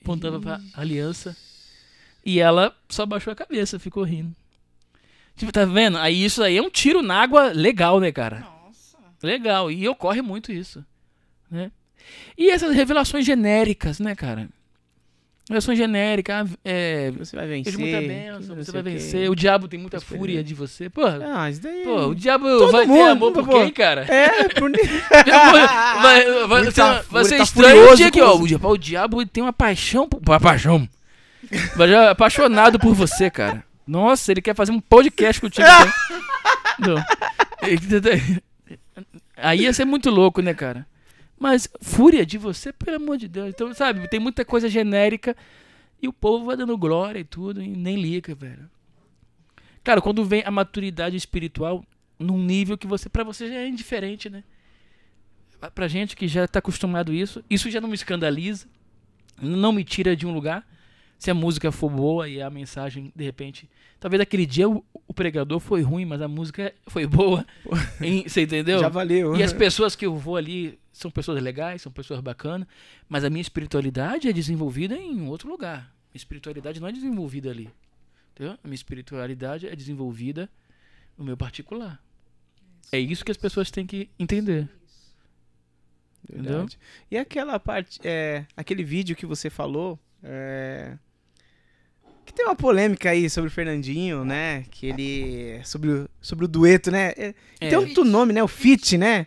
Apontava pra aliança. E ela só baixou a cabeça, ficou rindo. Tipo, tá vendo? Aí isso aí é um tiro na água legal, né, cara? Nossa. Legal, e ocorre muito isso, né? E essas revelações genéricas, né, cara? Revelações genéricas, ah, é, Você vai Deus vencer. muita bênção, você vai vencer, o diabo tem muita Espera fúria de você. Pô, Ah, isso daí. pô o diabo Todo vai ter mundo, amor por pô. quem, cara? É, por vai, vai, vai, Muita ser, vai ser tá estranho o dia que, ó, você. o diabo, o diabo tem uma paixão, por- uma paixão. Já apaixonado por você, cara. Nossa, ele quer fazer um podcast contigo. né? Aí ia ser muito louco, né, cara? Mas fúria de você, pelo amor de Deus. Então, sabe, tem muita coisa genérica e o povo vai dando glória e tudo e nem liga, velho. Cara, quando vem a maturidade espiritual num nível que você, para você já é indiferente, né? Pra gente que já tá acostumado a isso, isso já não me escandaliza, não me tira de um lugar. Se a música for boa e a mensagem, de repente, talvez aquele dia o, o pregador foi ruim, mas a música foi boa. Você entendeu? Já valeu. E as pessoas que eu vou ali são pessoas legais, são pessoas bacanas, mas a minha espiritualidade é desenvolvida em outro lugar. Minha espiritualidade não é desenvolvida ali. Entendeu? A minha espiritualidade é desenvolvida no meu particular. É isso que as pessoas têm que entender. Entendeu? E aquela parte, é, aquele vídeo que você falou, é, que tem uma polêmica aí sobre o Fernandinho, né? Que ele sobre o, sobre o dueto, né? É, É. Tem outro nome, né? O Fit, né?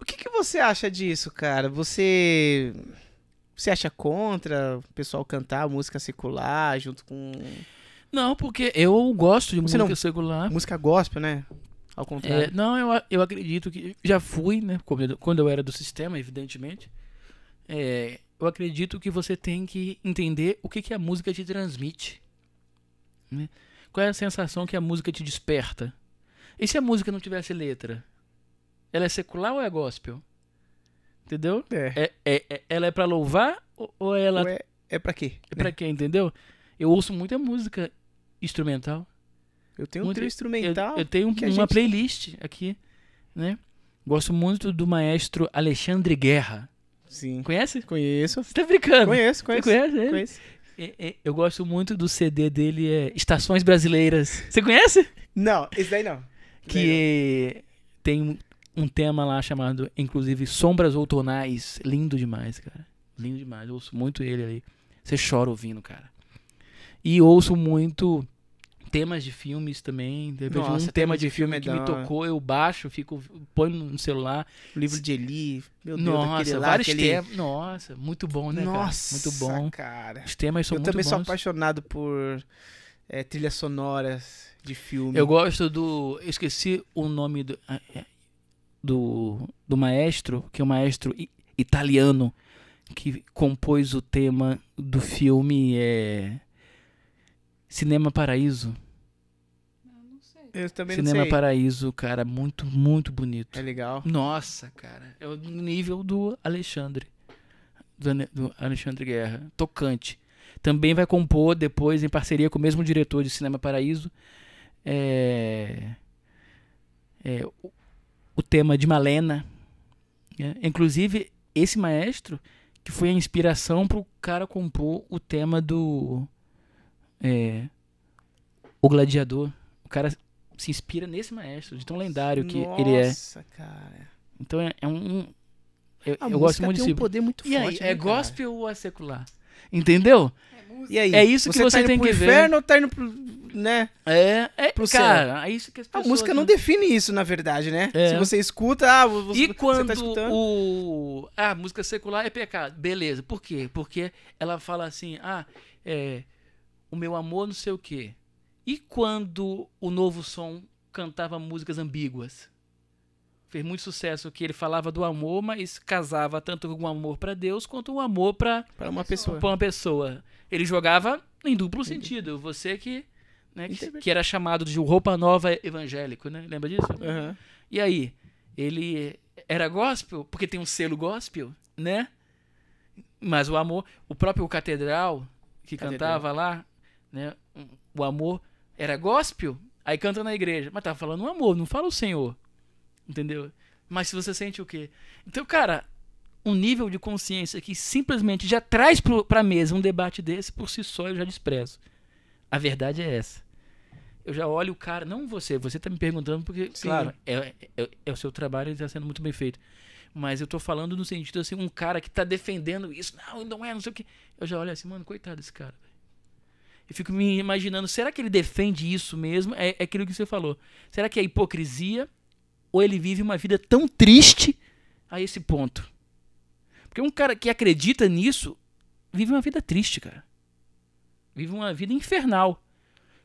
O que, que você acha disso, cara? Você você acha contra o pessoal cantar música secular junto com Não, porque eu gosto de Você música não- secular. música gospel, né? Ao É, contrário. não, eu, eu acredito que. Já fui, né? Quando eu- quando eu era do sistema, evidentemente. É, eu acredito que você tem que entender o que, que a música te transmite. né? Qual é a sensação que a música te desperta? E se a música não tivesse letra? Ela é secular ou é gospel? Entendeu? É. É, é- é- ela é pra louvar ou, ou ela Ou é, é pra quê? é pra quê? Entendeu? Eu ouço muita música instrumental. Eu tenho um Muito- trio instrumental. Eu, eu tenho uma gente- playlist aqui, né? Gosto muito do maestro Alexandre Guerra. Sim. Conhece? Conheço. Você tá brincando? Conheço, Você conheço. conhece ele? conheço. É, é, eu gosto muito do CD dele, é Estações Brasileiras. Você conhece? Não, esse daí não. Que tem um, tema lá chamado, inclusive, Sombras Outonais. Lindo demais, cara. Lindo demais. Eu ouço muito ele aí. Você chora ouvindo, cara. E ouço muito temas de filmes também. De repente, Nossa, um tema de filme filme que me tocou, eu baixo, fico, põe no celular. O livro de Eli. Meu Deus, Nossa, lá, vários aquele... temas. Nossa, muito bom, né, Nossa, cara? Muito bom. cara. Os temas são Eu muito também sou bons. apaixonado por é, trilhas sonoras de filme. Eu gosto do. eu Esqueci o nome do, ah, é, do, do maestro, que é um maestro italiano que compôs o tema do filme é, Cinema Paraíso. Não sei. Eu também Cinema não sei. Paraíso, cara, muito, muito bonito. É legal. Nossa, cara, é o nível do Alexandre. do Alexandre Guerra, tocante. Também vai compor depois, em parceria com o mesmo diretor de Cinema Paraíso, é, é, o, tema de Malena. né? Inclusive, esse maestro que foi a inspiração para o cara compor o tema do é, O Gladiador. O cara se inspira nesse maestro, de tão lendário que ele é. Nossa, cara. Então é, é um. eu, eu gosto muito tem um poder muito e aí, forte. é né, cara? gospel ou é secular? Entendeu? E aí? É isso que você tá indo tem pro que ver. inferno ou tá indo pro. né? É, é Pro céu. cara, é isso que as A pessoas. música não define isso, na verdade, né? É. Se você escuta, ah, você, E você quando tá escutando. o ah, a música secular é pecado, beleza? Por quê? Porque ela fala assim, ah, é, o meu amor não sei o quê. E quando o novo som cantava músicas ambíguas? Fez muito sucesso que ele falava do amor, mas casava tanto com o amor pra Deus quanto o amor Para uma pessoa. pra uma pessoa. Ele jogava em duplo sentido. Você que, né, que, que era chamado de roupa nova evangélico, né? Lembra disso? Aham. E aí, ele era gospel, porque tem um selo gospel, né? Mas o amor, o próprio Catedral, que Catedral. cantava lá, né? O amor era gospel, aí canta na igreja. Mas tava falando o amor, não fala o Senhor. Entendeu? Mas se você sente o quê? Então, cara, um nível de consciência que simplesmente já traz pro, pra mesa um debate desse, por si só eu já desprezo. A verdade é essa. Eu já olho o cara, não você, você tá me perguntando porque, Sim. claro, é, é, é o seu trabalho e está sendo muito bem feito. Mas eu tô falando no sentido assim, um cara que tá defendendo isso, não, não é, não sei o que. Eu já olho assim, mano, coitado desse cara. Eu fico me imaginando, será que ele defende isso mesmo? É, é aquilo que você falou. Será que é hipocrisia? Ou ele vive uma vida tão triste a esse ponto? Porque um cara que acredita nisso vive uma vida triste, cara. Vive uma vida infernal.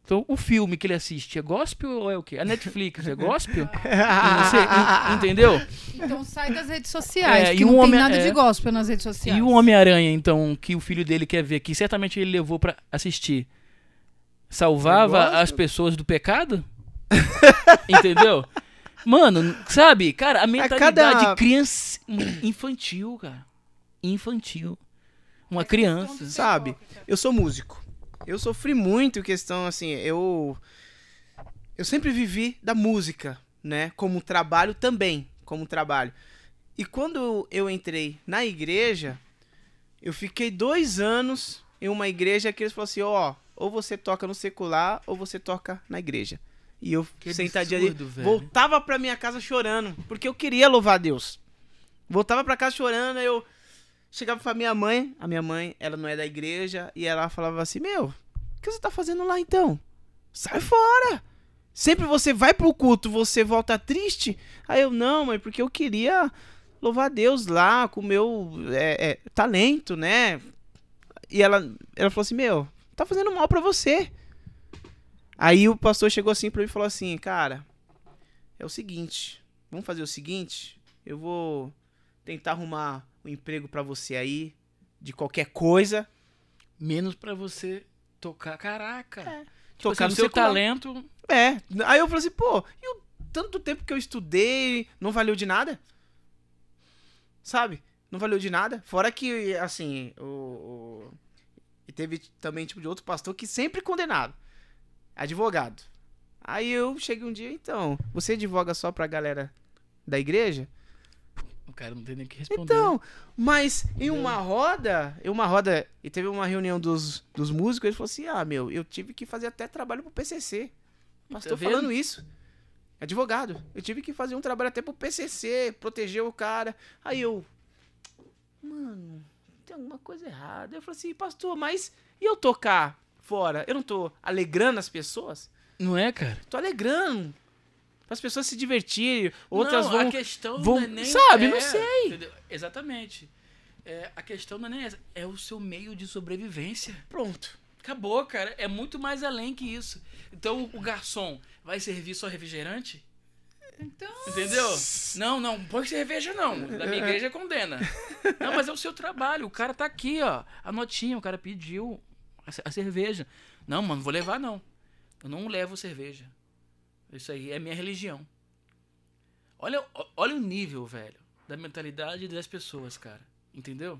Então, o filme que ele assiste é gospel ou é o quê? A Netflix é gospel? Você- en- entendeu? Então sai das redes sociais, É, e um não tem homem- nada é. de gospel nas redes sociais. E o Homem-Aranha, então, que o filho dele quer ver, que certamente ele levou pra assistir, salvava gosto. as pessoas do pecado? Entendeu? Mano, sabe, cara, a mentalidade cada- criança infantil, cara. Infantil. Uma criança. Sabe? Eu sou músico. Eu sofri muito em questão, assim, eu. Eu sempre vivi da música, né? Como trabalho também. Como trabalho. E quando eu entrei na igreja, eu fiquei dois anos em uma igreja que eles falaram assim: ó, ou você toca no secular ou você toca na igreja. E eu Que sentadinho absurdo, ali, velho. voltava pra minha casa chorando, porque eu queria louvar a Deus. Voltava pra casa chorando, aí eu chegava pra minha mãe, a minha mãe, ela não é da igreja, e ela falava assim: Meu, o que você tá fazendo lá então? Sai fora! Sempre você vai pro culto, você volta triste? Aí eu, não, mãe, porque eu queria louvar Deus lá com o meu é, é, talento, né? E ela, ela falou assim: Meu, tá fazendo mal pra você. Aí o pastor chegou assim pra mim e falou assim: Cara, é o seguinte, vamos fazer o seguinte, eu vou tentar arrumar um emprego pra você aí, de qualquer coisa. Menos pra você tocar. Caraca. É. Tipo Tocar assim, no o seu talento. É. Aí eu falei assim, pô, e o tanto tempo que eu estudei não valeu de nada? Sabe? Não valeu de nada. Fora que, assim, o. o- E teve também, tipo, de outro pastor que sempre condenado. Advogado. Aí eu cheguei um dia, então, você advoga só pra galera da igreja? O cara não tem nem o que responder. Então, mas em uma roda, em uma roda, e teve uma reunião dos, dos músicos, ele falou assim: ah, meu, eu tive que fazer até trabalho pro PCC. Pastor vendo? falando isso. Advogado. Eu tive que fazer um trabalho até pro PCC, proteger o cara. Aí eu, mano, tem alguma coisa errada. Eu falei assim, pastor, mas e eu tocar fora? Eu não tô alegrando as pessoas? Não é, cara? Tô alegrando. Para as pessoas se divertirem, outras não, vão a questão vão- não é nem... sabe, é, não sei. entendeu? Exatamente. É, a questão não é nem essa. É o seu meio de sobrevivência. pronto. Acabou, cara. É muito mais além que isso. Então o garçom vai servir só refrigerante? Então, Entendeu? Não, não, não põe cerveja não. Da minha igreja condena. Não, mas é o seu trabalho. O cara tá aqui, ó. A notinha, o cara pediu a ce- a cerveja. Não, mano, vou levar não. Eu não levo cerveja. Isso aí é minha religião. Olha, o- olha o nível, velho, da mentalidade das pessoas, cara. Entendeu?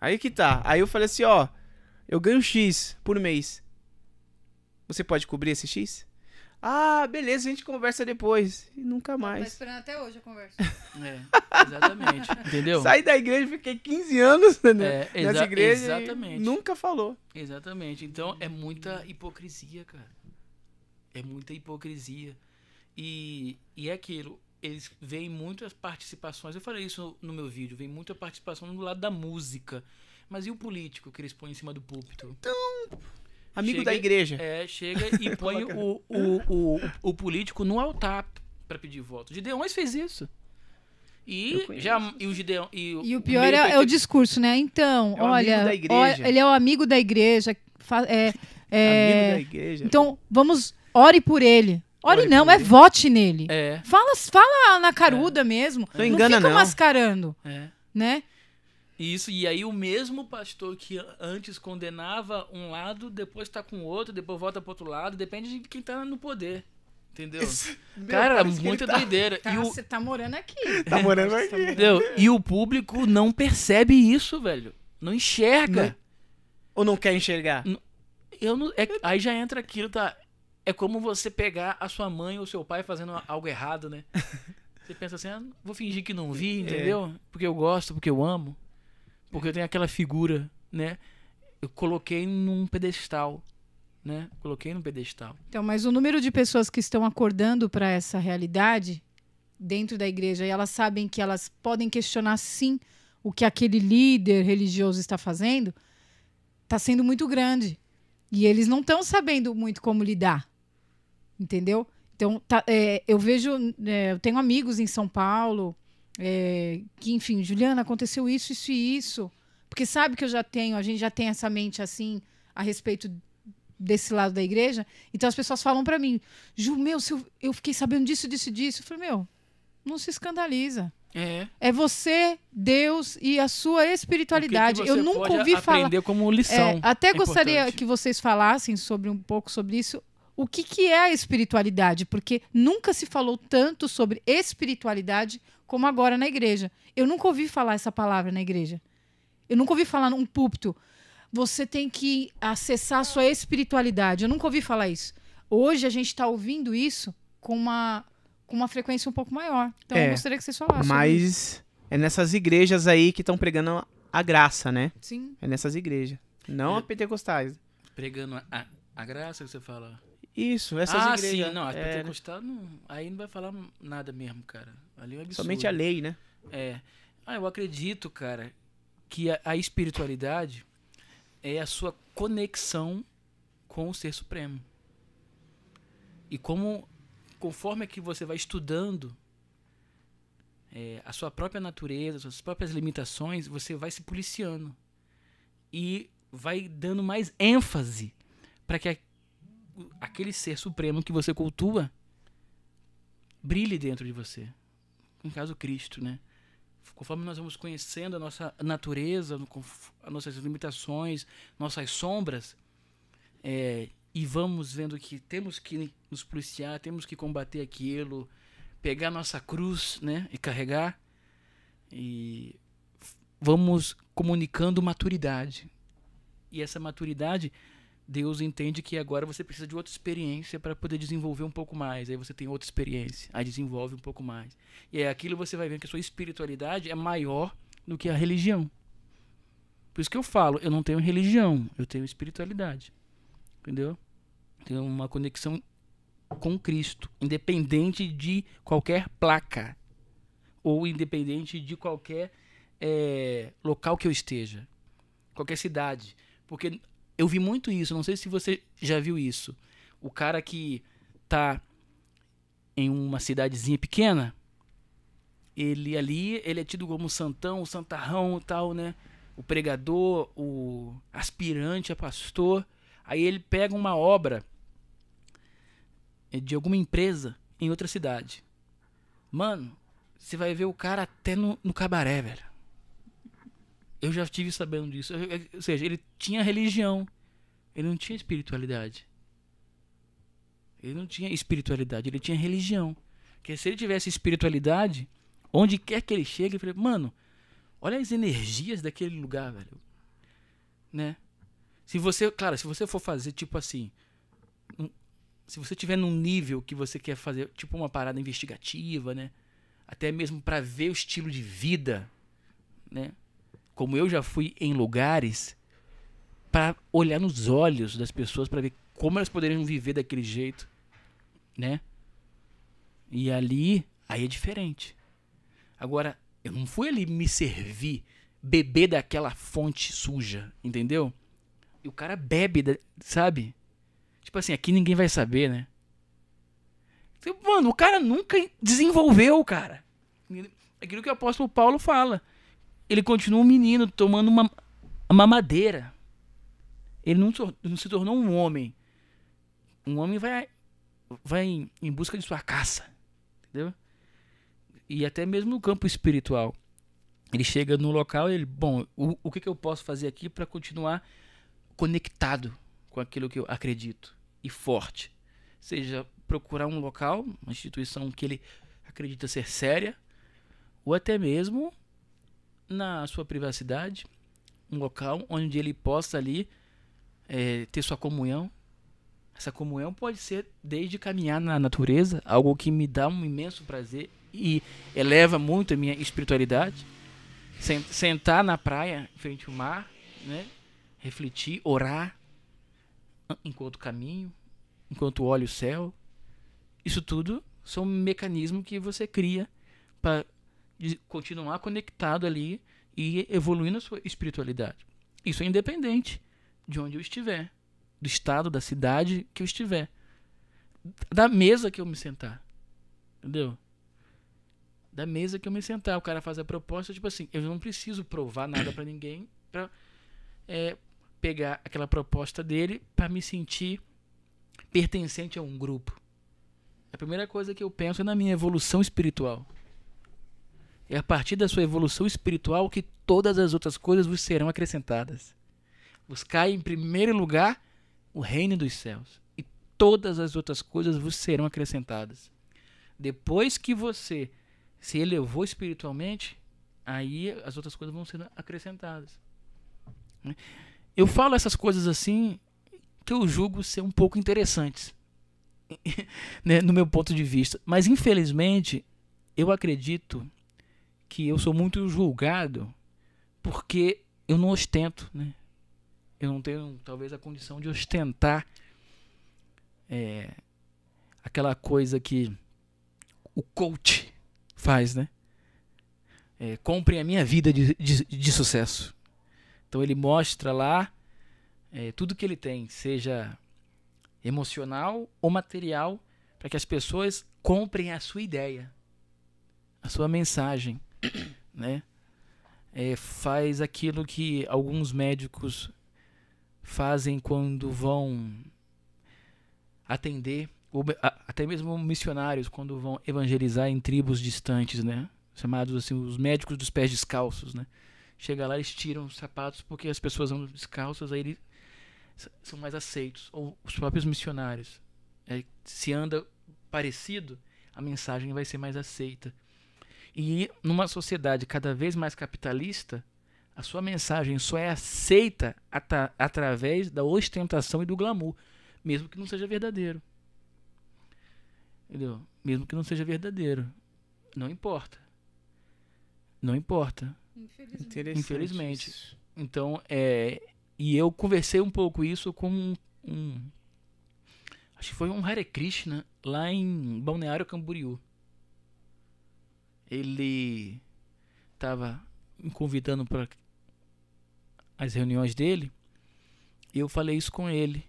Aí que tá. Aí eu falei assim, ó, eu ganho X por mês. Você pode cobrir esse X? Ah, beleza, a gente conversa depois. E nunca Tá mais. esperando até hoje a conversa. É, exatamente. Entendeu? Saí da igreja, fiquei 15 anos né, É, nessa igreja exatamente. e nunca falou. Exatamente. Então é muita hipocrisia, cara. É muita hipocrisia. E, e é aquilo. Eles veem muitas participações. Eu falei isso no, meu vídeo. Vem muita participação do lado da música. Mas e o político que eles põem em cima do púlpito? Amigo Chega- da igreja. É, chega e põe o, o, o, o político no altar pra pedir voto. Gideões fez isso. E, já, e o Gideão. E, E o pior é, é o discurso, né? Então, É olha, da igreja. olha, ele é o amigo da igreja. é- é, Amigo da igreja. então, vamos, ore por ele. Ore, Ore não, é ele. vote nele. É, Fala, fala na caruda mesmo. Não engana, fica não. mascarando, é. né? Isso, e aí o mesmo pastor que antes condenava um lado, depois tá com outro, depois volta pro outro lado, depende de quem tá no poder. Entendeu? Meu, Cara, muita tá- doideira. Tá, E o, Você tá morando aqui. Tá morando aqui. entendeu? e o público não percebe isso, velho. Não enxerga. Ou não quer enxergar? Eu não, é- aí já entra aquilo, tá? É como você pegar a sua mãe ou seu pai fazendo algo errado, né? Você pensa assim, ah, vou fingir que não vi, entendeu? Porque eu gosto, porque eu amo. Porque eu tenho aquela figura, né? Eu coloquei num pedestal, né? Coloquei num pedestal. Então, mas o número de pessoas que estão acordando para essa realidade dentro da igreja e elas sabem que elas podem questionar sim o que aquele líder religioso está fazendo, está sendo muito grande. E eles não estão sabendo muito como lidar. Entendeu? Então, tá- é, eu vejo, é, eu tenho amigos em São Paulo é, que, enfim, Juliana, aconteceu isso, isso e isso. Porque sabe que eu já tenho, a gente já tem essa mente assim a respeito desse lado da igreja. Então as pessoas falam pra mim, Ju, meu, se eu, eu fiquei sabendo disso, disso, disso. Eu falei, meu, não se escandaliza. É. É você, Deus e a sua espiritualidade. Eu nunca ouvi falar. aprender como lição. É, até é gostaria importante. que vocês falassem sobre um pouco sobre isso. O que, que é a espiritualidade? Porque nunca se falou tanto sobre espiritualidade como agora na igreja. Eu nunca ouvi falar essa palavra na igreja. Eu nunca ouvi falar num púlpito. Você tem que acessar a sua espiritualidade. Eu nunca ouvi falar isso. Hoje a gente está ouvindo isso com uma, com uma frequência um pouco maior. Então É, eu gostaria que vocês falassem. Mas é nessas igrejas aí que estão pregando a graça, né? Sim. É nessas igrejas. Não É. a pentecostais. Pregando a, a graça que você fala. Isso, essas ah, igrejas. sim, não, é, pentecostal não, aí não vai falar nada mesmo, cara. Ali é um absurdo. somente a lei, né? É. Ah, eu acredito, cara, que a, a espiritualidade é a sua conexão com o Ser Supremo. E como, conforme é que você vai estudando é, a sua própria natureza, suas próprias limitações, você vai se policiando. E vai dando mais ênfase para que aquele ser supremo que você cultua brilhe dentro de você. No caso, Cristo, né? Conforme nós vamos conhecendo a nossa natureza, as nossas limitações, nossas sombras, é, e vamos vendo que temos que nos policiar, temos que combater aquilo, pegar nossa cruz, né, e carregar, e vamos comunicando maturidade. E essa maturidade, Deus entende que agora você precisa de outra experiência para poder desenvolver um pouco mais. Aí você tem outra experiência, aí desenvolve um pouco mais. E é aquilo você vai ver que a sua espiritualidade é maior do que a religião. Por isso que eu falo, eu não tenho religião, eu tenho espiritualidade. Entendeu? Tenho uma conexão com Cristo, independente de qualquer placa ou independente de qualquer eh, local que eu esteja, qualquer cidade, porque eu vi muito isso, não sei se você já viu isso. O cara que tá em uma cidadezinha pequena, ele ali, ele é tido como santão, o santarrão e tal, né? O pregador, o aspirante a pastor. Aí ele pega uma obra de alguma empresa em outra cidade. Mano, você vai ver o cara até no, no cabaré, velho. Eu já estive sabendo disso. Eu- eu- Ou seja, ele tinha religião. Ele não tinha espiritualidade. Ele não tinha espiritualidade, ele tinha religião. Porque se ele tivesse espiritualidade, onde quer que ele chegue, ele fala, mano, olha as energias daquele lugar, velho. né? Se você, claro, se você for fazer tipo assim, um- se você tiver num nível que você quer fazer tipo uma parada investigativa, né? Até mesmo para ver o estilo de vida, né? Como eu já fui em lugares para olhar nos olhos das pessoas para ver como elas poderiam viver daquele jeito, né? E ali, aí é diferente. Agora, eu não fui ali me servir, beber daquela fonte suja, entendeu? E o cara bebe, sabe? Tipo assim, aqui ninguém vai saber, né? Tipo, Mano, o cara nunca desenvolveu, cara. Aquilo que o apóstolo Paulo fala. Ele continua um menino tomando uma, uma madeira. Ele não, não se tornou um homem. Um homem vai, vai em, em busca de sua caça. Entendeu? E até mesmo no campo espiritual. Ele chega no local e ele, bom, o, o que, que eu posso fazer aqui para continuar conectado com aquilo que eu acredito e forte? Seja procurar um local, uma instituição que ele acredita ser séria, ou até mesmo na sua privacidade, um local onde ele possa ali eh, ter sua comunhão. Essa comunhão pode ser desde caminhar na natureza, algo que me dá um imenso prazer e eleva muito a minha espiritualidade. Sen- Sentar na praia, frente ao mar, né? refletir, orar, en- enquanto caminho, enquanto olho o céu. Isso tudo são mecanismos que você cria para continuar conectado ali e evoluindo a sua espiritualidade. Isso é independente de onde eu estiver, do estado, da cidade que eu estiver, da mesa que eu me sentar. Entendeu? Da mesa que eu me sentar, o cara faz a proposta, tipo assim, eu não preciso provar nada pra ninguém pra é, pegar aquela proposta dele pra me sentir pertencente a um grupo. A primeira coisa que eu penso é na minha evolução espiritual. É a partir da sua evolução espiritual que todas as outras coisas vos serão acrescentadas. Buscai em primeiro lugar o reino dos céus, e todas as outras coisas vos serão acrescentadas. Depois que você se elevou espiritualmente, aí as outras coisas vão sendo acrescentadas. né? Eu falo essas coisas assim que eu julgo ser um pouco interessantes, né, no meu ponto de vista. Mas infelizmente, eu acredito que eu sou muito julgado porque eu não ostento, né? Eu não tenho talvez a condição de ostentar é, aquela coisa que o coach faz, né? É, compre a minha vida de, de, de sucesso. Então ele mostra lá é, tudo que ele tem, seja emocional ou material, para que as pessoas comprem a sua ideia, a sua mensagem, né? É, faz aquilo que alguns médicos fazem quando vão atender, ou até mesmo missionários quando vão evangelizar em tribos distantes, né? Chamados assim os médicos dos pés descalços, né? Chega lá, eles tiram os sapatos porque as pessoas andam descalças, aí eles são mais aceitos. Ou os próprios missionários. É, se anda parecido, a mensagem vai ser mais aceita. E numa sociedade cada vez mais capitalista, a sua mensagem só é aceita através da ostentação e do glamour, mesmo que não seja verdadeiro. Entendeu? Mesmo que não seja verdadeiro. Não importa. Não importa. Infelizmente. isso. Então, é. E eu conversei um pouco isso com um. um- acho que foi um Hare Krishna lá em Balneário Camboriú. Ele estava me convidando para as reuniões dele. E eu falei isso com ele.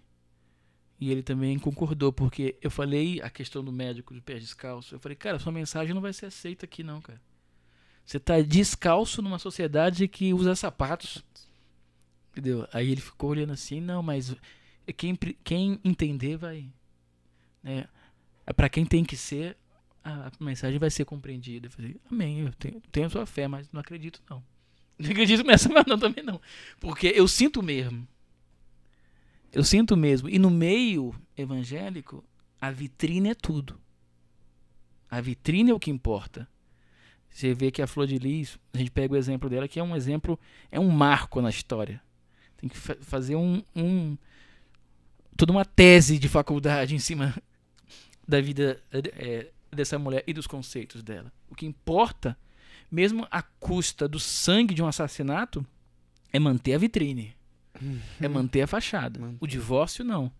E ele também concordou, porque eu falei a questão do médico de pés descalço. Eu falei, cara, sua mensagem não vai ser aceita aqui, não, cara. Você tá descalço numa sociedade que usa sapatos. Entendeu? Aí ele ficou olhando assim, não, mas quem, quem entender vai. Né? É para quem tem que ser, a, mensagem vai ser compreendida. Eu falei, amém, eu tenho, tenho sua fé, mas não acredito não. Não acredito nessa, mas não também não. Porque eu sinto mesmo. Eu sinto mesmo. E no meio evangélico, a vitrine é tudo. A vitrine é o que importa. Você vê que a Flor de Lis, a gente pega o exemplo dela, que é um exemplo, é um marco na história. Tem que fa- fazer um, um. toda uma tese de faculdade em cima da vida é, dessa mulher e dos conceitos dela. O que importa, mesmo à custa do sangue de um assassinato, é manter a vitrine. É manter a fachada. Manter. O divórcio, não.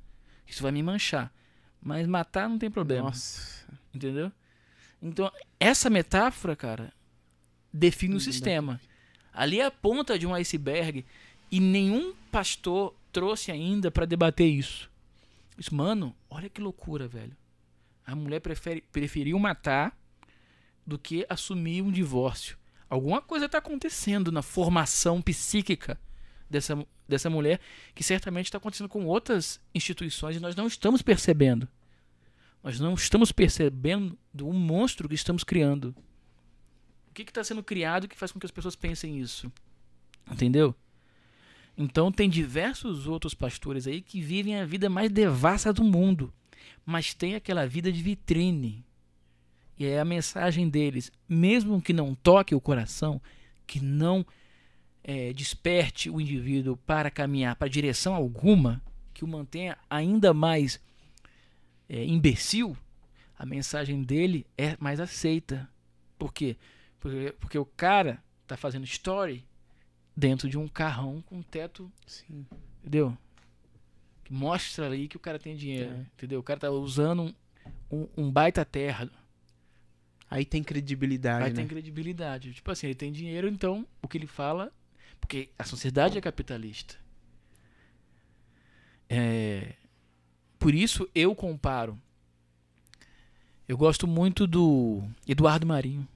Isso vai me manchar. Mas matar não tem problema. Nossa. Entendeu? Então, essa metáfora, cara, define o sistema. Ali é a ponta de um iceberg e nenhum pastor trouxe ainda pra debater isso. Isso, mano, olha que loucura, velho. A mulher prefere, preferiu matar do que assumir um divórcio. Alguma coisa tá acontecendo na formação psíquica dessa, dessa mulher que certamente está acontecendo com outras instituições e nós não estamos percebendo. Nós não estamos percebendo do monstro que estamos criando. O que está sendo criado que faz com que as pessoas pensem isso? Entendeu? Então tem diversos outros pastores aí que vivem a vida mais devassa do mundo, mas tem aquela vida de vitrine. E é a mensagem deles, mesmo que não toque o coração, que não eh, desperte o indivíduo para caminhar para direção alguma, que o mantenha ainda mais é, imbecil, a mensagem dele é mais aceita. Por quê? Porque, porque o cara tá fazendo story dentro de um carrão com teto, Sim. entendeu? Que mostra ali que o cara tem dinheiro, É. entendeu? O cara tá usando um, um, baita terra, Aí tem credibilidade, aí né? tem credibilidade. Tipo assim, ele tem dinheiro, então o que ele fala, porque a sociedade é capitalista. É, por isso eu comparo. Eu gosto muito do Eduardo Marinho.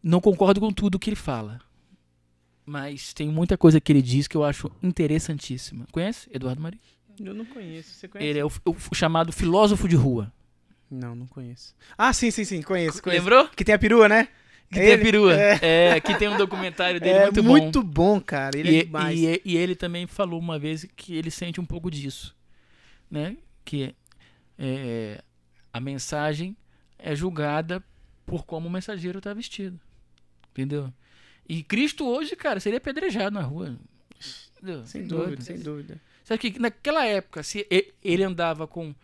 Não concordo com tudo que ele fala. Mas tem muita coisa que ele diz que eu acho interessantíssima. Conhece Eduardo Marinho? Eu não conheço. Você conhece? Ele é o, o- o chamado filósofo de rua. Não, não conheço. Ah, sim, sim, sim. Conheço. conheço. Lembrou? Que tem a perua, né? Que É tem a ele. perua. É. É. que tem um documentário dele é muito, muito, bom. bom. cara. Ele e, é demais. e- e ele também falou uma vez que ele sente um pouco disso, né? Que é, a mensagem é julgada por como o mensageiro está vestido, entendeu? E Cristo hoje, cara, seria apedrejado na rua. Entendeu? Sem Doido. dúvida, sem dúvida. Sabe que naquela época, se ele andava com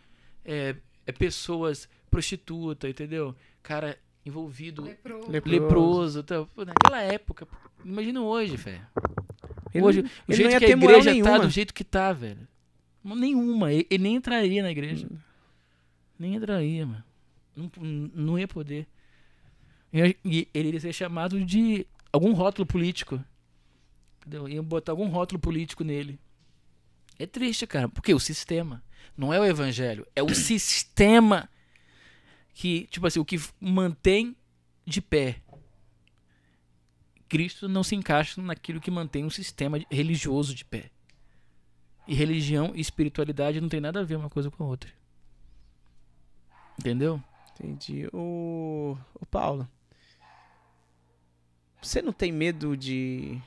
é, é, pessoas prostitutas, entendeu? Cara envolvido, Leproso. Leproso. tá? Pô, naquela época. Imagina hoje, velho. Ele Hoje, não- o ele jeito não ia que a igreja tá do jeito que tá, velho. Nenhuma. Ele, ele nem entraria na igreja. Nem entraria, mano. Não, não ia poder. E, ele iria ser chamado de algum rótulo político. Entendeu? Iam botar algum rótulo político nele. É triste, cara. Porque o sistema. Não é o evangelho. É o sistema que, tipo assim, o que mantém de pé. Cristo não se encaixa naquilo que mantém um sistema religioso de pé. E religião e espiritualidade não tem nada a ver uma coisa com a outra. Entendeu? Entendi. O, o Paulo, você não tem medo de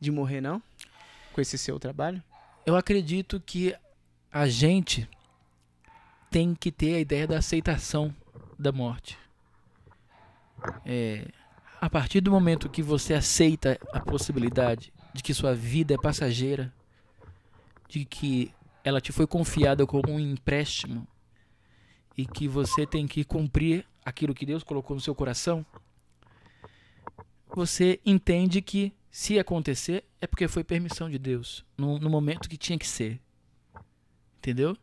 de morrer não? Com esse seu trabalho? Eu acredito que a gente tem que ter a ideia da aceitação da morte. É, a partir do momento que você aceita a possibilidade de que sua vida é passageira, de que ela te foi confiada como um empréstimo e que você tem que cumprir aquilo que Deus colocou no seu coração, você entende que se acontecer é porque foi permissão de Deus no, no momento que tinha que ser. Entendeu?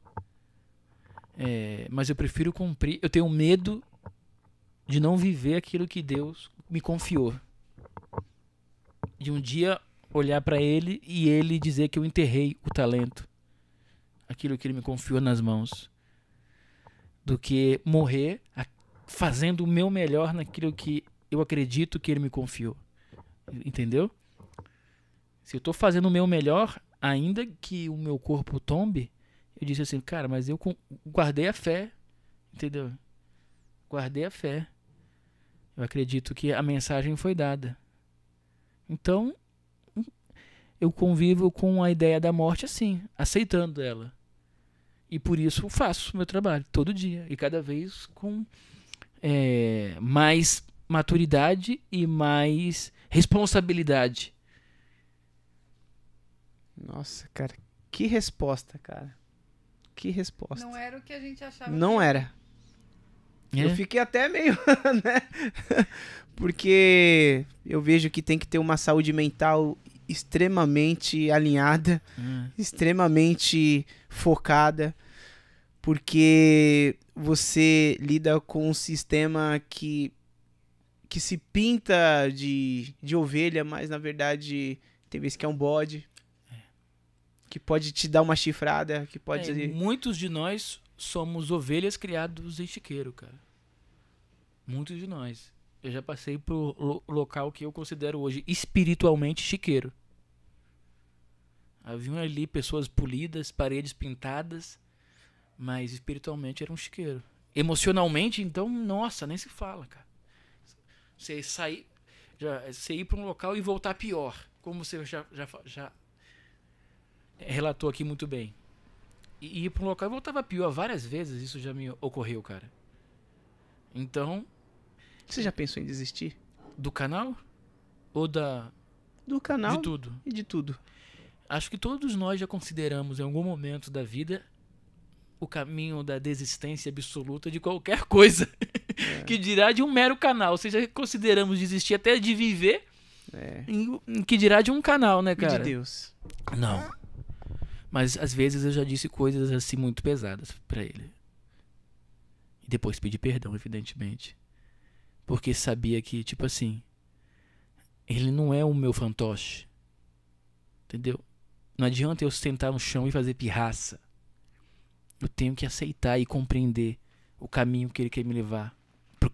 É, mas eu prefiro cumprir. Eu tenho medo de não viver aquilo que Deus me confiou. De um dia olhar para Ele e Ele dizer que eu enterrei o talento, aquilo que Ele me confiou nas mãos, do que morrer fazendo o meu melhor naquilo que eu acredito que Ele me confiou. Entendeu? Se eu tô fazendo o meu melhor, ainda que o meu corpo tombe, eu disse assim, cara, mas eu guardei a fé. Entendeu? Guardei a fé. Eu acredito que a mensagem foi dada. Então, eu convivo com a ideia da morte assim, aceitando ela. E por isso faço meu trabalho todo dia. E cada vez com é, mais maturidade e mais responsabilidade. Nossa, cara, que resposta, cara. Que resposta. Não era o que a gente achava. Não que era. É. Eu fiquei até meio, né? Porque eu vejo que tem que ter uma saúde mental extremamente alinhada, Hum. extremamente focada, porque você lida com um sistema que que se pinta de, de ovelha, mas na verdade tem vezes que é um bode. Que pode te dar uma chifrada, que pode. É, muitos de nós somos ovelhas criados em chiqueiro, cara. Muitos de nós. Eu já passei por lo- local que eu considero hoje espiritualmente chiqueiro. Haviam ali pessoas polidas, paredes pintadas, mas espiritualmente era um chiqueiro. Emocionalmente, então, nossa, nem se fala, cara. Você sair, já, você ir para um local e voltar pior, como você já, já, já relatou aqui muito bem. E ir para um local e voltava pior várias vezes, isso já me ocorreu, cara. Então, Você já pensou em desistir? do canal ou da Do canal de tudo? e de tudo. Acho que todos nós já consideramos em algum momento da vida o caminho da desistência absoluta de qualquer coisa. Que dirá de um mero canal. Ou seja, consideramos desistir até de viver, É. em, em que dirá de um canal, né, E cara? de Deus. Não. Mas às vezes eu já disse coisas assim muito pesadas pra ele. E depois pedi perdão, evidentemente. Porque sabia que, tipo assim, ele não é o meu fantoche. Entendeu? Não adianta eu sentar no chão e fazer pirraça. Eu tenho que aceitar e compreender o caminho que ele quer me levar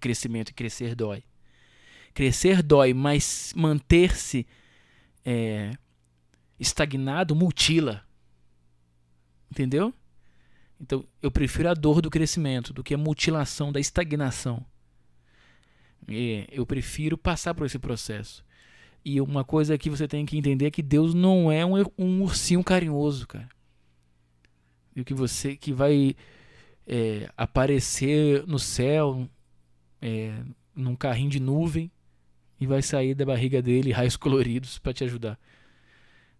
crescimento e crescer dói. Crescer dói, mas manter-se é, estagnado mutila. Entendeu? Então, eu prefiro a dor do crescimento do que a mutilação da estagnação. E eu prefiro passar por esse processo. E uma coisa que você tem que entender é que Deus não é um, um ursinho carinhoso, cara. E que você que vai é, aparecer no céu é, num carrinho de nuvem e vai sair da barriga dele raios coloridos para te ajudar.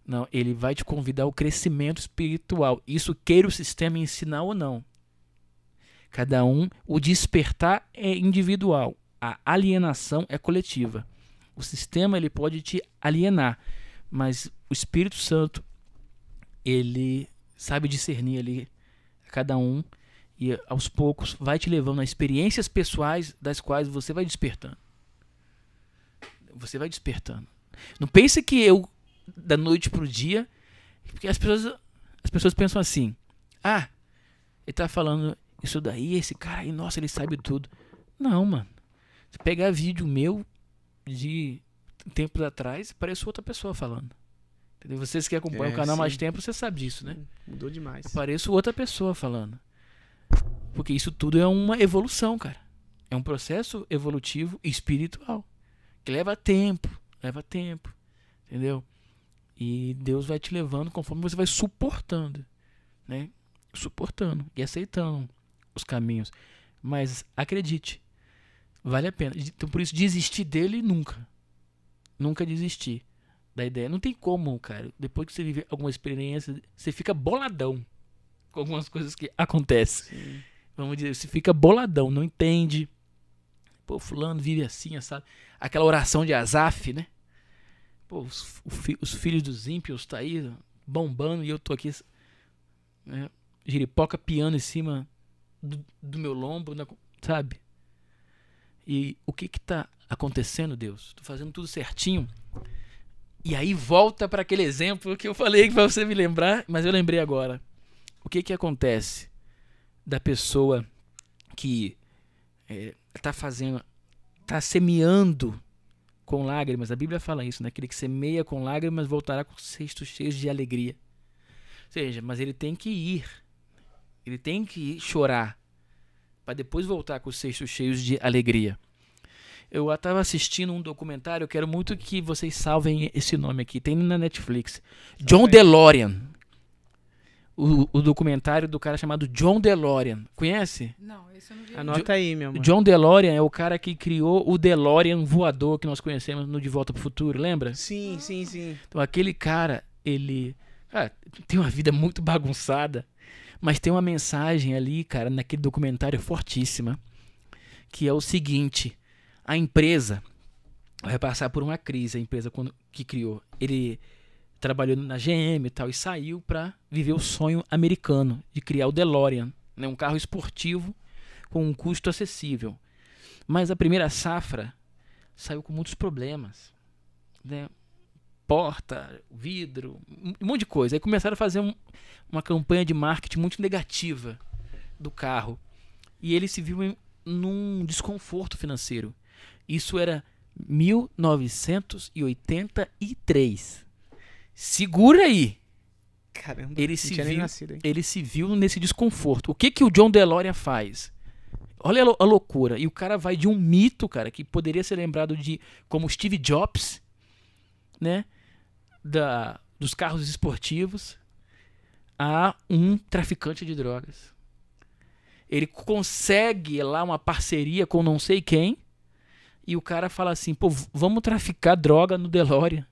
Não, ele vai te convidar ao crescimento espiritual. Isso queira o sistema ensinar ou não. Cada um, o despertar é individual, a alienação é coletiva. O sistema ele pode te alienar, mas o Espírito Santo ele sabe discernir ali cada um e aos poucos vai te levando a experiências pessoais das quais você vai despertando. Você vai despertando. Não pense que eu da noite pro dia, porque as pessoas as pessoas pensam assim: "Ah, ele tá falando isso daí, esse cara aí, nossa, ele sabe tudo". Não, mano. Se pegar vídeo meu de tempos atrás, parece outra pessoa falando. Entendeu? Vocês que acompanham É, o canal há mais sim. tempo, você sabe disso, né? Mudou demais. Pareço outra pessoa falando. Porque isso tudo é uma evolução, cara. É um processo evolutivo espiritual. Que leva tempo, leva tempo. Entendeu? E Deus vai te levando conforme você vai suportando, né? Suportando e aceitando os caminhos. Mas acredite, vale a pena. Então por isso desistir dele nunca. Nunca desistir da ideia. Não tem como, cara. Depois que você vive alguma experiência, você fica boladão com algumas coisas que acontecem. Sim. Vamos dizer, você fica boladão, não entende. Pô, fulano vive assim, sabe? Aquela oração de Azaf, né? Pô, os, os filhos dos ímpios tá aí bombando e eu tô aqui, né? Giripoca piano em cima do, do meu lombo, sabe? E o que que tá acontecendo, Deus? Tô fazendo tudo certinho. E aí volta para aquele exemplo que eu falei para você me lembrar, mas eu lembrei agora. O que que acontece da pessoa que é, tá fazendo, tá semeando com lágrimas? A Bíblia fala isso, né? Aquele que semeia com lágrimas voltará com cestos cheios de alegria. Ou seja, mas ele tem que ir, ele tem que ir chorar para depois voltar com os cestos cheios de alegria. Eu estava assistindo um documentário, eu quero muito que vocês salvem esse nome aqui. Tem na Netflix. John aí. DeLorean. O, o documentário do cara chamado John DeLorean. Conhece? Não, esse eu não vi. Anota aí, meu amor. John DeLorean é o cara que criou o DeLorean voador que nós conhecemos no De Volta pro Futuro, lembra? Sim, sim, sim. Então aquele cara, ele. Cara, tem uma vida muito bagunçada, mas tem uma mensagem ali, cara, naquele documentário fortíssima, que é o seguinte: a empresa vai passar por uma crise, a empresa quando, que criou. Ele trabalhou na GM e tal, e saiu para viver o sonho americano de criar o DeLorean, né, um carro esportivo com um custo acessível. Mas a primeira safra saiu com muitos problemas. Né? Porta, vidro, um monte de coisa. Aí começaram a fazer um, uma campanha de marketing muito negativa do carro. E ele se viu em, num desconforto financeiro. Isso era 1983. Segura aí. Caramba, Ele se viu- nascido? Ele se viu nesse desconforto. O que que o John DeLorean faz? Olha a, lou- a loucura. E o cara vai de um mito, cara, que poderia ser lembrado de como Steve Jobs, né? Da, dos carros esportivos, a um traficante de drogas. Ele consegue lá uma parceria com não sei quem. E o cara fala assim: pô, vamos traficar droga no DeLorean.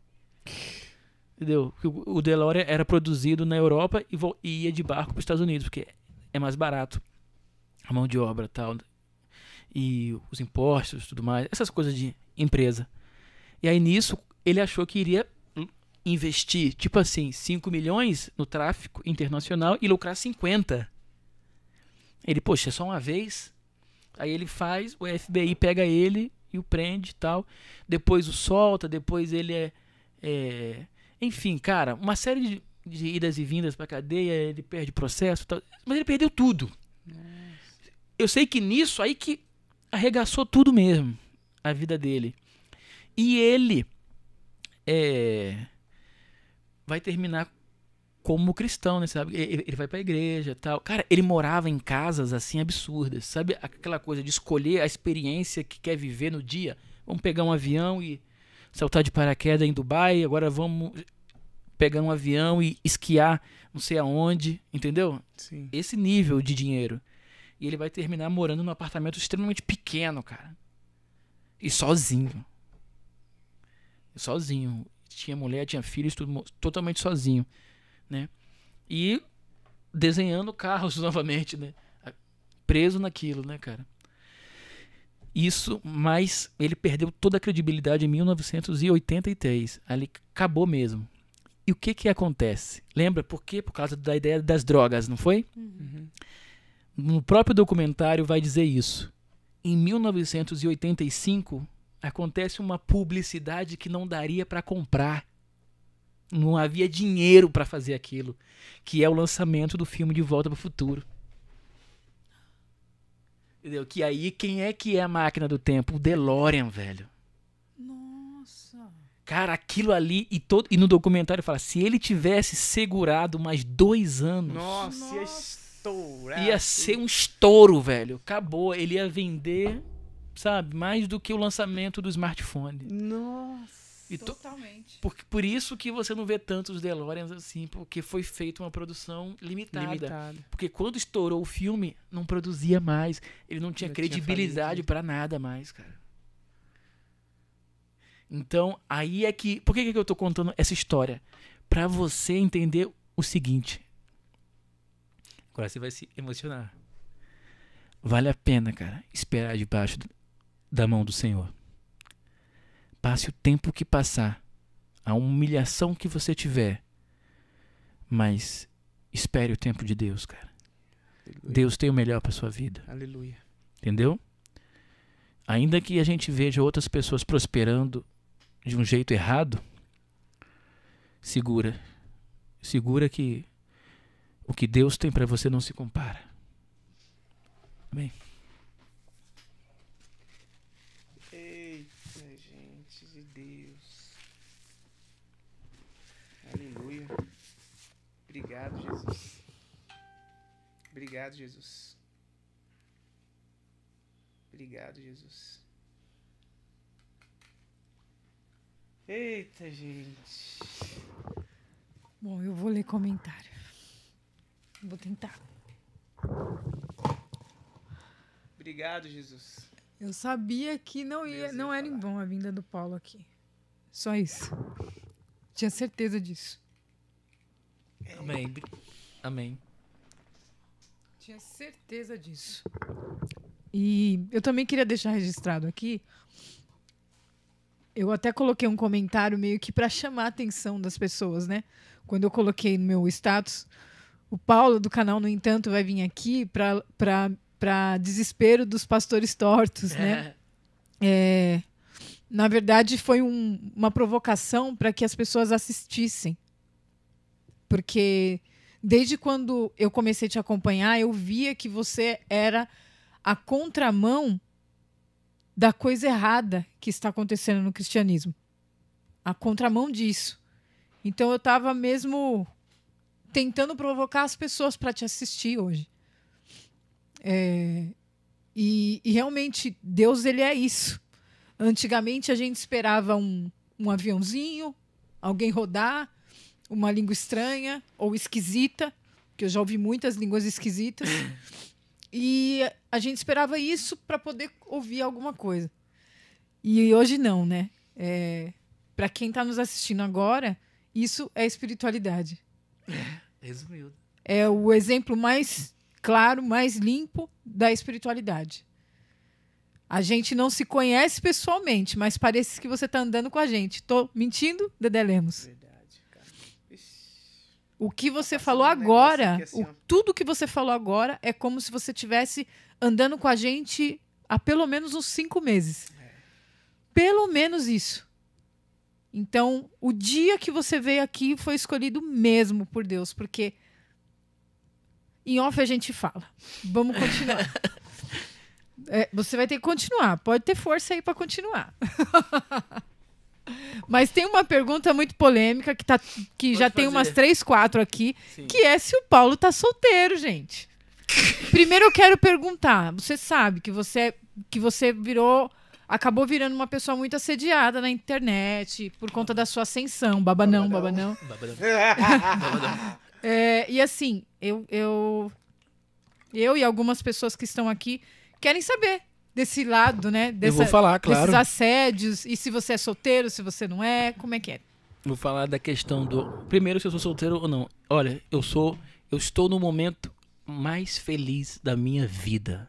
Entendeu? O DeLorean era produzido na Europa e, ia de barco para os Estados Unidos, porque é mais barato. A mão de obra tal. E os impostos tudo mais. Essas coisas de empresa. E aí nisso, ele achou que iria investir, tipo assim, 5 milhões no tráfico internacional e lucrar 50. Ele, poxa, é só uma vez. Aí ele faz, o FBI pega ele e o prende e tal. Depois o solta, depois ele é. é- enfim, cara, uma série de, de idas e vindas pra cadeia, ele perde processo tal. Mas ele perdeu tudo. Eu sei que nisso aí que arregaçou tudo mesmo, a vida dele. E ele é, vai terminar como cristão, né? Sabe? Ele, ele vai pra igreja e tal. Cara, ele morava em casas assim absurdas. Sabe aquela coisa de escolher a experiência que quer viver no dia? Vamos pegar um avião e saltar de paraquedas em Dubai, agora vamos pegar um avião e esquiar não sei aonde, entendeu? Sim. esse nível de dinheiro. E ele vai terminar morando num apartamento extremamente pequeno, cara. E sozinho. Sozinho. Tinha mulher, tinha filhos, tudo totalmente sozinho, né? E desenhando carros novamente, né? Preso naquilo, né, cara? Isso, mas ele perdeu toda a credibilidade em 1983. Ali acabou mesmo. E o que que acontece? Lembra por quê? Por causa da ideia das drogas, não foi? Uhum. No próprio documentário vai dizer isso. Em 1985 acontece uma publicidade que não daria para comprar. Não havia dinheiro para fazer aquilo, que é o lançamento do filme De Volta para o Futuro. Entendeu? Que aí quem é que é a máquina do tempo? O DeLorean, velho. Nossa. Cara, aquilo ali e todo e no documentário fala, se ele tivesse segurado mais dois anos, Nossa, ia estourar. ia ser um estouro, velho. Acabou. Ele ia vender, sabe, mais do que o lançamento do smartphone. Nossa. E to- Totalmente. por, por isso que você não vê tantos DeLoreans assim, porque foi feita uma produção limitada. Limitado. Porque quando estourou o filme, não produzia mais. Ele não tinha Já credibilidade pra nada mais, cara. Então, aí é que. Por que, que eu tô contando essa história? Pra você entender o seguinte. Agora você vai se emocionar. Vale a pena, cara, esperar debaixo da mão do Senhor. Passe o tempo que passar, a humilhação que você tiver, mas espere o tempo de Deus, cara. Aleluia. Deus tem o melhor para sua vida, Aleluia. entendeu? Ainda que a gente veja outras pessoas prosperando de um jeito errado, segura. Segura que o que Deus tem para você não se compara. Amém. Eita, gente de Deus. Aleluia. Obrigado, Jesus. Obrigado, Jesus. Obrigado, Jesus. Eita, gente. Bom, eu vou ler comentário. Vou tentar. Obrigado, Jesus. Eu sabia que não ia, Deus ia não era em vão a vinda do Paulo aqui. Só isso. Tinha certeza disso. Amém. Amém. Tinha certeza disso. E eu também queria deixar registrado aqui. Eu até coloquei um comentário meio que para chamar a atenção das pessoas, né? Quando eu coloquei no meu status, o Paulo do canal, no entanto, vai vir aqui para desespero dos pastores tortos, né? É, na verdade, foi um- uma provocação para que as pessoas assistissem. Porque desde quando eu comecei a te acompanhar, eu via que você era a contramão da coisa errada que está acontecendo no cristianismo. A contramão disso. Então eu estava mesmo tentando provocar as pessoas para te assistir hoje. É, e, e realmente Deus ele é isso. Antigamente a gente esperava um, um aviãozinho, alguém rodar, uma língua estranha ou esquisita, que eu já ouvi muitas línguas esquisitas. E a gente esperava isso para poder ouvir alguma coisa. E hoje não, né? É, para quem está nos assistindo agora, isso é espiritualidade. Resumido. É o exemplo mais claro, mais limpo da espiritualidade. A gente não se conhece pessoalmente, mas parece que você está andando com a gente. Tô mentindo, Dedé Lemos? Verdade. O que você falou um agora, aqui assim, o- tudo que você falou agora é como se você tivesse andando com a gente há pelo menos uns cinco meses. É. Pelo menos isso. Então, o dia que você veio aqui foi escolhido mesmo por Deus, porque em off a gente fala. Vamos continuar. É, você vai ter que continuar. Pode ter força aí para continuar. Mas tem uma pergunta muito polêmica que, tá, que Pode já tem fazer. umas três, quatro aqui, Sim. que é se o Paulo tá solteiro, gente. Primeiro eu quero perguntar, você sabe que você que você virou acabou virando uma pessoa muito assediada na internet por conta da sua ascensão, babanão, babanão. Babadão. É, e assim, eu, eu eu e algumas pessoas que estão aqui querem saber desse lado, né? Eu Dessa, vou falar, desses claro. assédios e se você é solteiro, se você não é, como é que é? Vou falar da questão do. Primeiro, se eu sou solteiro ou não. Olha, eu sou. Eu estou no momento mais feliz da minha vida.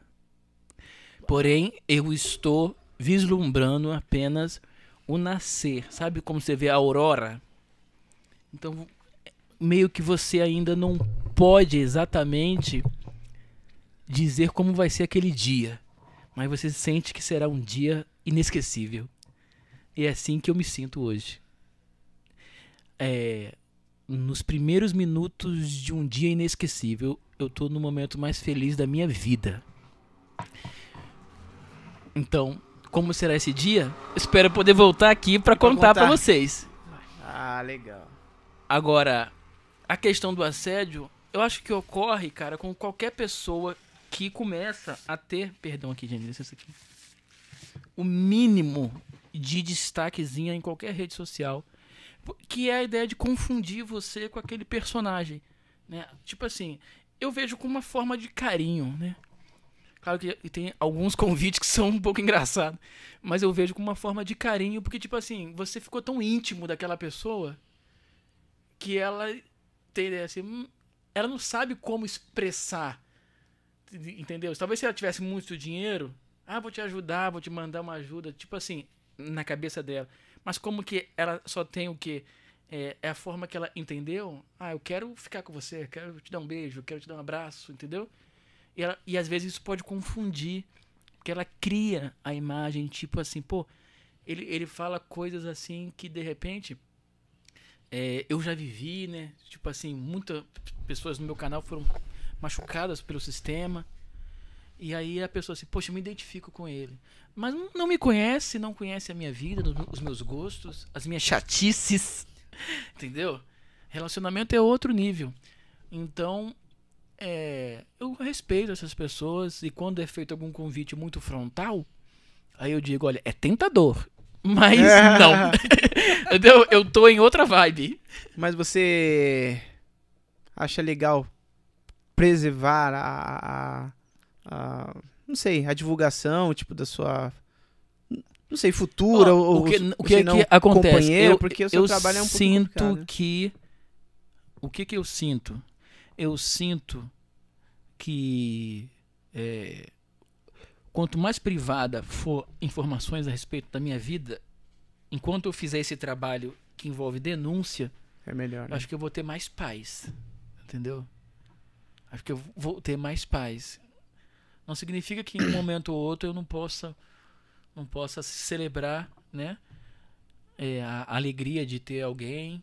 Porém, eu estou vislumbrando apenas o nascer. Sabe como você vê a aurora? Então, meio que você ainda não pode exatamente dizer como vai ser aquele dia. Mas você sente que será um dia inesquecível. E é assim que eu me sinto hoje é, nos primeiros minutos de um dia inesquecível, eu tô no momento mais feliz da minha vida. Então, como será esse dia? Espero poder voltar aqui para Pra contar para vocês. Ah, legal. Agora, a questão do assédio, eu acho que ocorre, cara, com qualquer pessoa que começa a ter, perdão aqui, gente, licença aqui. O mínimo de destaquezinha em qualquer rede social, que é a ideia de confundir você com aquele personagem, né? Tipo assim, eu vejo com uma forma de carinho, né? Claro que tem alguns convites que são um pouco engraçados, mas eu vejo com uma forma de carinho, porque tipo assim, você ficou tão íntimo daquela pessoa que ela tem assim, hum, ela não sabe como expressar, entendeu? Talvez se ela tivesse muito dinheiro, ah, vou te ajudar, vou te mandar uma ajuda, tipo assim, na cabeça dela. Mas como que ela só tem o que é, é a forma que ela entendeu? Ah, eu quero ficar com você, quero te dar um beijo, quero te dar um abraço, entendeu? E, ela, e às vezes isso pode confundir, porque ela cria a imagem, tipo assim, pô, ele, ele fala coisas assim que de repente é, eu já vivi, né? Tipo assim, muitas pessoas no meu canal foram machucadas pelo sistema. E aí a pessoa assim, poxa, eu me identifico com ele. Mas não, me conhece, não conhece a minha vida, os meus gostos, as minhas chatices. Entendeu? Relacionamento é outro nível. Então, é, eu respeito essas pessoas e quando é feito algum convite muito frontal, aí eu digo, olha, é tentador. Mas não. Entendeu? Eu tô em outra vibe. Mas você acha legal preservar a, a- a- não sei, a divulgação, tipo, da sua não sei, futura Ó, ou o que, ou o que, não, que acontece? Eu, porque o seu eu trabalho é um pouco sinto complicado. que o que que eu sinto? Eu sinto que é, quanto mais privada for informações a respeito da minha vida, enquanto eu fizer esse trabalho que envolve denúncia, É melhor. Né? acho que eu vou ter mais paz. Entendeu? Acho que eu vou ter mais paz. Não significa que em um momento ou outro eu não possa não possa celebrar, né? É, a alegria de ter alguém,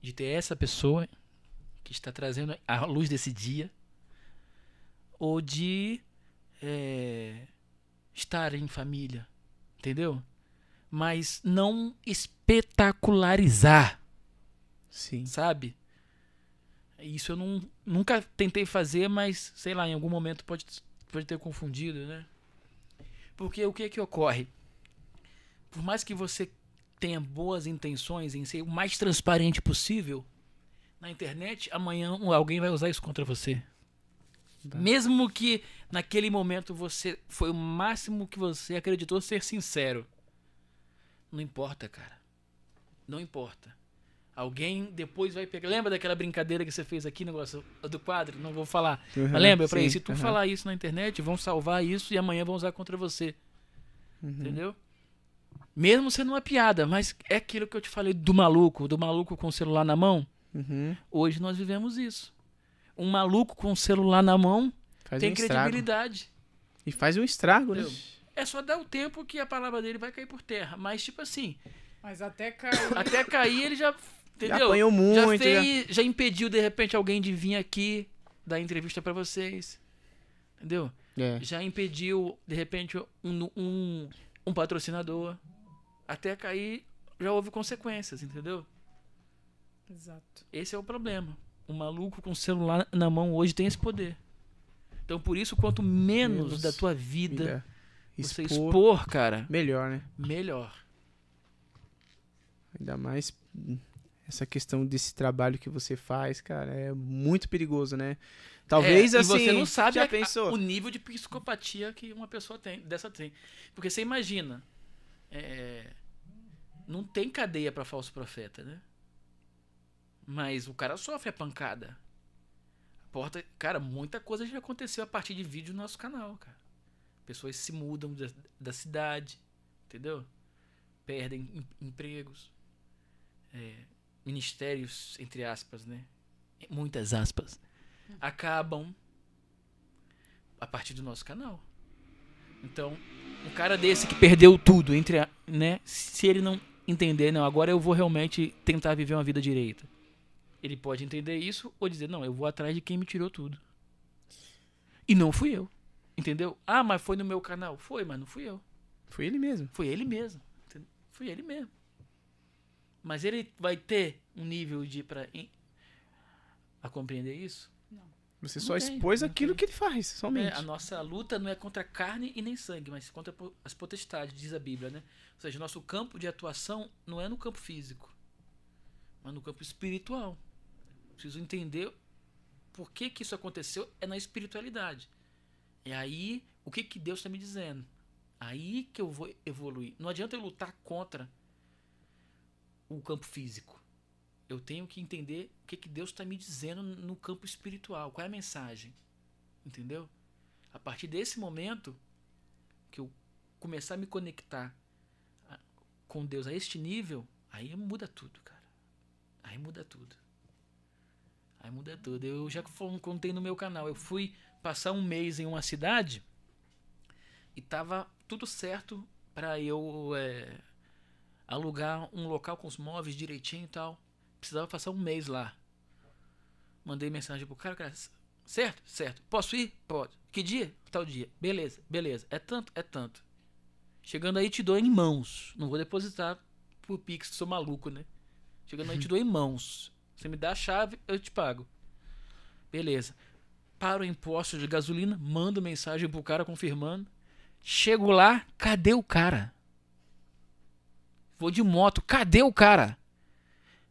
de ter essa pessoa que está trazendo a luz desse dia, ou de é, estar em família, entendeu? Mas não espetacularizar Sim. sabe? Isso eu não, nunca tentei fazer, mas sei lá, em algum momento pode, pode ter confundido, né? Porque o que que ocorre? Por mais que você tenha boas intenções em ser o mais transparente possível, na internet, amanhã alguém vai usar isso contra você. Tá. Mesmo que naquele momento você foi o máximo que você acreditou ser sincero. Não importa, cara. Não importa. Alguém depois vai pegar. Lembra daquela brincadeira que você fez aqui, negócio do quadro? Não vou falar. Uhum, Mas lembra? Eu falei, se tu uhum, falar isso na internet, vão salvar isso e amanhã vão usar contra você. uhum. Entendeu? Mesmo sendo uma piada, mas é aquilo que eu te falei do maluco, do maluco com o celular na mão. Uhum. Hoje nós vivemos isso. Um maluco com o celular na mão Faz tem um estrago. credibilidade. E faz um estrago, né? É só dar o tempo que a palavra dele vai cair por terra. Mas, tipo assim, Mas até caiu. até cair ele já. Já Entendeu? apanhou já, muito. já- fez, já impediu, de repente, alguém de vir aqui dar entrevista pra vocês. Entendeu? É. Já impediu, de repente, um, um, um patrocinador. Até cair, já houve consequências, entendeu? Exato. Esse é o problema. O maluco com o celular na mão hoje tem esse poder. Então, por isso, quanto menos Menos da tua vida É. você Expor, expor, cara, Melhor, né? melhor. Ainda mais essa questão desse trabalho que você faz, cara, é muito perigoso, né? Talvez É, assim. Você não sabe já a- pensou? o nível de psicopatia que uma pessoa tem, dessa tem. Porque você imagina, é, não tem cadeia pra falso profeta, né? Mas o cara sofre a pancada. A porta, cara, muita coisa já aconteceu a partir de vídeo no nosso canal, cara. Pessoas se mudam da, da cidade, entendeu? Perdem em- empregos. É, ministérios, entre aspas, né? Muitas aspas acabam a partir do nosso canal. Então, um cara desse que perdeu tudo, entre a- né, se ele não entender, não, agora eu vou realmente tentar viver uma vida direita. Ele pode entender isso ou dizer, não, eu vou atrás de quem me tirou tudo. E não fui eu. Entendeu? Ah, mas foi no meu canal. Foi, mas não fui eu. Foi ele mesmo. Foi ele mesmo. Foi ele mesmo. Mas ele vai ter um nível de para a compreender isso? Você Não só tem, expôs não aquilo tem. que ele faz, somente. É, a nossa luta não é contra carne e nem sangue, mas contra as potestades, diz a Bíblia, né? Ou seja, nosso campo de atuação não é no campo físico, mas no campo espiritual. Preciso entender por que, que isso aconteceu é na espiritualidade. É aí o que, que Deus está me dizendo. Aí que eu vou evoluir. Não adianta eu lutar contra o campo físico. Eu tenho que entender o que, que Deus está me dizendo no campo espiritual. Qual é a mensagem? Entendeu? A partir desse momento que eu começar a me conectar com Deus a este nível, aí muda tudo, cara. Aí muda tudo. Aí muda tudo. Eu já contei no meu canal. Eu fui passar um mês em uma cidade e tava tudo certo para eu é, alugar um local com os móveis direitinho e tal. Precisava passar um mês lá. Mandei mensagem pro cara, cara, certo? Certo. Posso ir? Pode. Que dia? Tal dia. Beleza, beleza. É tanto? É tanto. Chegando aí te dou em mãos. Não vou depositar por Pix, sou maluco, né? Chegando aí te dou em mãos. Você me dá a chave, eu te pago. Beleza. Paro o imposto de gasolina, mando mensagem pro cara confirmando. Chego lá, cadê o cara? Vou de moto, cadê o cara?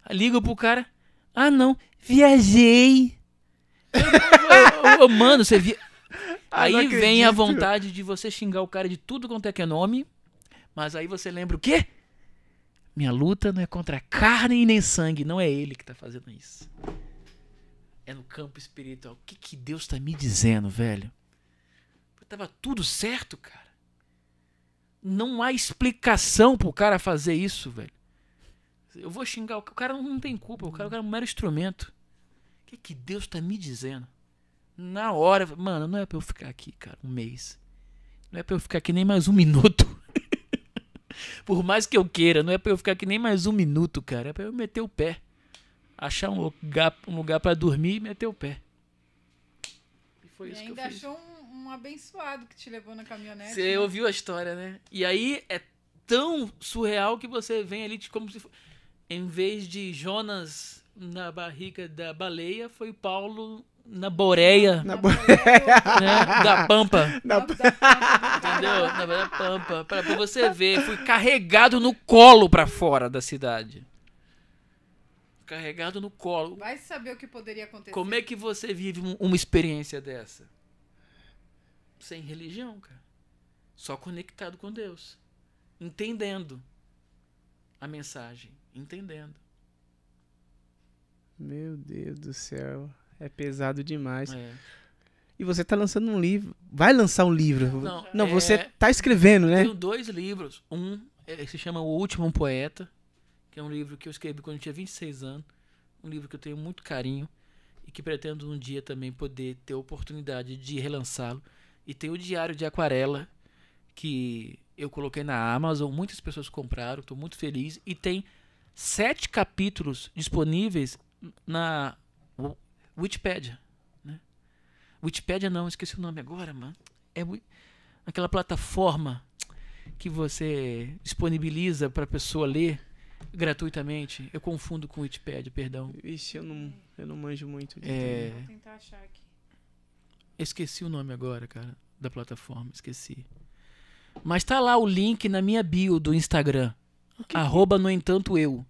Ligo pro cara. Ah, não, viajei. Ô, Mano, você via. Ah, Aí vem a vontade de você xingar o cara de tudo quanto é que é nome. Mas aí você lembra o quê? Minha luta não é contra carne e nem sangue. Não é ele que tá fazendo isso. é no campo espiritual. O que, que Deus tá me dizendo, velho? Tava tudo certo, cara. Não há explicação pro cara fazer isso, velho. Eu vou xingar o cara, o cara não tem culpa, o cara, o cara é um mero instrumento. O que, que Deus tá me dizendo? Na hora, mano, não é pra eu ficar aqui, cara, um mês. Não é pra eu ficar aqui nem mais um minuto. Por mais que eu queira, não é pra eu ficar aqui nem mais um minuto, cara. É pra eu meter o pé. Achar um lugar, um lugar pra dormir e meter o pé. E foi E isso que eu ainda fiz. achou um, um abençoado que te levou na caminhonete. Você né? ouviu a história, né? E aí é tão surreal que você vem ali de como se em vez de Jonas na barriga da baleia, foi Paulo na boreia, Na Da bo- boleia, né? Da pampa. da- da- da- Entendeu? Na da pampa. Pra, pra você ver, fui carregado no colo pra fora da cidade. Carregado no colo. Vai saber o que poderia acontecer. Como é que você vive um- uma experiência dessa? Sem religião, cara. Só conectado com Deus. Entendendo a mensagem. Entendendo. Meu Deus do céu. É pesado demais. É. E você tá lançando um livro. Vai lançar um livro. Não, Não, é- você tá escrevendo, né? Tenho dois livros. Um é, se chama O Último Poeta, que é um livro que eu escrevi quando eu tinha 26 anos. Um livro que eu tenho muito carinho e que pretendo um dia também poder ter a oportunidade de relançá-lo. E tem o Diário de Aquarela, que eu coloquei na Amazon, muitas pessoas compraram, estou muito feliz. E tem sete capítulos disponíveis na Wi- Wikipedia. Né? Wikipedia não, esqueci o nome agora, mano. É aquela plataforma que você disponibiliza para a pessoa ler gratuitamente. Eu confundo com Wikipedia, perdão. Vixe, eu não, eu não manjo muito. de É, Vou tentar achar aqui. Esqueci o nome agora, cara, da plataforma, esqueci. Mas tá lá o link na minha bio do Instagram. Arroba, no entanto, eu.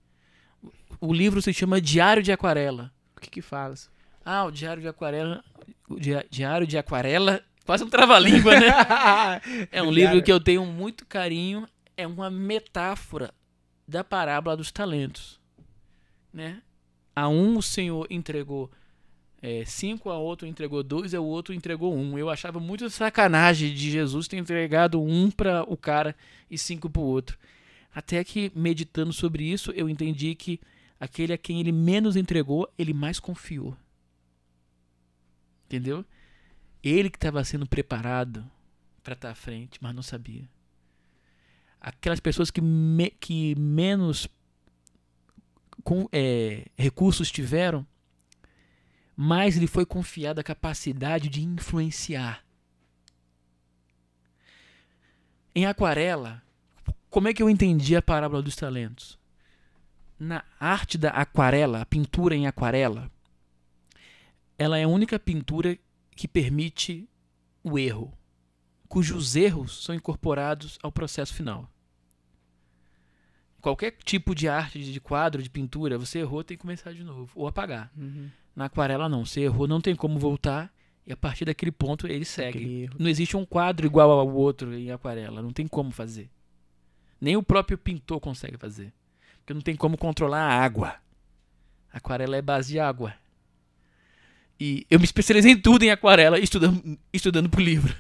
O livro se chama Diário de Aquarela. O que que fala? Ah, o Diário de Aquarela. O Diário de Aquarela. Quase um trava-língua, né? É um livro que eu tenho muito carinho. É uma metáfora da parábola dos talentos. Né? A um o Senhor entregou é, cinco, a outro entregou dois, o outro entregou um. Eu achava muito sacanagem de Jesus ter entregado um para o cara e cinco para o outro. Até que, meditando sobre isso, eu entendi que aquele a quem ele menos entregou, ele mais confiou. Entendeu? Ele que estava sendo preparado para estar à frente, mas não sabia. Aquelas pessoas que, me- que menos com, é, recursos tiveram, mais lhe foi confiada a capacidade de influenciar. Em aquarela, como é que eu entendi a parábola dos talentos? Na arte da aquarela, a pintura em aquarela, ela é a única pintura que permite o erro, cujos erros são incorporados ao processo final. Qualquer tipo de arte, de quadro, de pintura, você errou, tem que começar de novo, ou apagar. Uhum. Na aquarela não, você errou, não tem como voltar, e a partir daquele ponto ele segue. Não existe um quadro igual ao outro em aquarela, não tem como fazer. Nem o próprio pintor consegue fazer. Porque não tem como controlar a água. A aquarela é base de água. E eu me especializei em tudo em aquarela, estudando, estudando pro livro.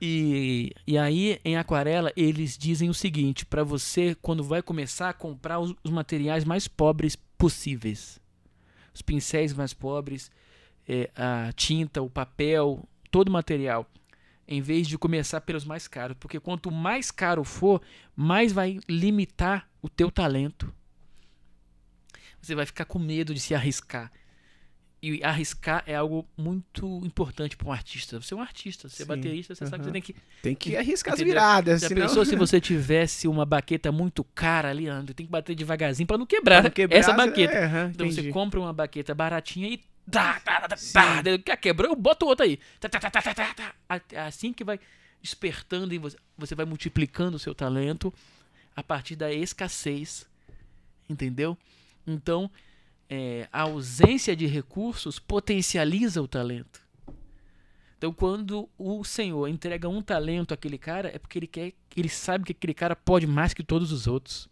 E, e aí, em aquarela, eles dizem o seguinte: para você, quando vai começar, comprar os, os materiais mais pobres possíveis. Os pincéis mais pobres, eh, a tinta, o papel, todo o material. Em vez de começar pelos mais caros. Porque quanto mais caro for, mais vai limitar o teu talento. Você vai ficar com medo de se arriscar. E arriscar é algo muito importante para um artista. Você é um artista, você é Sim, baterista, você sabe que você tem que Tem que arriscar as Entendeu? viradas. já senão... pensou se você tivesse uma baqueta muito cara ali, André? Tem que bater devagarzinho para não quebrar, Pra não quebrar, essa você- baqueta. é, aham, então você entendi. compra uma baqueta baratinha e tá, tá, tá, tá, quebrou, eu boto outra aí. Tá, tá, tá, tá, tá, tá, tá. A- Assim que vai despertando em você, você vai multiplicando o seu talento a partir da escassez. Entendeu? Então, é, a ausência de recursos potencializa o talento. Então, quando o Senhor entrega um talento àquele cara, é porque ele quer, ele sabe que aquele cara pode mais que todos os outros.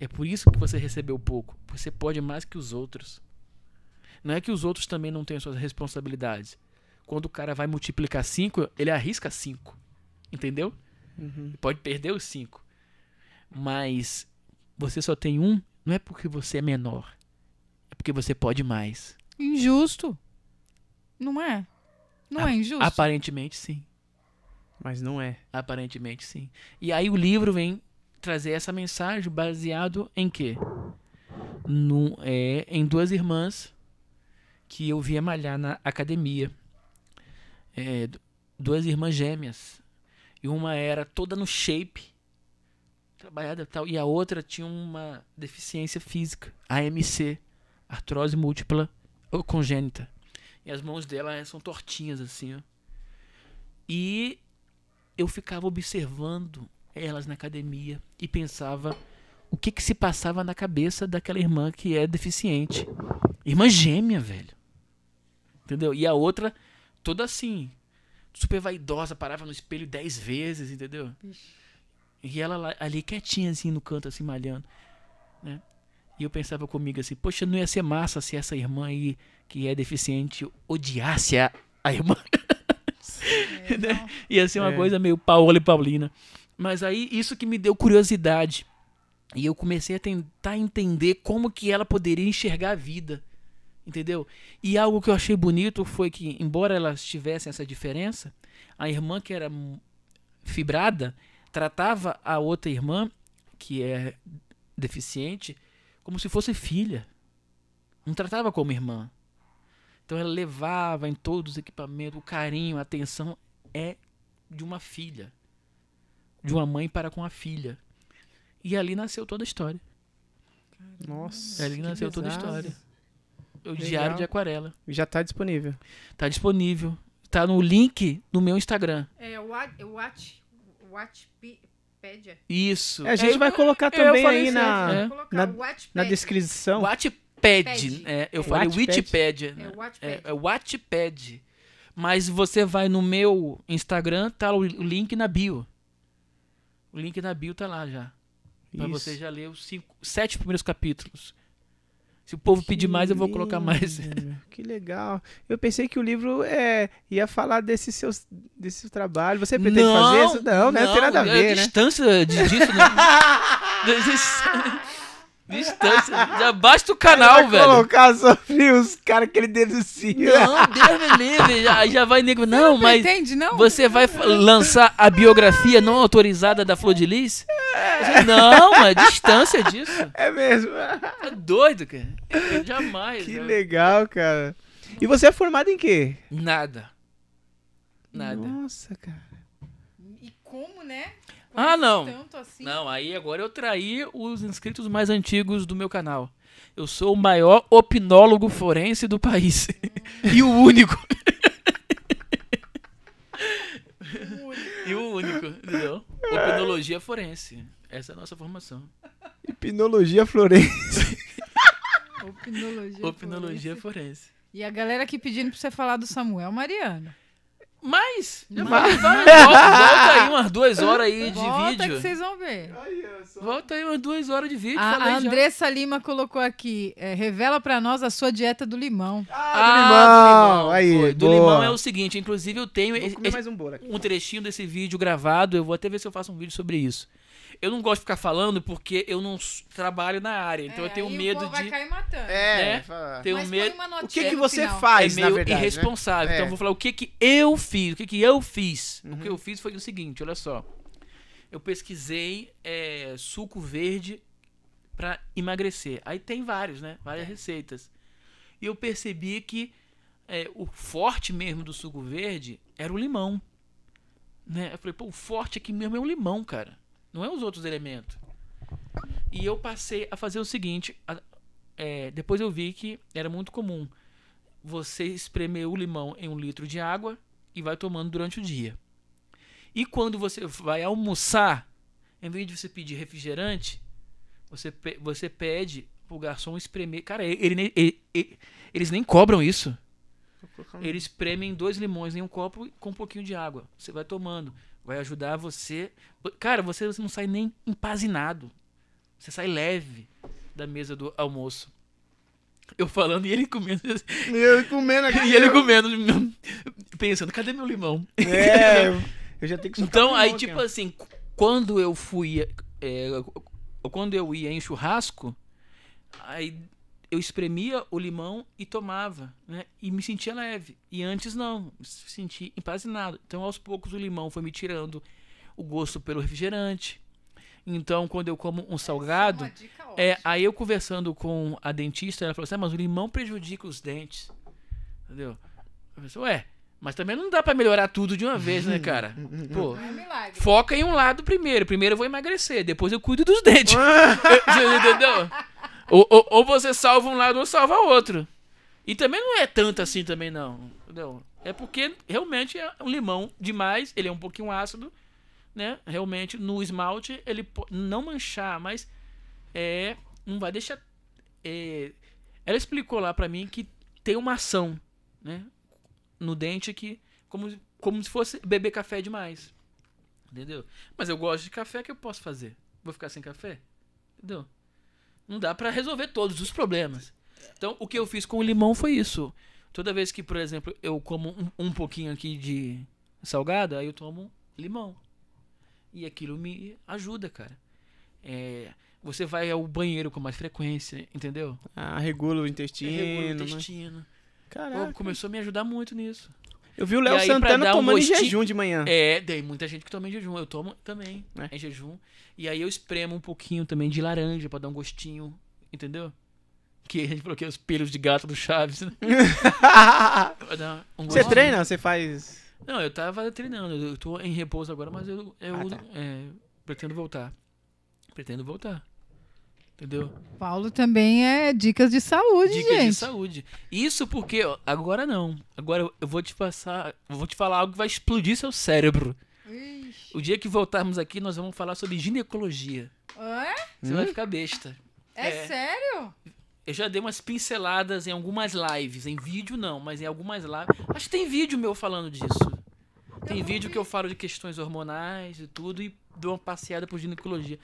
É por isso que você recebeu pouco. Você pode mais que os outros. Não é que os outros também não tenham suas responsabilidades. Quando o cara vai multiplicar 5, ele arrisca 5. Entendeu? Uhum. Pode perder os 5. Mas você só tem um, não é porque você é menor. É porque você pode mais. Injusto. Não é? Não é injusto? Aparentemente sim. Mas não é. Aparentemente sim. E aí o livro vem trazer essa mensagem baseado em quê? Num, é, em duas irmãs que eu via malhar na academia. É, du- duas irmãs gêmeas. E uma era toda no shape, trabalhada tal, e a outra tinha uma deficiência física, AMC, artrose múltipla ou congênita. E as mãos dela eh, são tortinhas assim, ó. E eu ficava observando elas na academia e pensava o que que se passava na cabeça daquela irmã que é deficiente. Irmã gêmea, velho. Entendeu? E a outra toda assim, super vaidosa, parava no espelho dez vezes, entendeu? E ela lá- ali quietinha assim no canto assim malhando, né? E eu pensava comigo assim, poxa, não ia ser massa se essa irmã aí que é deficiente odiasse a, a irmã. É, né? Ia ser uma É. coisa meio Paola e Paulina. Mas aí isso que me deu curiosidade. E eu comecei a tentar entender como que ela poderia enxergar a vida. Entendeu? E algo que eu achei bonito foi que, embora elas tivessem essa diferença, a irmã que era fibrada tratava a outra irmã, que é deficiente, como se fosse filha. Não tratava como irmã. Então ela levava em todos os equipamentos, o carinho, a atenção é de uma filha. De uma mãe para com a filha. E ali nasceu toda a história. Nossa. ali que nasceu toda a história. O Legal. diário de aquarela. Já tá disponível. Tá disponível. Tá no link no meu Instagram. É o Watch, Watchpedia. Isso. É, a gente É, vai colocar eu também falei aí certo, na, é. Colocar na- na descrição. Wattpad. Pad. É, eu É. falei? Wikipedia. É né? o Watchpad. É, é Wattpad. Mas você vai no meu Instagram, tá o o link na bio. O link na bio tá lá já. Pra Isso. você já ler os cinco, sete primeiros capítulos. Se o povo pedir mais, eu vou colocar mais. lindo. Que legal. Eu pensei que o livro é, ia falar desse seu, desse seu trabalho. Você pretende fazer isso? Não, né? Não tem nada a é ver, né? distância disso, né? Dis- distância. Já basta o canal, Vai velho. colocar sobre os caras que ele denuncia. Não, Deus me livre. Já, já vai nego. Não, mas Entende, não? você vai lançar a biografia não autorizada da Flor de Lis? Não, é distância disso. É mesmo. É doido, cara. Eu jamais. Que né? legal, cara. E você é formado em quê? Nada. Nada. Nossa, cara. E como, né? Ah, não. Tanto assim. Não, aí agora eu traí os inscritos mais antigos do meu canal. Eu sou o maior opinólogo forense do país. e o único. e o único, entendeu? Opinologia forense. Essa é a nossa formação. Hipnologia florense. Opinologia. Opinologia forense. forense. E a galera aqui pedindo pra você falar do Samuel Mariano. Mas, Já vai, vai, volta, volta aí umas duas horas aí de Volta vídeo. que vocês vão ver. Volta aí umas duas horas de vídeo. A, a já. Andressa Lima colocou aqui, é, revela pra nós a sua dieta do limão. Ah, do limão. Aí, foi. Do boa. limão é o seguinte, inclusive eu tenho esse- um bolo aqui. um trechinho desse vídeo gravado. Eu vou até ver se eu faço um vídeo sobre isso. Eu não gosto de ficar falando porque eu não trabalho na área, então eu tenho É, aí o medo vai de. cair matando. É, né? Tenho Mas medo. O que, que você final. faz, é na meio verdade? né? irresponsável. É. Então eu vou falar o que que eu fiz. O que que eu fiz. O Uhum. que eu fiz foi o seguinte, olha só. Eu pesquisei é, suco verde pra emagrecer. Aí tem vários, né? Várias receitas. E eu percebi que é, o forte mesmo do suco verde era o limão. Né? Eu falei, pô, o forte aqui mesmo é o limão, cara. Não é os outros elementos. E eu passei a fazer o seguinte. a- é, depois eu vi que era muito comum você espremer o limão em um litro de água e vai tomando durante o dia. E quando você vai almoçar, em vez de você pedir refrigerante, você, você pede pro garçom espremer. Cara, ele, ele- ele- eles nem cobram isso. Eles espremem dois limões em um copo com um pouquinho de água. Você vai tomando. Vai ajudar você. Cara, você não sai nem empazinado. Você sai leve da mesa do almoço. Eu falando e ele comendo. Eu comendo aqui. E ele comendo, pensando, cadê meu limão? É, eu já tenho que Então, aí, aqui, tipo assim, quando eu fui. é, quando eu ia em churrasco, aí eu espremia o limão e tomava, né? E me sentia leve. E antes não, me senti empazinado. Então, aos poucos, o limão foi me tirando o gosto pelo refrigerante. Então, quando eu como um salgado. É, aí eu conversando com a dentista, ela falou assim: ah, mas o limão prejudica os dentes. Entendeu? Eu pensei, ué, mas também não dá pra melhorar tudo de uma vez, né, cara? Pô, É milagre. foca em um lado primeiro. Primeiro eu vou emagrecer, depois eu cuido dos dentes. Entendeu? Ou, ou, ou você salva um lado ou salva outro. E também não é tanto assim também, não. Entendeu? É porque realmente é um limão demais, ele é um pouquinho ácido, né? Realmente, no esmalte, ele não manchar, mas é. Não vai deixar. é, ela explicou lá pra mim que tem uma ação, né? No dente que. Como, como se fosse beber café demais. Entendeu? Mas eu gosto de café, o que eu posso fazer? Vou ficar sem café? Entendeu? Não dá pra resolver todos os problemas. Então, o que eu fiz com o limão foi isso. Toda vez que, por exemplo, eu como um, um pouquinho aqui de salgado, aí eu tomo limão. E aquilo me ajuda, cara. É, você vai ao banheiro com mais frequência, entendeu? Ah, regula o intestino. Regula o né? intestino. Pô, Caraca. começou a me ajudar muito nisso. Eu vi o Léo Santana um tomando em jejum de manhã. É, tem muita gente que toma em jejum. Eu tomo também É. em jejum. E aí eu espremo um pouquinho também de laranja pra dar um gostinho, entendeu? Que a gente falou que é os pelos de gato do Chaves, né? Pra dar um Você treina? Você faz. Não, eu tava treinando. Eu tô em repouso agora, mas eu, eu Ah, tá. é, pretendo voltar. Pretendo voltar. Entendeu? Paulo também é dicas de saúde, Dicas gente. de saúde. Isso porque ó, agora não. Agora eu- vou te passar, eu vou te falar algo que vai explodir seu cérebro. Ixi. O dia que voltarmos aqui, nós vamos falar sobre ginecologia. É? Você Hum? vai ficar besta. É, É. sério? Eu já dei umas pinceladas em algumas lives. Em vídeo não, mas em algumas lives. Acho que tem vídeo meu falando disso. Tem vídeo que eu falo de questões hormonais e tudo e dou uma passeada por ginecologia.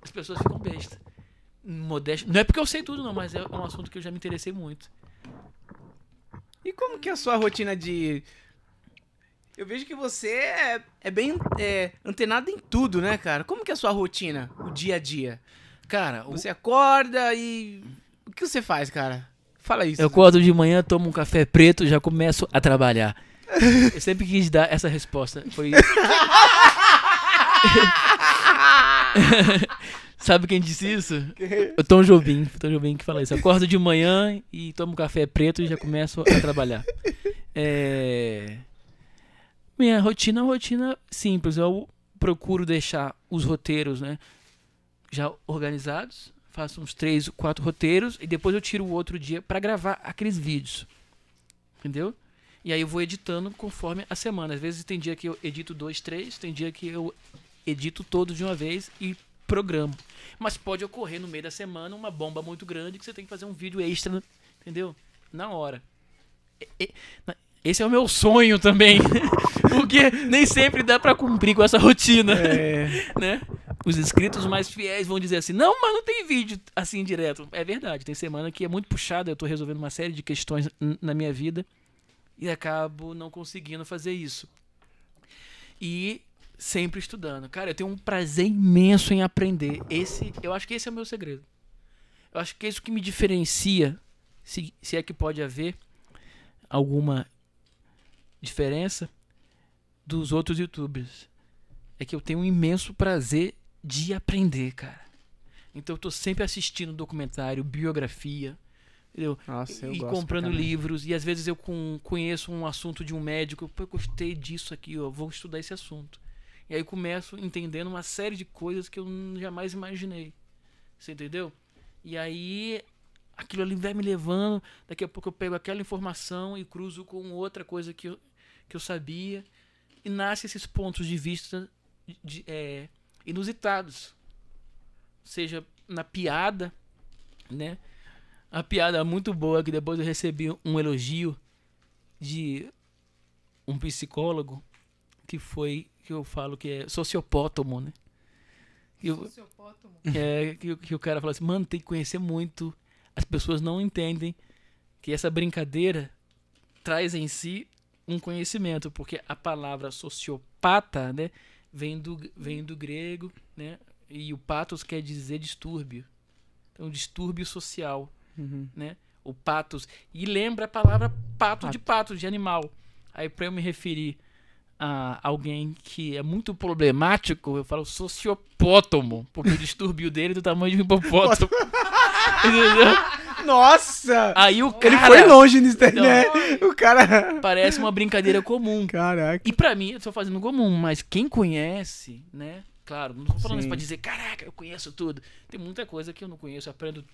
As pessoas ficam bestas. Modéstia. Não é porque eu sei tudo, não, mas é um assunto que eu já me interessei muito. E como que é a sua rotina de. Eu vejo que você é, é bem é, antenado em tudo, né, cara? Como que é a sua rotina, o dia a dia? Cara, o- Você acorda e. O que você faz, cara? Fala isso. eu acordo de manhã, tomo um café preto já começo a trabalhar. Eu sempre quis dar essa resposta. Foi. Sabe quem disse isso? O Tom Jobim. Tom Jobim que fala isso. Acordo de manhã e tomo café preto e já começo a trabalhar. É... Minha rotina é uma rotina simples. Eu procuro deixar os roteiros, né? Já organizados. Faço uns três, quatro roteiros e depois eu tiro o outro dia pra gravar aqueles vídeos. Entendeu? E aí eu vou editando conforme a semana. Às vezes tem dia que eu edito dois, três, tem dia que eu edito todos de uma vez e programo. Mas pode ocorrer no meio da semana uma bomba muito grande que você tem que fazer um vídeo extra, entendeu? Na hora. Esse é o meu sonho também. Porque nem sempre dá pra cumprir com essa rotina, É, né? Os inscritos mais fiéis vão dizer assim: "Não, mas não tem vídeo assim direto". É verdade, tem semana que é muito puxada, eu tô resolvendo uma série de questões na minha vida e acabo não conseguindo fazer isso. E sempre estudando. Cara, eu tenho um prazer imenso em aprender. Esse, eu acho que esse é o meu segredo. Eu acho que é isso que me diferencia, se, se é que pode haver alguma diferença dos outros youtubers. É que eu tenho um imenso prazer de aprender, cara. Então eu tô sempre assistindo documentário, biografia, entendeu? Nossa, eu e comprando livros. E às vezes eu com- conheço um assunto de um médico, pô, eu gostei disso aqui, eu vou estudar esse assunto. E aí começo entendendo uma série de coisas que eu jamais imaginei. Você entendeu? E aí aquilo ali vai me levando, daqui a pouco eu pego aquela informação e cruzo com outra coisa que eu, que eu sabia. E nasce esses pontos de vista de- é, inusitados. Seja na piada, né? A piada muito boa que depois eu recebi um elogio de um psicólogo que foi que eu falo que é sociopótomo, né? Eu- Sociopótamo. é, que, o- que o cara fala assim, mano, tem que conhecer muito as pessoas não entendem que essa brincadeira traz em si um conhecimento, porque a palavra sociopata, né, vem do, vem do grego, né, e o patos quer dizer distúrbio. Então, distúrbio social, Uhum. né? O patos. E lembra a palavra pato, de Pato. pato, de animal. Aí, para eu me referir a alguém que é muito problemático, eu falo sociopótomo, porque o distúrbio dele é do tamanho de um hipopótamo. Entendeu? Nossa! Aí o Ele cara foi longe nisso daí, né? O cara. parece uma brincadeira comum. Caraca. E pra mim, eu tô fazendo comum, mas quem conhece, né? Claro, não tô falando Sim. isso pra dizer, caraca, eu conheço tudo. Tem muita coisa que eu não conheço, eu aprendo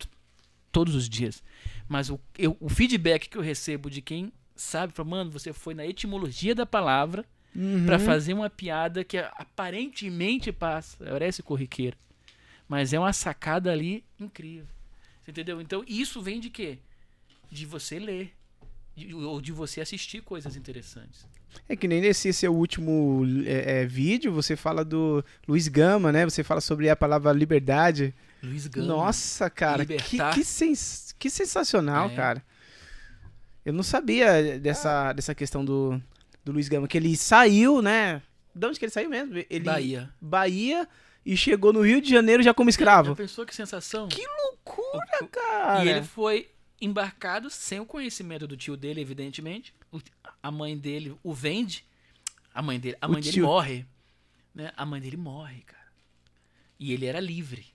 todos os dias. Mas o, eu- o feedback que eu recebo de quem sabe, fala, mano, você foi na etimologia da palavra Uhum. pra fazer uma piada que aparentemente passa, parece corriqueira. Mas é uma sacada ali incrível. Você entendeu? Então, isso vem de quê? De você ler. de- ou de você assistir coisas interessantes. É que nem nesse seu último é, é, vídeo, você fala do Luiz Gama, né? Você fala sobre a palavra liberdade. Luiz Gama. Nossa, cara, que, Libertar. que, sens- que sensacional, É. cara. Eu não sabia dessa, dessa questão do, do Luiz Gama, que ele saiu, né? De onde que ele saiu mesmo? Ele, Bahia. Bahia e chegou no Rio de Janeiro já como escravo. Já pensou que sensação? Que loucura, cara. E ele foi embarcado sem o conhecimento do tio dele, evidentemente. A mãe dele o vende. A mãe dele, a O mãe dele morre. Né? A mãe dele morre, cara. E ele era livre.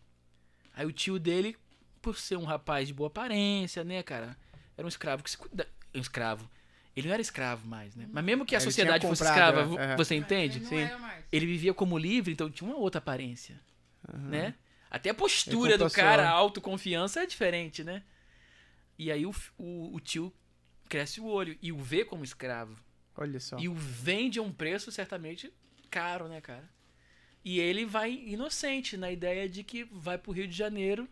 Aí o tio dele, por ser um rapaz de boa aparência, né, cara? Era um escravo que se cuida. Um escravo. Ele não era escravo mais, né? Mas mesmo que a Ele sociedade fosse comprado, escrava, é, é. você entende? Não Sim. Ele vivia como livre, então tinha uma outra aparência, né? Até a postura Ele do cara, a autoconfiança é diferente, né? E aí o, o, o tio cresce o olho e o vê como escravo. Olha só. E o vende a um preço certamente caro, né, cara? E ele vai inocente na ideia de que vai pro Rio de Janeiro,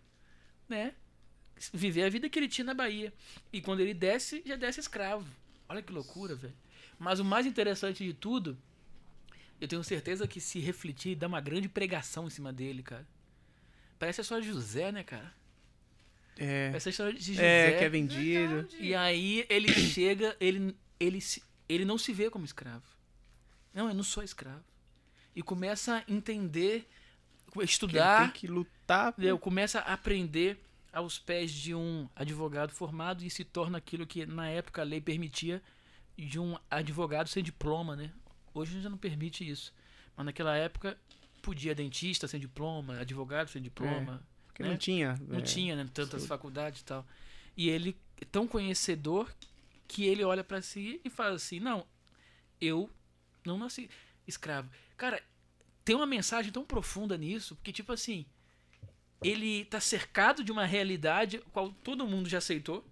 né? Viver a vida que ele tinha na Bahia. E quando ele desce, já desce escravo. Olha que loucura, velho. Mas o mais interessante de tudo, eu tenho certeza que se refletir, dá uma grande pregação em cima dele, cara. Parece a história de José, né, cara? É, Parece a história de José. é que é vendido. Verdade. E aí ele chega, ele, ele, ele não se vê como escravo. Não, eu não sou escravo. E começa a entender, Que ele estudar, tem que lutar. entendeu? começa a aprender aos pés de um advogado formado e se torna aquilo que na época a lei permitia de um advogado sem diploma, né? Hoje a gente já não permite isso. Mas naquela época podia dentista sem diploma, advogado sem diploma. Porque né? não tinha. Não é, tinha, né? Tantas sim. faculdades e tal. E ele é tão conhecedor que ele olha pra si e fala assim: Não, eu não nasci escravo. Cara, tem uma mensagem tão profunda nisso, porque, tipo assim, ele tá cercado de uma realidade qual todo mundo já aceitou.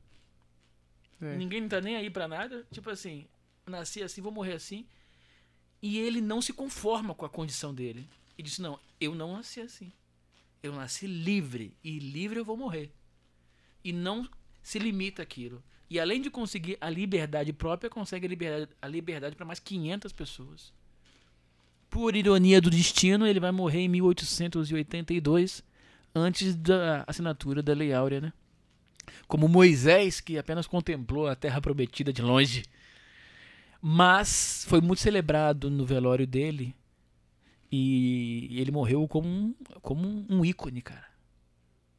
É. Ninguém tá nem aí pra nada. Tipo assim, nasci assim, vou morrer assim. E ele não se conforma com a condição dele. Ele disse: Não, eu não nasci assim. Eu nasci livre. E livre eu vou morrer. E não se limita àquilo. E além de conseguir a liberdade própria, consegue a liberdade, a liberdade para mais 500 pessoas. Por ironia do destino, ele vai morrer em 1882, antes da assinatura da Lei Áurea, né? Como Moisés, que apenas contemplou a terra prometida de longe. Mas foi muito celebrado no velório dele. E ele morreu como um, como um ícone, cara.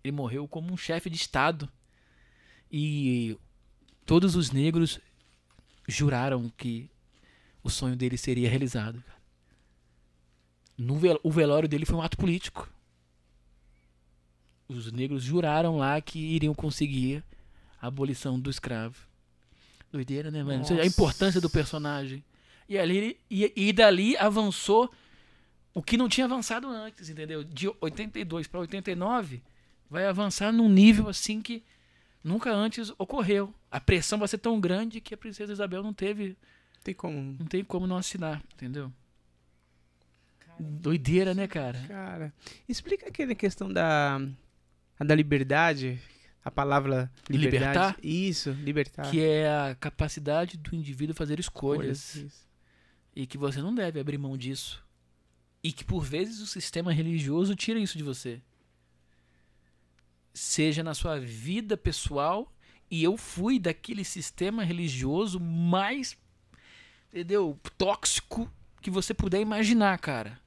Ele morreu como um chefe de Estado. E todos os negros juraram que o sonho dele seria realizado. No vel- o velório dele foi um ato político. Os negros juraram lá que iriam conseguir a abolição do escravo. Doideira, né, mano? Seja, A Nossa. importância do personagem. E ali e, e dali avançou o que não tinha avançado antes, entendeu? De 82 para 89 vai avançar num nível assim que nunca antes ocorreu. A pressão vai ser tão grande que a princesa Isabel não teve, Tem como. não tem como não assinar, entendeu? Doideira, né, cara? Cara, explica aquela questão da, a da liberdade. A palavra liberdade. Libertar? Isso, libertar. Que é a capacidade do indivíduo fazer escolhas. Isso. E que você não deve abrir mão disso. E que por vezes o sistema religioso tira isso de você. seja na sua vida pessoal. E eu fui daquele sistema religioso mais, entendeu? Tóxico que você puder imaginar, cara.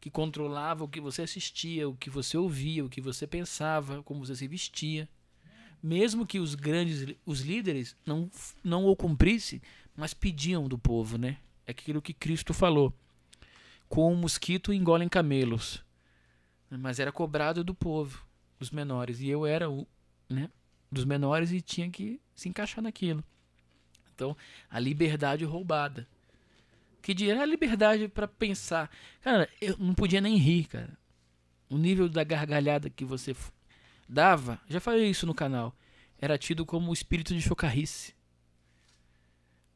Que controlava o que você assistia, o que você ouvia, o que você pensava, como você se vestia. Mesmo que os grandes, os líderes não, não o cumprissem, mas pediam do povo, né? É aquilo que Cristo falou. Com o mosquito engolem camelos. Mas era cobrado do povo, dos menores. E eu era o, né, dos menores e tinha que se encaixar naquilo. Então, a liberdade roubada. Que dinheiro é a liberdade para pensar. Cara, eu não podia nem rir, cara. O nível da gargalhada que você dava, já falei isso no canal, era tido como o espírito de chocarrice.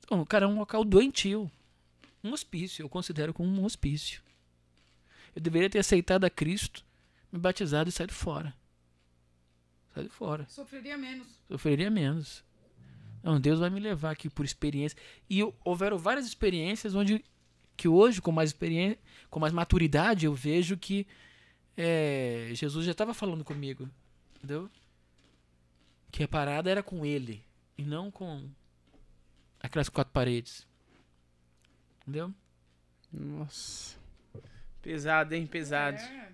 Então, o cara é um local doentio. Um hospício, eu considero como um hospício. Eu deveria ter aceitado a Cristo, me batizado e saído fora. Saído fora. Sofreria menos. Sofreria menos. Não, Deus vai me levar aqui por experiência. E eu- houveram várias experiências onde que hoje, com mais experiência, com mais maturidade, eu vejo que é, Jesus já estava falando comigo. Entendeu? Que a parada era com ele. E não com aquelas quatro paredes. Entendeu? Nossa. Pesado, hein? Pesado. É.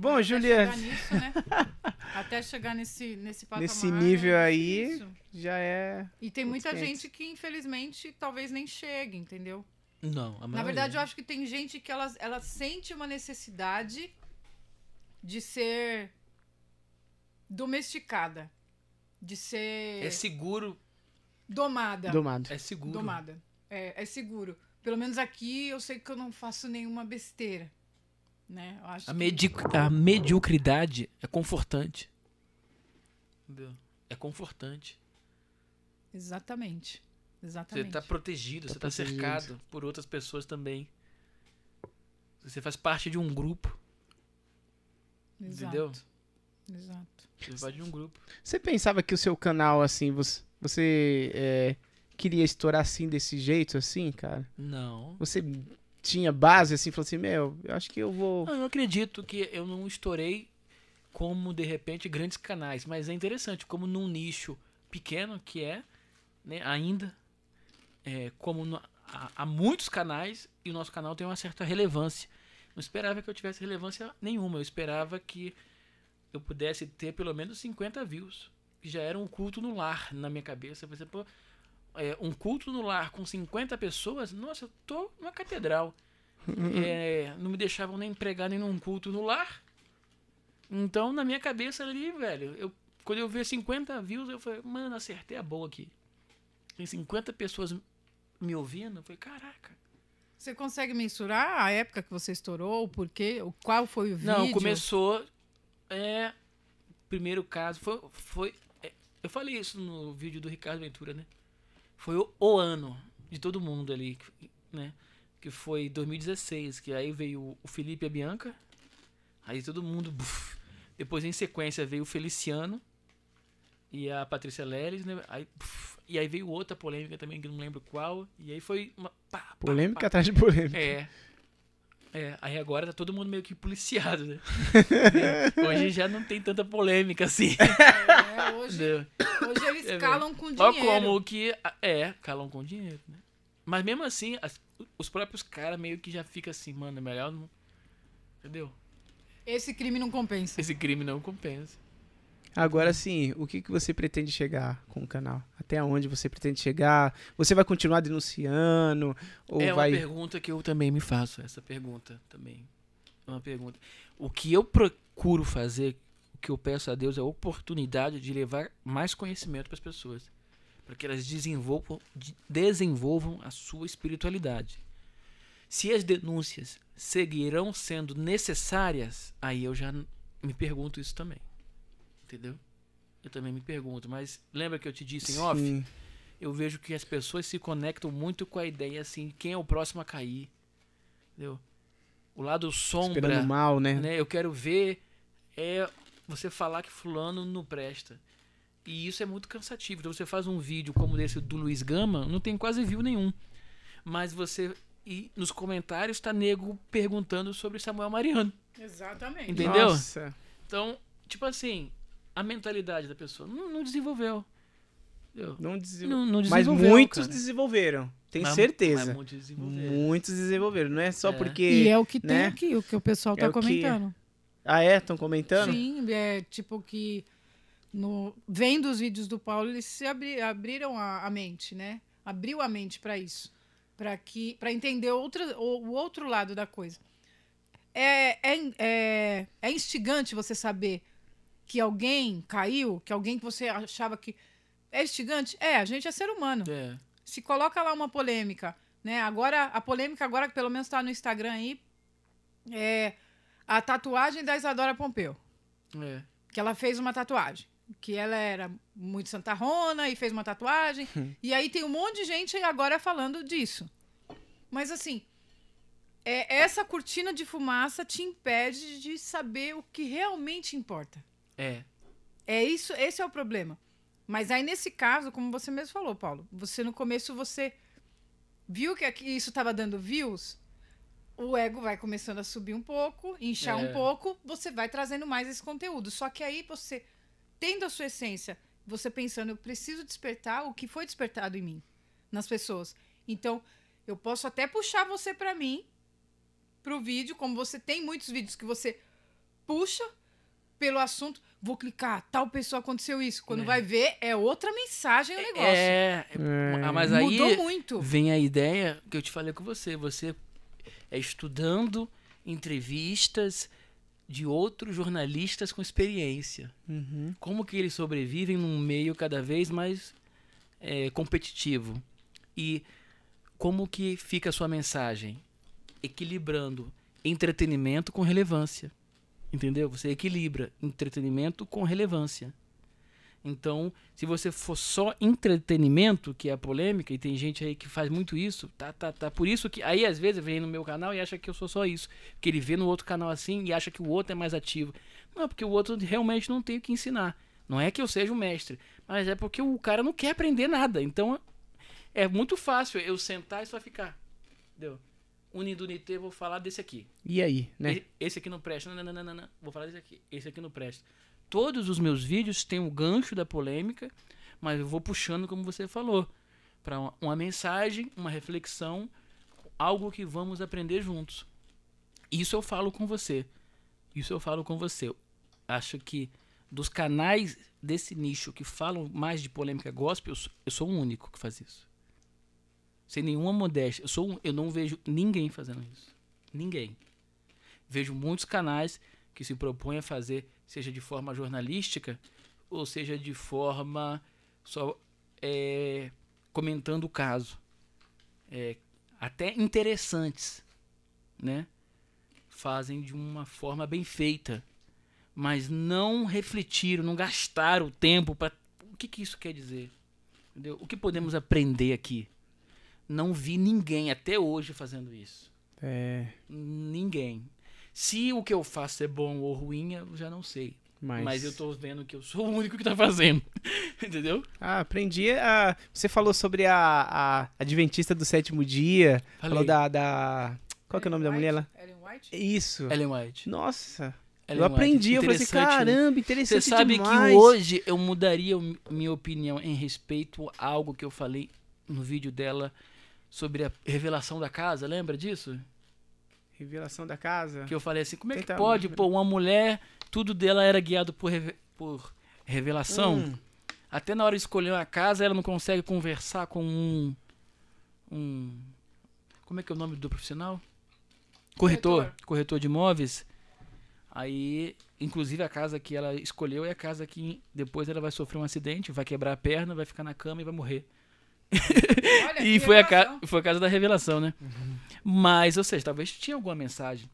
Bom, Até Juliana, chegar nisso, né? Até chegar nesse, nesse patamar. Nesse né? nível É aí, difícil. já é. E tem muita gente que, infelizmente, talvez nem chegue, entendeu? Não. A Na maioria. verdade, eu acho que tem gente que ela, ela sente uma necessidade de ser domesticada. De ser É seguro. domada. Domado. É seguro. Domada. É, é seguro. Pelo menos aqui eu sei que eu não faço nenhuma besteira. Né? Eu acho A, que- medi a mediocridade é confortante. Entendeu? É confortante. Exatamente. Você Exatamente. está protegido, Tá você está cercado por outras pessoas também. Você faz parte de um grupo, Exato. entendeu? Exato. Você faz parte de um grupo. Você pensava que o seu canal, assim, você, você é, queria estourar assim, desse jeito, assim, cara? Não. Você tinha base, assim, falou assim, meu, eu acho que eu vou. Não, eu acredito que eu não estourei como, de repente, grandes canais. Mas é interessante, como num nicho pequeno que é, né, ainda, é, como no- há, há muitos canais e o nosso canal tem uma certa relevância. Não esperava que eu tivesse relevância nenhuma. Eu esperava que eu pudesse ter pelo menos 50 views. Que já era um culto no lar na minha cabeça. Por exemplo, é, um culto no lar com 50 pessoas, nossa, eu tô numa catedral. É, não me deixavam nem pregar nem num culto no lar. Então, na minha cabeça ali, velho, eu, quando eu vi 50 views, eu falei, mano, acertei a boa aqui. Tem 50 pessoas me ouvindo, eu falei, caraca. Você consegue mensurar a época que você estourou, o porquê, o qual foi o vídeo? Não, começou. É. Primeiro caso foi. foi é, eu falei isso no vídeo do Ricardo Ventura, né? Foi o, o ano de todo mundo ali, né? Que foi 2016, que aí veio o Felipe e a Bianca. Aí todo mundo. buf. depois em sequência veio o Feliciano e a Patrícia Leles, né? Aí, buf. e aí veio outra polêmica também, que não lembro qual. E aí foi uma. pá, pá, Polêmica pá. atrás de polêmica. É. É, aí agora tá todo mundo meio que policiado, né? Hoje já não tem tanta polêmica assim. É, hoje, entendeu? hoje eles É, calam com Olha dinheiro. como que. É, calam com dinheiro, né? Mas mesmo assim, as- os próprios caras meio que já ficam assim, mano, é melhor não. Entendeu? Esse crime não compensa. Esse crime não compensa. Agora sim, o que, que você pretende chegar com o canal? Até onde você pretende chegar? Você vai continuar denunciando? Ou é vai. uma pergunta que eu também me faço, essa pergunta também. É uma pergunta. O que eu procuro fazer, o que eu peço a Deus é a oportunidade de levar mais conhecimento para as pessoas. Para que elas desenvolvam, de- desenvolvam a sua espiritualidade. Se as denúncias seguirão sendo necessárias, aí eu já me pergunto isso também. Entendeu? Eu também me pergunto. Mas lembra que eu te disse em off? Sim. eu vejo que as pessoas se conectam muito com a ideia assim, quem é o próximo a cair. Entendeu? O lado sombra, Esperando mal, né? né? Eu quero ver é você falar que fulano não presta. E isso é muito cansativo. Então você faz um vídeo como esse do Luiz Gama, não tem quase view nenhum. Mas você e nos comentários tá nego perguntando sobre Samuel Mariano. Exatamente. Entendeu? Nossa. Então, tipo assim, a mentalidade da pessoa não, não desenvolveu. Não, desenvol- Não, não Mas desenvolveu, muitos cara. desenvolveram. Tenho Mas- certeza. mas muitos desenvolveram. Muitos desenvolveram. Não é só É. porque. E é o que tem né? aqui, o que o pessoal É tá o que- comentando. Ah, é? Estão comentando? Sim, é tipo que no, vendo os vídeos do Paulo, eles se abri- abriram a, a mente, né? Abriu a mente para isso, para que para entender outra, o, o outro lado da coisa. É, é, é, é instigante você saber que alguém caiu, que alguém que você achava que é instigante. É, a gente é ser humano. É. Se coloca lá uma polêmica, né? Agora a polêmica agora que pelo menos está no Instagram aí é a tatuagem da Isadora Pompeu É. que ela fez uma tatuagem. Que ela era muito santarrona e fez uma tatuagem. e aí tem um monte de gente agora falando disso. Mas assim, é, essa cortina de fumaça te impede de saber o que realmente importa. É. É isso, esse é o problema. Mas aí nesse caso, como você mesmo falou, Paulo, você no começo você viu que isso estava dando views, o ego vai começando a subir um pouco, inchar É. um pouco, você vai trazendo mais esse conteúdo. Só que aí você tendo a sua essência, você pensando, eu preciso despertar o que foi despertado em mim, nas pessoas. Então, eu posso até puxar você para mim pro vídeo, como você tem muitos vídeos que você puxa pelo assunto, vou clicar, tal pessoa aconteceu isso. Quando É. vai ver, é outra mensagem o negócio. É, É. ah, mas aí Mudou muito. vem a ideia que eu te falei com você. Você é estudando entrevistas de outros jornalistas com experiência. Uhum. Como que eles sobrevivem num meio cada vez mais é, competitivo. E como que fica a sua mensagem? Equilibrando entretenimento com relevância. Entendeu? Você equilibra entretenimento com relevância. Então, se você for só entretenimento, que é a polêmica, e tem gente aí que faz muito isso, tá, tá, tá. Por isso que aí às vezes vem no meu canal e acha que eu sou só isso. Porque ele vê no outro canal assim e acha que o outro é mais ativo. Não, porque o outro realmente não tem o que ensinar. Não é que eu seja um mestre, mas é porque o cara não quer aprender nada. Então, é muito fácil eu sentar e só ficar. Entendeu? Unido Unité, vou falar desse aqui. E aí, né? Esse aqui não presta. Não, não, não, não, não. Vou falar desse aqui. Esse aqui não presta. Todos os meus vídeos têm o gancho da polêmica, mas eu vou puxando, como você falou, para uma, uma mensagem, uma reflexão, algo que vamos aprender juntos. Isso eu falo com você. Isso eu falo com você. Eu acho que dos canais desse nicho que falam mais de polêmica gospel, eu sou, eu sou o único que faz isso. Sem nenhuma modéstia. Eu, sou um- eu não vejo ninguém fazendo isso. Ninguém. Vejo muitos canais que se propõem a fazer, seja de forma jornalística, ou seja de forma só é, comentando o caso. É, até interessantes, né? Fazem de uma forma bem feita, mas não refletiram, não gastaram o tempo para. O que, que isso quer dizer? Entendeu? O que podemos aprender aqui? Não vi ninguém até hoje fazendo isso. É, Ninguém. Se o que eu faço é bom ou ruim, eu já não sei. mas... Mas, eu tô vendo que eu sou o único que tá fazendo. Entendeu? Ah, aprendi a... Você falou sobre a, a Adventista do Sétimo Dia. Falou Falei. da, da... Qual que é o nome da Ellen mulher lá? White? Ellen White? Isso. Ellen White. Nossa. Ellen eu aprendi. White. Eu falei assim, Interessante, né? caramba, Você interessante sabe demais. que hoje eu mudaria minha opinião em respeito a algo que eu falei no vídeo dela sobre a revelação da casa, lembra disso? Revelação da casa. Que eu falei assim, como é que Tenta- pode, pô, uma mulher, tudo dela era guiado por, por revelação. Hum, Até na hora de escolher uma casa, ela não consegue conversar com um. um como é que é o nome do profissional? Corretor. Corretor. Corretor de imóveis. Aí, inclusive, a casa que ela escolheu é a casa que depois ela vai sofrer um acidente, vai quebrar a perna, vai ficar na cama e vai morrer. Olha, E foi a, revelação. foi a casa da revelação, né? Mas, ou seja, talvez tinha alguma mensagem.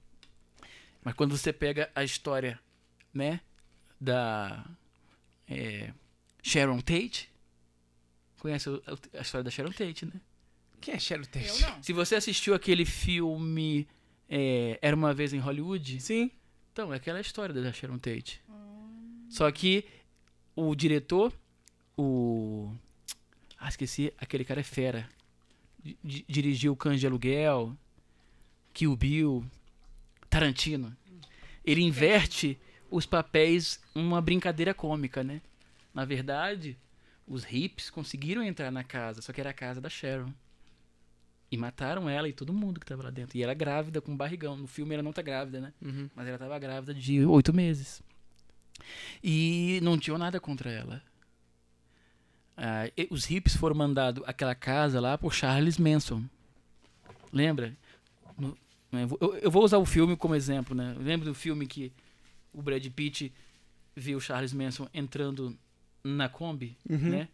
Mas quando você pega a história, né, da é, Sharon Tate, conhece o- a história da Sharon Tate, né? Quem é Sharon Tate? Eu não. Se você assistiu aquele filme é, Era Uma Vez em Hollywood, Sim. então é aquela história da Sharon Tate. Só que o diretor, o... Ah, esqueci, aquele cara é fera. Di- di- dirigiu Cães de Aluguel, Kill Bill, Tarantino. Ele inverte os papéis uma brincadeira cômica, né? Na verdade, os hips conseguiram entrar na casa, só que era a casa da Sharon. E mataram ela e todo mundo que tava lá dentro. E ela grávida com barrigão. No filme ela não tá grávida, né? Uhum. Mas ela tava grávida de oito meses. E não tinham nada contra ela. E- os hips foram mandados àquela casa lá por Charles Manson. Lembra? No- né, eu, eu vou usar o filme como exemplo, né? Lembra do filme que o Brad Pitt viu Charles Manson entrando na Kombi, Uhum. né?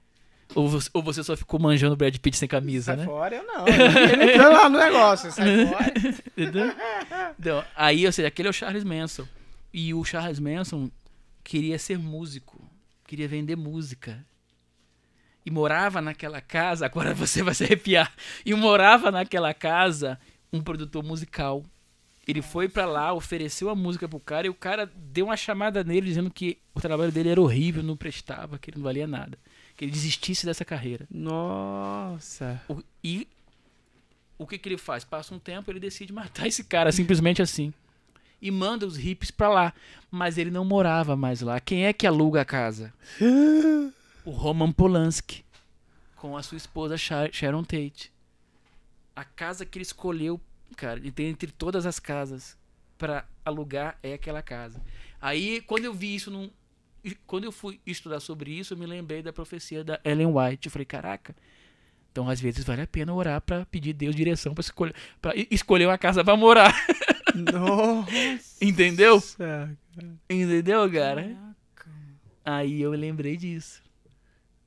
Ou você, ou você só ficou manjando o Brad Pitt sem camisa, Sai né? fora, eu não. Ele entrou lá no negócio, sai fora. Entendeu? Então, aí, ou seja, aquele é o Charles Manson. E o Charles Manson queria ser músico, queria vender música. E morava naquela casa, agora você vai se arrepiar. E morava naquela casa um produtor musical. Ele foi pra lá, ofereceu a música pro cara e o cara deu uma chamada nele dizendo que o trabalho dele era horrível, não prestava, que ele não valia nada. Que ele desistisse dessa carreira. Nossa. O- e o que, que ele faz? Passa um tempo, ele decide matar esse cara simplesmente assim. E manda os hippies pra lá. Mas ele não morava mais lá. Quem é que aluga a casa? O Roman Polanski. Com a sua esposa Sha- Sharon Tate. A casa que ele escolheu, cara, entre- entre todas as casas pra alugar é aquela casa. Aí, quando eu vi isso num. Quando eu fui estudar sobre isso, eu me lembrei da profecia da Ellen White. Eu falei, caraca, então, às vezes, vale a pena orar pra pedir Deus direção pra escolher, pra escolher uma casa pra morar. Nossa. Entendeu? Entendeu, cara? Aí eu lembrei disso.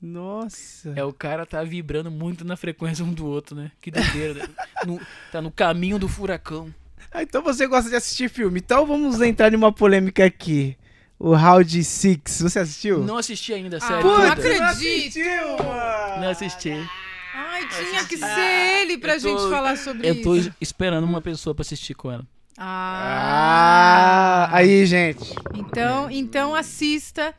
Nossa. É, o cara tá vibrando muito na frequência um do outro, né? Que doideira. né? No- tá no caminho do furacão. Ah, então você gosta de assistir filme. Então vamos entrar numa polêmica aqui. O Round Six, você assistiu? Não assisti ainda, Ah, sério. não toda. acredito. não assistiu, mano. Não assisti. Ai, tinha que ser ele pra tô- gente falar sobre Eu tô isso. esperando uma pessoa pra assistir com ela. Ah, aí, gente. Então, então assista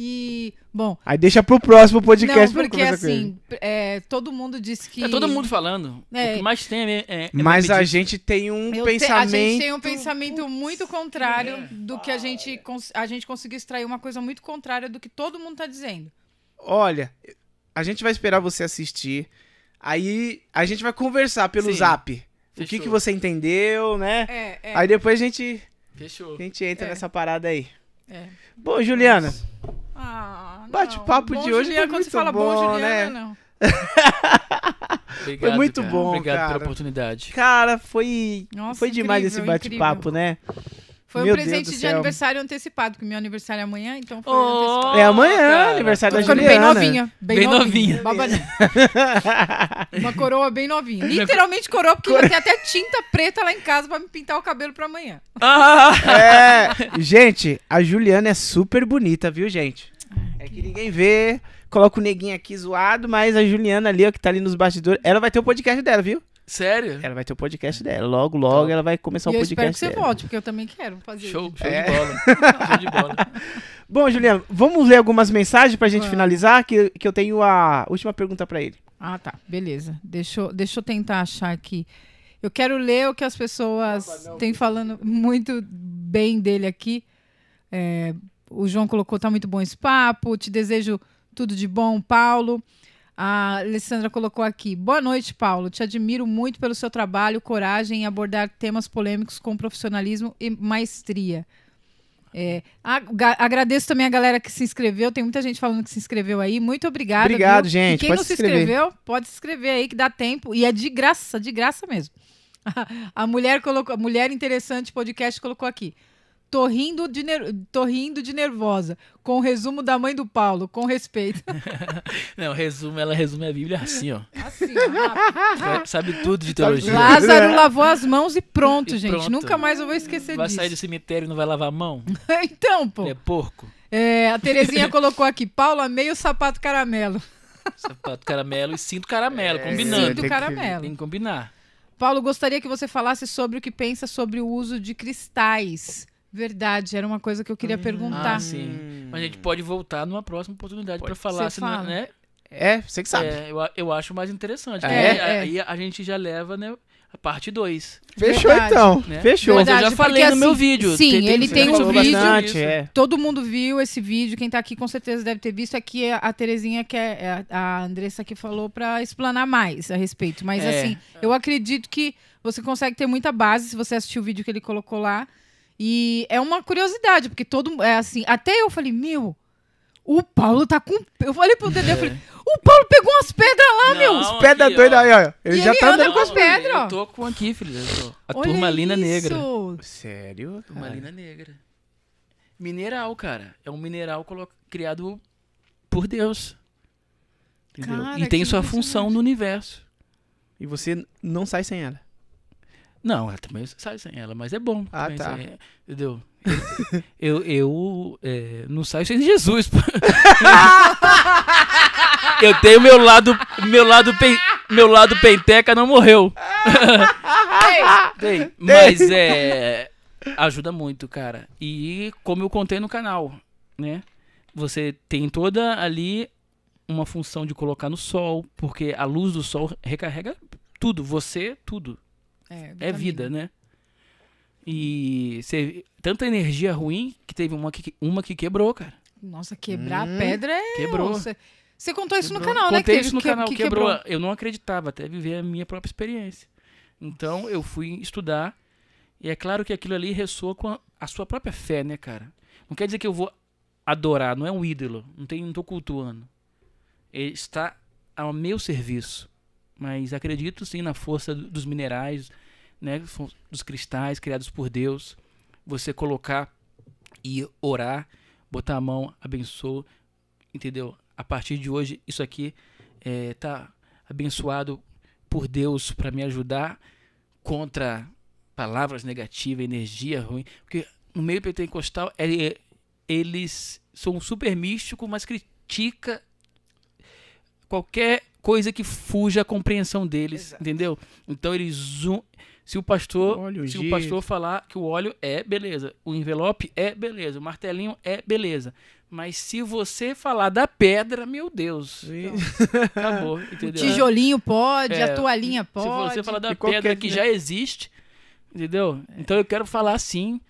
e bom, Aí deixa pro próximo podcast não, porque assim, é, todo mundo disse que Tá todo mundo falando. É. O que mais tem é. é- é Mas a gente tem um Eu te- pensamento. a gente tem um pensamento muito contrário do que a gente a gente conseguiu extrair uma coisa muito contrária do que todo mundo tá dizendo. Olha, a gente vai esperar você assistir. Aí a gente vai conversar pelo Sim. zap. O que, Fechou. que você entendeu, né? É, é, Aí depois a gente, Fechou. a gente entra É. nessa parada aí. é. Bom, Juliana, Ah. Bate-papo de hoje Juliana, foi quando você muito fala bom, bom, Juliana, né? não. Obrigado, muito cara. bom, Obrigado cara. pela oportunidade. cara, foi, Nossa, foi demais esse incrível, bate-papo, né? Foi Meu um presente de céu. aniversário antecipado, porque meu aniversário é amanhã, então foi Oh, antecipado. É amanhã, cara. aniversário Tô da Juliana. bem novinha. Bem, Bem novinha. novinha. Uma coroa bem novinha. Literalmente coroa, porque já tem até tinta preta lá em casa pra me pintar o cabelo pra amanhã. Ah! É, gente, a Juliana é super bonita, viu, gente? É que ninguém vê, coloca o neguinho aqui zoado, mas a Juliana ali, ó, que tá ali nos bastidores, ela vai ter o podcast dela, viu? Sério? Ela vai ter o podcast dela. Logo, logo Top. ela vai começar o eu espero que podcast você dela. volte, porque eu também quero fazer. Show, show É. de bola. show de bola. Bom, Juliana, vamos ler algumas mensagens pra gente finalizar, que, que eu tenho a última pergunta pra ele. Ah, tá. Beleza. Deixa eu, deixa eu tentar achar aqui. Eu quero ler o que as pessoas têm falando muito bem dele aqui. É, o João colocou, tá muito bom esse papo. Te desejo tudo de bom, Paulo. A Alessandra colocou aqui. Boa noite, Paulo. Te admiro muito pelo seu trabalho, coragem em abordar temas polêmicos com profissionalismo e maestria. É, aga- agradeço também a galera que se inscreveu. Tem muita gente falando que se inscreveu aí. Muito obrigada. Obrigado, viu? gente. E quem Pode não se se inscrever. inscreveu, pode se inscrever aí que dá tempo. E é de graça, de graça mesmo. A mulher colocou, a mulher interessante podcast colocou aqui. Tô rindo, de ner- tô rindo de nervosa, com o resumo da mãe do Paulo, com respeito. Não, resumo, ela resume a Bíblia assim, ó. Assim, ó. Sabe tudo de teologia. Lázaro lavou as mãos e pronto, E gente. pronto. Nunca mais eu vou esquecer Vai disso. sair do cemitério e não vai lavar a mão? então, pô. É porco. É, a Terezinha colocou aqui, Paulo, amei o sapato caramelo. Sapato caramelo e cinto caramelo, É, combinando. Que- caramelo. Tem que combinar. Paulo, gostaria que você falasse sobre o que pensa sobre o uso de cristais. Verdade, era uma coisa que eu queria perguntar. Ah, sim. Mas a gente pode voltar numa próxima oportunidade pra falar, senão, fala. né? É, você que sabe. É, eu, eu acho mais interessante. É, porque é. Aí a gente já leva, né? a parte 2. Fechou Verdade. então. Né? Fechou. Mas eu Verdade, já falei porque, no meu assim, vídeo. sim, ele você tem um vídeo- bastante é. Todo mundo viu esse vídeo. Quem tá aqui com certeza deve ter visto. Aqui é a Terezinha, que é é a Andressa que falou pra explanar mais a respeito. Mas É. assim, eu acredito que você consegue ter muita base se você assistir o vídeo que ele colocou lá. E é uma curiosidade, porque todo é assim, até eu falei, meu, o Paulo tá com. Eu falei pro Dedé, eu falei, o Paulo pegou umas pedras lá, meu. Não, Os pedra aqui, doido ó. aí, ó. Ele E já ele tá anda andando com as pedras, ó. Eu tô com aqui, filho. eu tô- A Olha turmalina isso. negra. Sério? Turmalina negra. Mineral, cara. É um mineral criado por Deus. Entendeu? Cara, e tem sua função no universo. E você não sai sem ela. Não, ela também sai sem ela, mas é bom. Ah, também tá. sem- entendeu? Eu, eu é, não saio sem Jesus. eu tenho meu lado, meu lado, pen- meu lado penteca não morreu. Tem, mas é ajuda muito, cara. E como eu contei no canal, né? Você tem toda ali uma função de colocar no sol, porque a luz do sol recarrega tudo, você, tudo. É vitamina. vida, né? E você, tanta energia ruim que teve uma que, uma que quebrou, cara. Nossa, quebrar Hum. a pedra é. Quebrou. Você, você contou isso no Quebrou. canal, né? Contei isso no que- canal, que quebrou. Eu não acreditava até viver a minha própria experiência. Então eu fui estudar e é claro que aquilo ali ressoa com a, a sua própria fé, né, cara? Não quer dizer que eu vou adorar, não é um ídolo, não, tem, não tô cultuando. Ele está ao meu serviço. Mas acredito sim na força do- dos minerais, né, dos cristais criados por Deus. Você colocar e orar, botar a mão, abençoa, entendeu? A partir de hoje, isso aqui é, tá abençoado por Deus para me ajudar contra palavras negativas, energia ruim. Porque no meio pentecostal, é- é- eles são super místicos, mas critica qualquer coisa que fuja a compreensão deles, Exato. entendeu? Então eles zoom, se o pastor, Óleo se o ungido. pastor falar que o óleo é beleza, o envelope é beleza, o martelinho é beleza, mas se você falar da pedra, meu Deus, acabou, entendeu? Tijolinho pode, É, a toalhinha Se pode. você falar da pedra que já existe, entendeu? Então eu quero falar assim,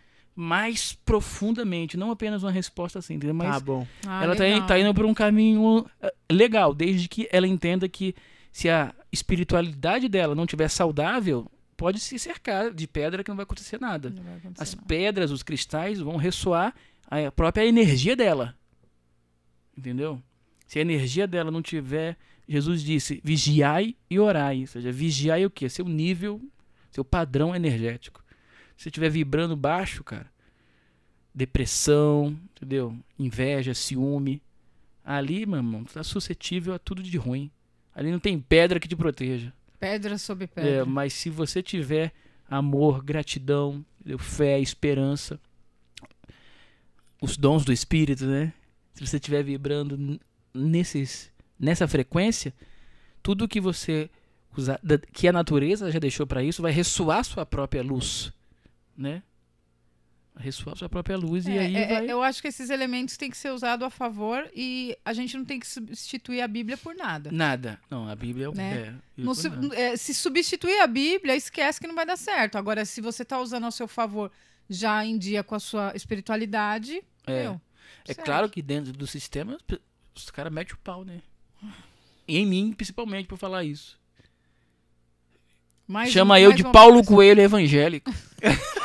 mais profundamente, não apenas uma resposta assim, entendeu? Mas Tá bom. Ah, ela tá, legal. in- tá indo por um caminho eh, legal, desde que ela entenda que se a espiritualidade dela não tiver saudável, pode se cercar de pedra que não vai acontecer nada. Vai acontecer As nada. pedras, os cristais vão ressoar a própria energia dela. Entendeu? Se a energia dela não tiver, Jesus disse, vigiai e orai. Ou seja, vigiai o quê? Seu nível, seu padrão energético. Se você estiver vibrando baixo, cara, depressão, entendeu? Inveja, ciúme. Ali, meu irmão, tu tá suscetível a tudo de ruim. Ali não tem pedra que te proteja. Pedra sobre É, pedra. mas se você tiver amor, gratidão, entendeu? fé, esperança, os dons do Espírito, né? Se você estiver vibrando nesses, nessa frequência, tudo que você usar, que a natureza já deixou para isso, vai ressoar sua própria luz, né? Ressoar sua própria luz e É, aí é, vai... Eu acho que esses elementos têm que ser usados a favor e a gente não tem que substituir a Bíblia por nada. Nada. Não, a Bíblia é, o- Né? é, Não su- é, se substituir a Bíblia, esquece que não vai dar certo. Agora, se você está usando ao seu favor já em dia com a sua espiritualidade, É. meu, É claro que dentro do sistema os caras metem o pau, né? E em mim, principalmente, por falar isso. Mais Chama um- eu de Paulo. Coelho evangélico.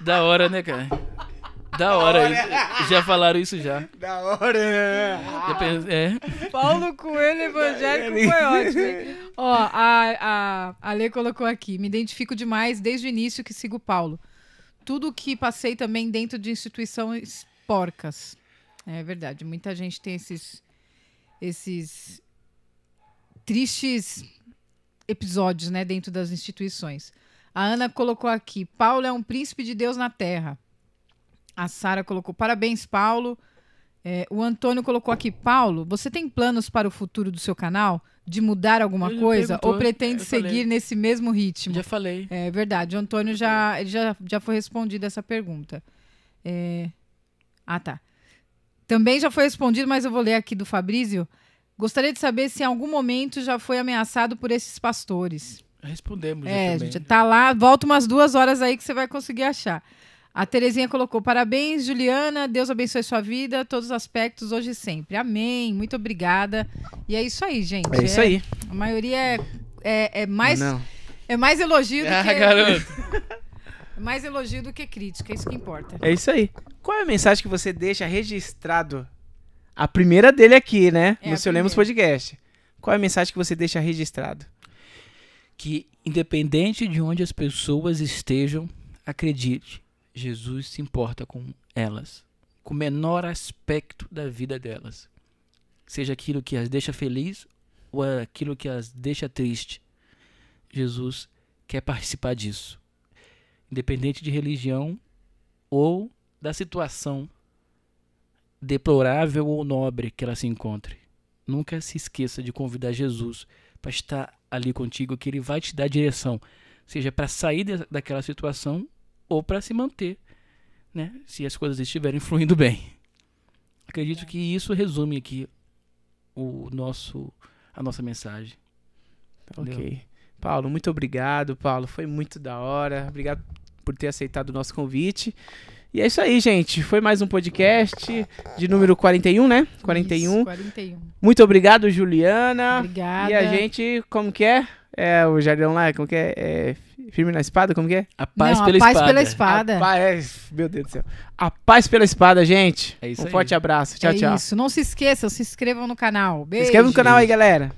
da hora, né, cara? Da hora. isso- Já falaram isso já. Da hora, né? É. Paulo Coelho evangélico foi ótimo. hein? Ó, a, a, a Lê colocou aqui. Me identifico demais desde o início que sigo Paulo. Tudo que passei também dentro de instituições porcas. É verdade. Muita gente tem esses, esses tristes episódios, né, dentro das instituições. A Ana colocou aqui: Paulo é um príncipe de Deus na terra. A Sara colocou: parabéns, Paulo. É, o Antônio colocou aqui, Paulo, você tem planos para o futuro do seu canal? De mudar alguma coisa? Ou pretende eu falei. seguir nesse mesmo ritmo? Já falei. É verdade, o Antônio já, já, já foi respondida essa pergunta. É, Ah, tá. Também já foi respondido, mas eu vou ler aqui do Fabrício. Gostaria de saber se em algum momento já foi ameaçado por esses pastores. Respondemos. É, também. gente, tá lá, volta umas duas horas aí que você vai conseguir achar. A Terezinha colocou: parabéns, Juliana. Deus abençoe sua vida, todos os aspectos, hoje e sempre. Amém. Muito obrigada. E é isso aí, gente. É isso aí. A maioria é, é, é mais, Não. é mais elogio do Ah, que. garoto. é mais elogio do que crítica, é isso que importa. É isso aí. Qual é a mensagem que você deixa registrado? A primeira dele aqui, né? É, no seu Lemos. Podcast. Qual é a mensagem que você deixa registrado? Que independente de onde as pessoas estejam, acredite, Jesus se importa com elas, com o menor aspecto da vida delas. Seja aquilo que as deixa feliz ou aquilo que as deixa triste. Jesus quer participar disso. Independente de religião ou da situação deplorável ou nobre que ela se encontre. Nunca se esqueça de convidar Jesus para estar ali contigo, que ele vai te dar direção, seja para sair de- daquela situação ou para se manter, né? Se as coisas estiverem fluindo bem. Acredito que isso resume aqui o nosso a nossa mensagem. Entendeu? Ok. Paulo, muito obrigado, Paulo. Foi muito da hora. Obrigado por ter aceitado o nosso convite. E é isso aí, gente. Foi mais um podcast de número 41, né? 41. Isso, 41. Muito obrigado, Juliana. Obrigada. E a gente, como que é? É o Jardim lá, como que é? é? Firme na espada, como que é? A paz Não, pela a paz espada. pela espada. A paz, meu Deus do céu. A paz pela espada, gente. É isso um aí. forte abraço. Tchau, é tchau. isso. Não se esqueçam, se inscrevam no canal. Se Beijo. inscreva no canal aí, galera.